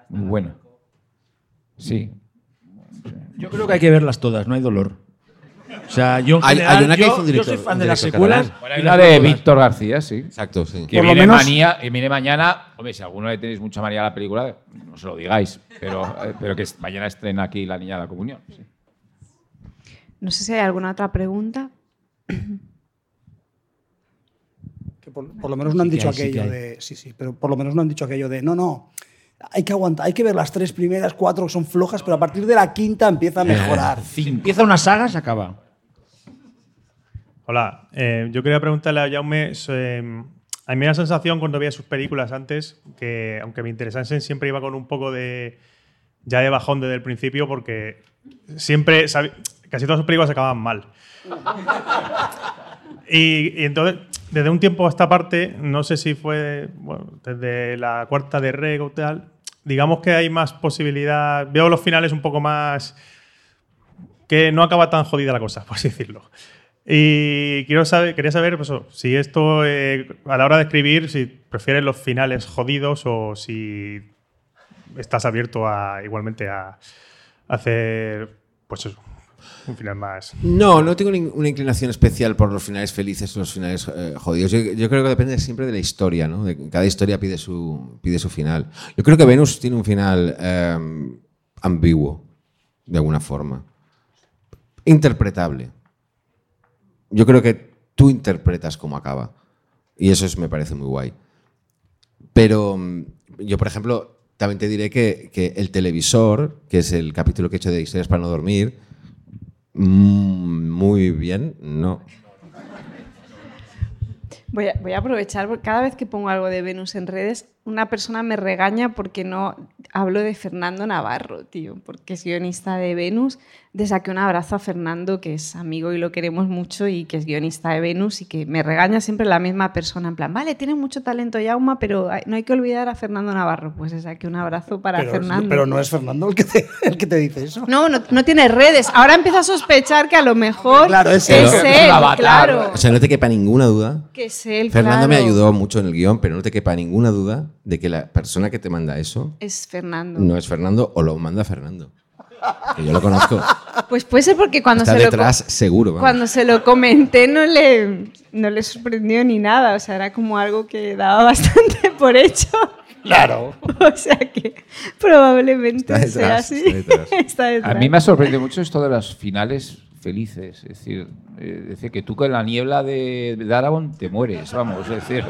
Muy buena. Sí. Yo creo que hay que verlas todas, no hay dolor. O sea, yo en Hay- general, hay una que yo, hizo un yo director- soy fan un de las director secuelas. catalán. Bueno, hay y una las de películas. Víctor García, sí. Exacto, sí. Que Por lo viene, menos- manía, que viene mañana. Hombre, si a alguno le tenéis mucha manía a la película, no se lo digáis. Pero, eh, pero que es- mañana estrena aquí La Niña de la Comunión. sí. No sé si hay alguna otra pregunta. Que por, por lo menos no han Sí dicho hay, aquello de. Sí, sí, pero por lo menos no han dicho aquello de. No, no. Hay que aguantar, hay que ver las tres primeras, cuatro que son flojas, pero a partir de la quinta empieza a mejorar. [LAUGHS] Si empieza una saga, se acaba. Hola, eh, yo quería preguntarle a Jaume. eh, a mí me da la sensación cuando veía sus películas antes que, aunque me interesasen, siempre iba con un poco de. ya de bajón desde el principio, porque siempre. Casi todas sus películas acababan mal. Y, entonces, desde un tiempo a esta parte, no sé si fue desde la cuarta de Reg o tal, digamos que hay más posibilidad. Veo los finales un poco más. que no acaba tan jodida la cosa, [LAUGHS] por así decirlo. Y quiero saber, quería saber pues, si esto, eh, a la hora de escribir, si prefieres los finales jodidos o si estás abierto a igualmente a hacer pues eso, un final más. No, no tengo una inclinación especial por los finales felices o los finales eh, jodidos. Yo, creo que depende siempre de la historia, ¿no? Cada historia pide su, pide su final. Yo creo que Venus tiene un final eh, ambiguo, de alguna forma. Interpretable. Yo creo que tú interpretas cómo acaba. Y eso es- me parece muy guay. Pero mm, yo, por ejemplo, también te diré que, que el televisor, que es el capítulo que he hecho de Historias para no dormir, muy bien, no. Voy a, voy a aprovechar, porque cada vez que pongo algo de Venus en redes, una persona me regaña porque no hablo de Fernando Navarro, tío, porque es guionista de Venus. De saqué un abrazo a Fernando, que es amigo y lo queremos mucho, y que es guionista de Venus, y que me regaña siempre la misma persona, en plan, vale, tiene mucho talento Yauma, pero hay- no hay que olvidar a Fernando Navarro. Pues le saqué un abrazo para Pero, Fernando. pero no es Fernando el que te, [LAUGHS] el que te dice eso. No, no, no tiene redes. Ahora empiezo a sospechar que a lo mejor Claro, es es, él. Es claro. O sea, no te quepa ninguna duda. Que es él, Fernando me ayudó mucho en el guion, pero no te quepa ninguna duda de que la persona que te manda eso Es Fernando. no es Fernando o lo manda Fernando. Que yo lo conozco. Pues puede ser porque cuando Está se, lo, detrás, co- seguro. vamos. cuando se lo comenté no le, no le sorprendió ni nada. O sea, era como algo que daba [LAUGHS] bastante por hecho. Claro. [LAUGHS] O sea que probablemente Está sea así. está detrás. [LAUGHS] Está detrás. A mí me ha sorprendido mucho esto de los finales felices. Es decir, eh, decir que tú con la niebla de Darabont te mueres, vamos. Es decir,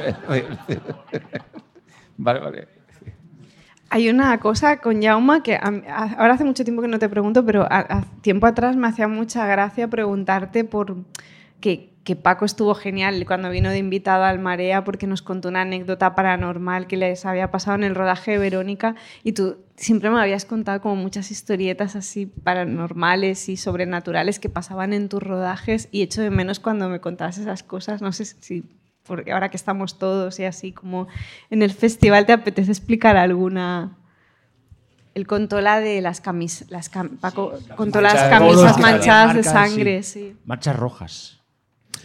vale, vale. Hay una cosa con Jauma que a ahora hace mucho tiempo que no te pregunto, pero a, tiempo atrás me hacía mucha gracia preguntarte por que, que Paco estuvo genial cuando vino de invitado al Marea porque nos contó una anécdota paranormal que les había pasado en el rodaje de Verónica y tú siempre me habías contado como muchas historietas así paranormales y sobrenaturales que pasaban en tus rodajes y echo de menos cuando me contabas esas cosas. No sé si porque ahora que estamos todos y así como en el festival, ¿te apetece explicar alguna? Él contó la de las camisas, las cam- Paco contó las camisas manchadas de marcas, sangre, sí. sí. Manchas rojas.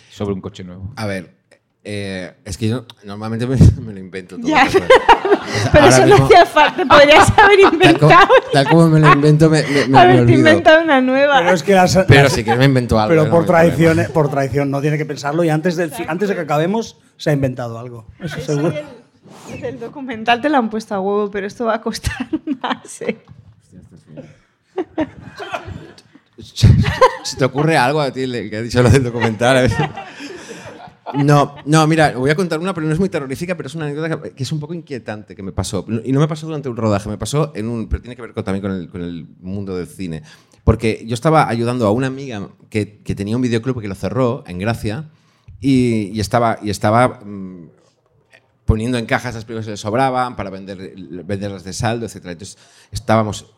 Sobre un coche nuevo. A ver, eh, es que yo normalmente me, [LAUGHS] me lo invento todo. Ya. O [LAUGHS] sea, Pero eso no mismo, hacía falta, podrías [LAUGHS] haber tal, inventado. tal como me lo invento, me, me, me- me haberte olvido. inventado una nueva. Pero es que las- Pero las- sí que me invento algo. Pero no por tradición, eh, por tradición no tiene que pensarlo y antes, del, antes de que acabemos se ha inventado algo. Eso Eso seguro. el, el documental te lo han puesto a huevo, pero esto va a costar más. ¿eh? Si te ocurre algo a ti que ha dicho lo del documental. No, no, mira, voy a contar una, pero no es muy terrorífica, pero es una anécdota que- es un poco inquietante que me pasó. Y no me pasó durante un rodaje, me pasó en un. Pero tiene que ver también con el, mundo del cine. Porque yo estaba ayudando a una amiga que, tenía un videoclub que lo cerró en Gracia y, estaba, y estaba mm, poniendo en cajas las películas que le sobraban para vender, venderlas de saldo, etc. Entonces estábamos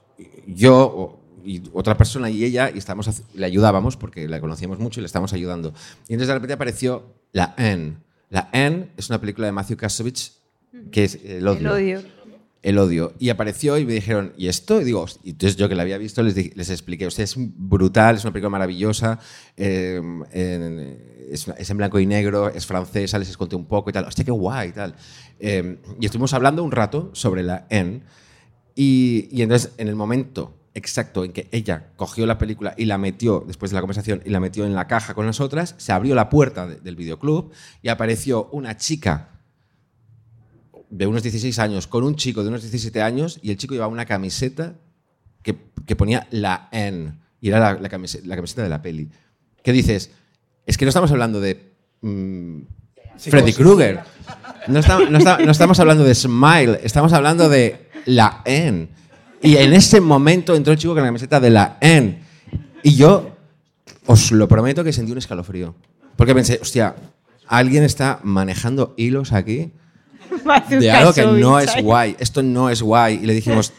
yo y otra persona y ella y estábamos, le ayudábamos porque la conocíamos mucho y le estábamos ayudando. Y entonces de repente apareció La N. La N es una película de Matthew Kasovich que es El odio. El odio. El odio. Y apareció y me dijeron, ¿y esto? Y digo, y entonces yo que la había visto les, di- les expliqué, o sea, es brutal, es una película maravillosa, eh, en- es, es en blanco y negro, es francesa, les conté un poco y tal, hostia, qué guay y tal. Eh, y estuvimos hablando un rato sobre la N. Y, y entonces, en el momento exacto en que ella cogió la película y la metió, después de la conversación, y la metió en la caja con las otras, se abrió la puerta de- del videoclub y apareció una chica de unos 16 años con un chico de unos 17 años y el chico llevaba una camiseta que, que ponía la N y era la, la camise- la camiseta de la peli. ¿Qué dices? Es que no estamos hablando de mm, Freddy Krueger. No, está- no está- no estamos hablando de Smile, estamos hablando de la N. Y en ese momento entró el chico con la camiseta de la N. Y yo os lo prometo que sentí un escalofrío. Porque pensé, hostia, alguien está manejando hilos aquí [LAUGHS] de algo que no es ay. guay. Esto no es guay. Y le dijimos,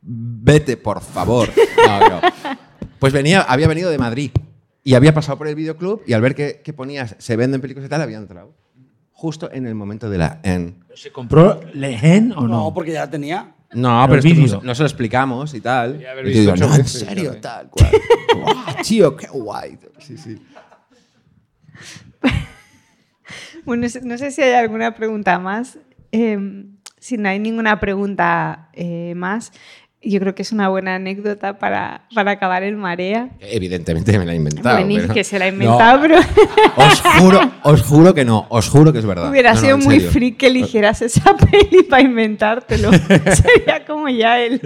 vete, por favor. [LAUGHS] No, no. Pues venía, había venido de Madrid y había pasado por el videoclub y al ver que, que ponía se venden películas y tal, había entrado. Justo en el momento de la N. ¿Se compró Le Hen o no? No, porque ya la tenía. No, El pero esto no, se lo explicamos y tal. Y haber Y digo, visto no, en serio, tal cual. [LAUGHS] Guau, tío, qué guay. Sí, sí. [LAUGHS] Bueno, no sé si hay alguna pregunta más. Eh, si no hay ninguna pregunta eh, más, yo creo que es una buena anécdota para, para acabar el marea. Evidentemente me la he inventado. Bueno, y pero- que se la ha No, inventado, pero [LAUGHS] os juro, os juro que no, os juro que es verdad. hubiera No, no, sido en muy serio. freak que eligieras esa [LAUGHS] peli para inventártelo. [LAUGHS] Sería como ya el,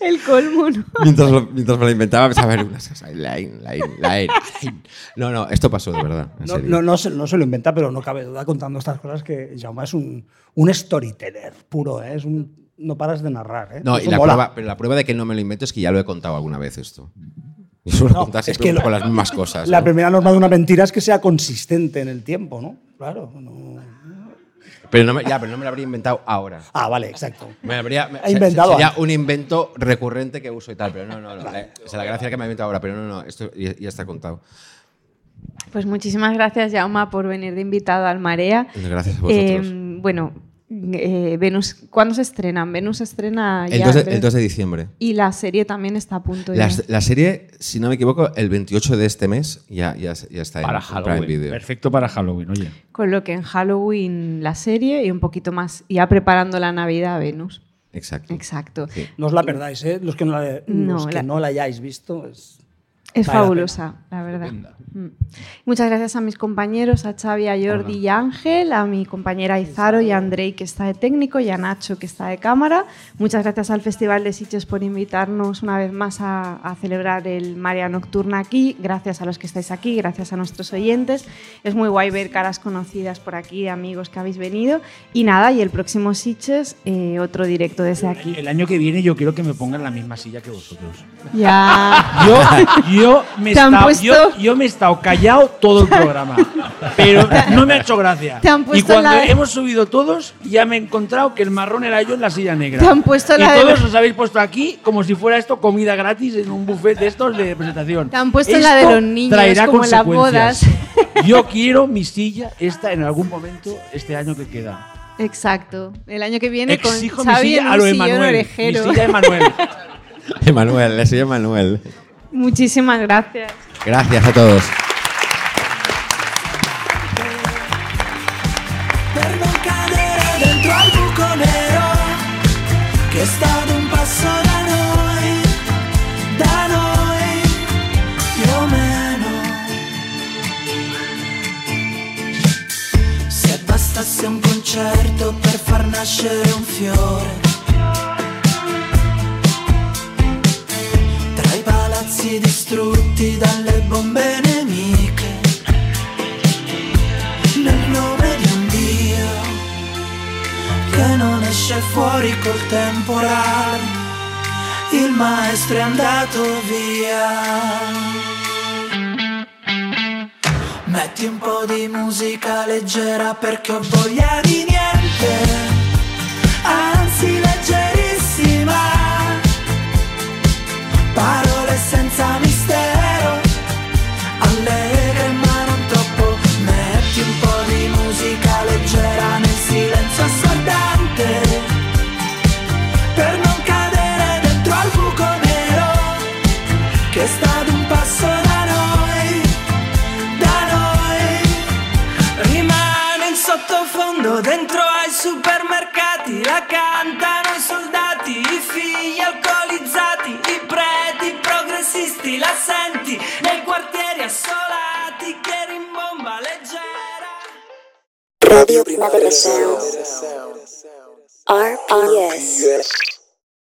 el colmo, ¿no? Mientras, lo- mientras me lo inventaba, pensaba, a ver, unas cosas, line, line, line, line. No, no, esto pasó de verdad. en No, serio. no, no, se, no se lo inventa, pero no cabe duda contando estas cosas que Jaume es un, un storyteller puro, ¿eh? es un, no paras de narrar. ¿eh? No, y la prueba, pero la prueba de que no me lo invento es que ya lo he contado alguna vez esto. [LAUGHS] Y suelo No, contar es siempre que lo- poco las mismas cosas. La ¿no? primera norma de una mentira es que sea consistente en el tiempo, ¿no? Claro. no- Pero no me, ya, pero no me lo habría inventado ahora. Ah, vale, exacto. Me habría, me- Ha inventado sería antes. un invento recurrente que uso y tal, pero no, no, no. La, o sea, la gracia es que me ha inventado ahora, pero no, no, esto ya, ya está contado. Pues muchísimas gracias, Jauma, por venir de invitado al Marea. Gracias a vosotros. Eh, bueno, eh, Venus, ¿cuándo se estrenan? Venus se estrena el, ya. 2 de, creo. el 2 de diciembre. Y la serie también está a punto La, ya. la serie, si no me equivoco, el 28 de este mes ya, ya, ya está Para en, en Halloween. Prime Video. Perfecto para Halloween, oye. Con lo que en Halloween la serie y un poquito más, ya preparando la Navidad Venus. Exacto. Exacto. Sí. No os la perdáis, ¿eh? Los que no la, No, los que la- no la hayáis visto. es- Es Vale la fabulosa, la verdad. Mm. Muchas gracias a mis compañeros, a Xavi, a Jordi y a Ángel, a mi compañera Izaro y a Andrei, que está de técnico, y a Nacho, que está de cámara. Muchas gracias al Festival de Sitges por invitarnos una vez más a, a celebrar el Marea Nocturna aquí. Gracias a los que estáis aquí, gracias a nuestros oyentes. Es muy guay ver caras conocidas por aquí, amigos que habéis venido. Y nada, y el próximo Sitges, eh, otro directo desde aquí. El año que viene yo quiero que me pongan la misma silla que vosotros. Ya. Yo, yo, [LAUGHS] me, he estado, puesto- yo, yo me he estado callado todo el [LAUGHS] programa, pero no me ha hecho gracia. Te han y cuando la- hemos subido todos, ya me he encontrado que el marrón era yo en la silla negra. Te han puesto y la de- todos os habéis puesto aquí como si fuera esto comida gratis en un buffet de estos de presentación. Te han puesto la de los niños, traerá como las bodas. Yo quiero mi silla esta en algún momento este año que queda. Exacto. El año que viene Exijo con mi Xavi silla en a lo Emanuel. Mi silla Emanuel. [LAUGHS] Emanuel, le soy Emanuel. Muchísimas gracias. Gracias a todos. per non cadere dentro al buco nero che sta ad un passo da noi, da noi più o meno. Se bastasse un concerto per far nascere un fiore. Distrutti dalle bombe nemiche nel nome di un Dio che non esce fuori col temporale, il maestro è andato via. Metti un po' di musica leggera perché ho voglia di niente, supermercati La cantano i soldati, i figli alcolizzati I preti, progressisti, la senti Nei quartieri assolati che rimbomba leggera Radio Primavera Sound. RPS.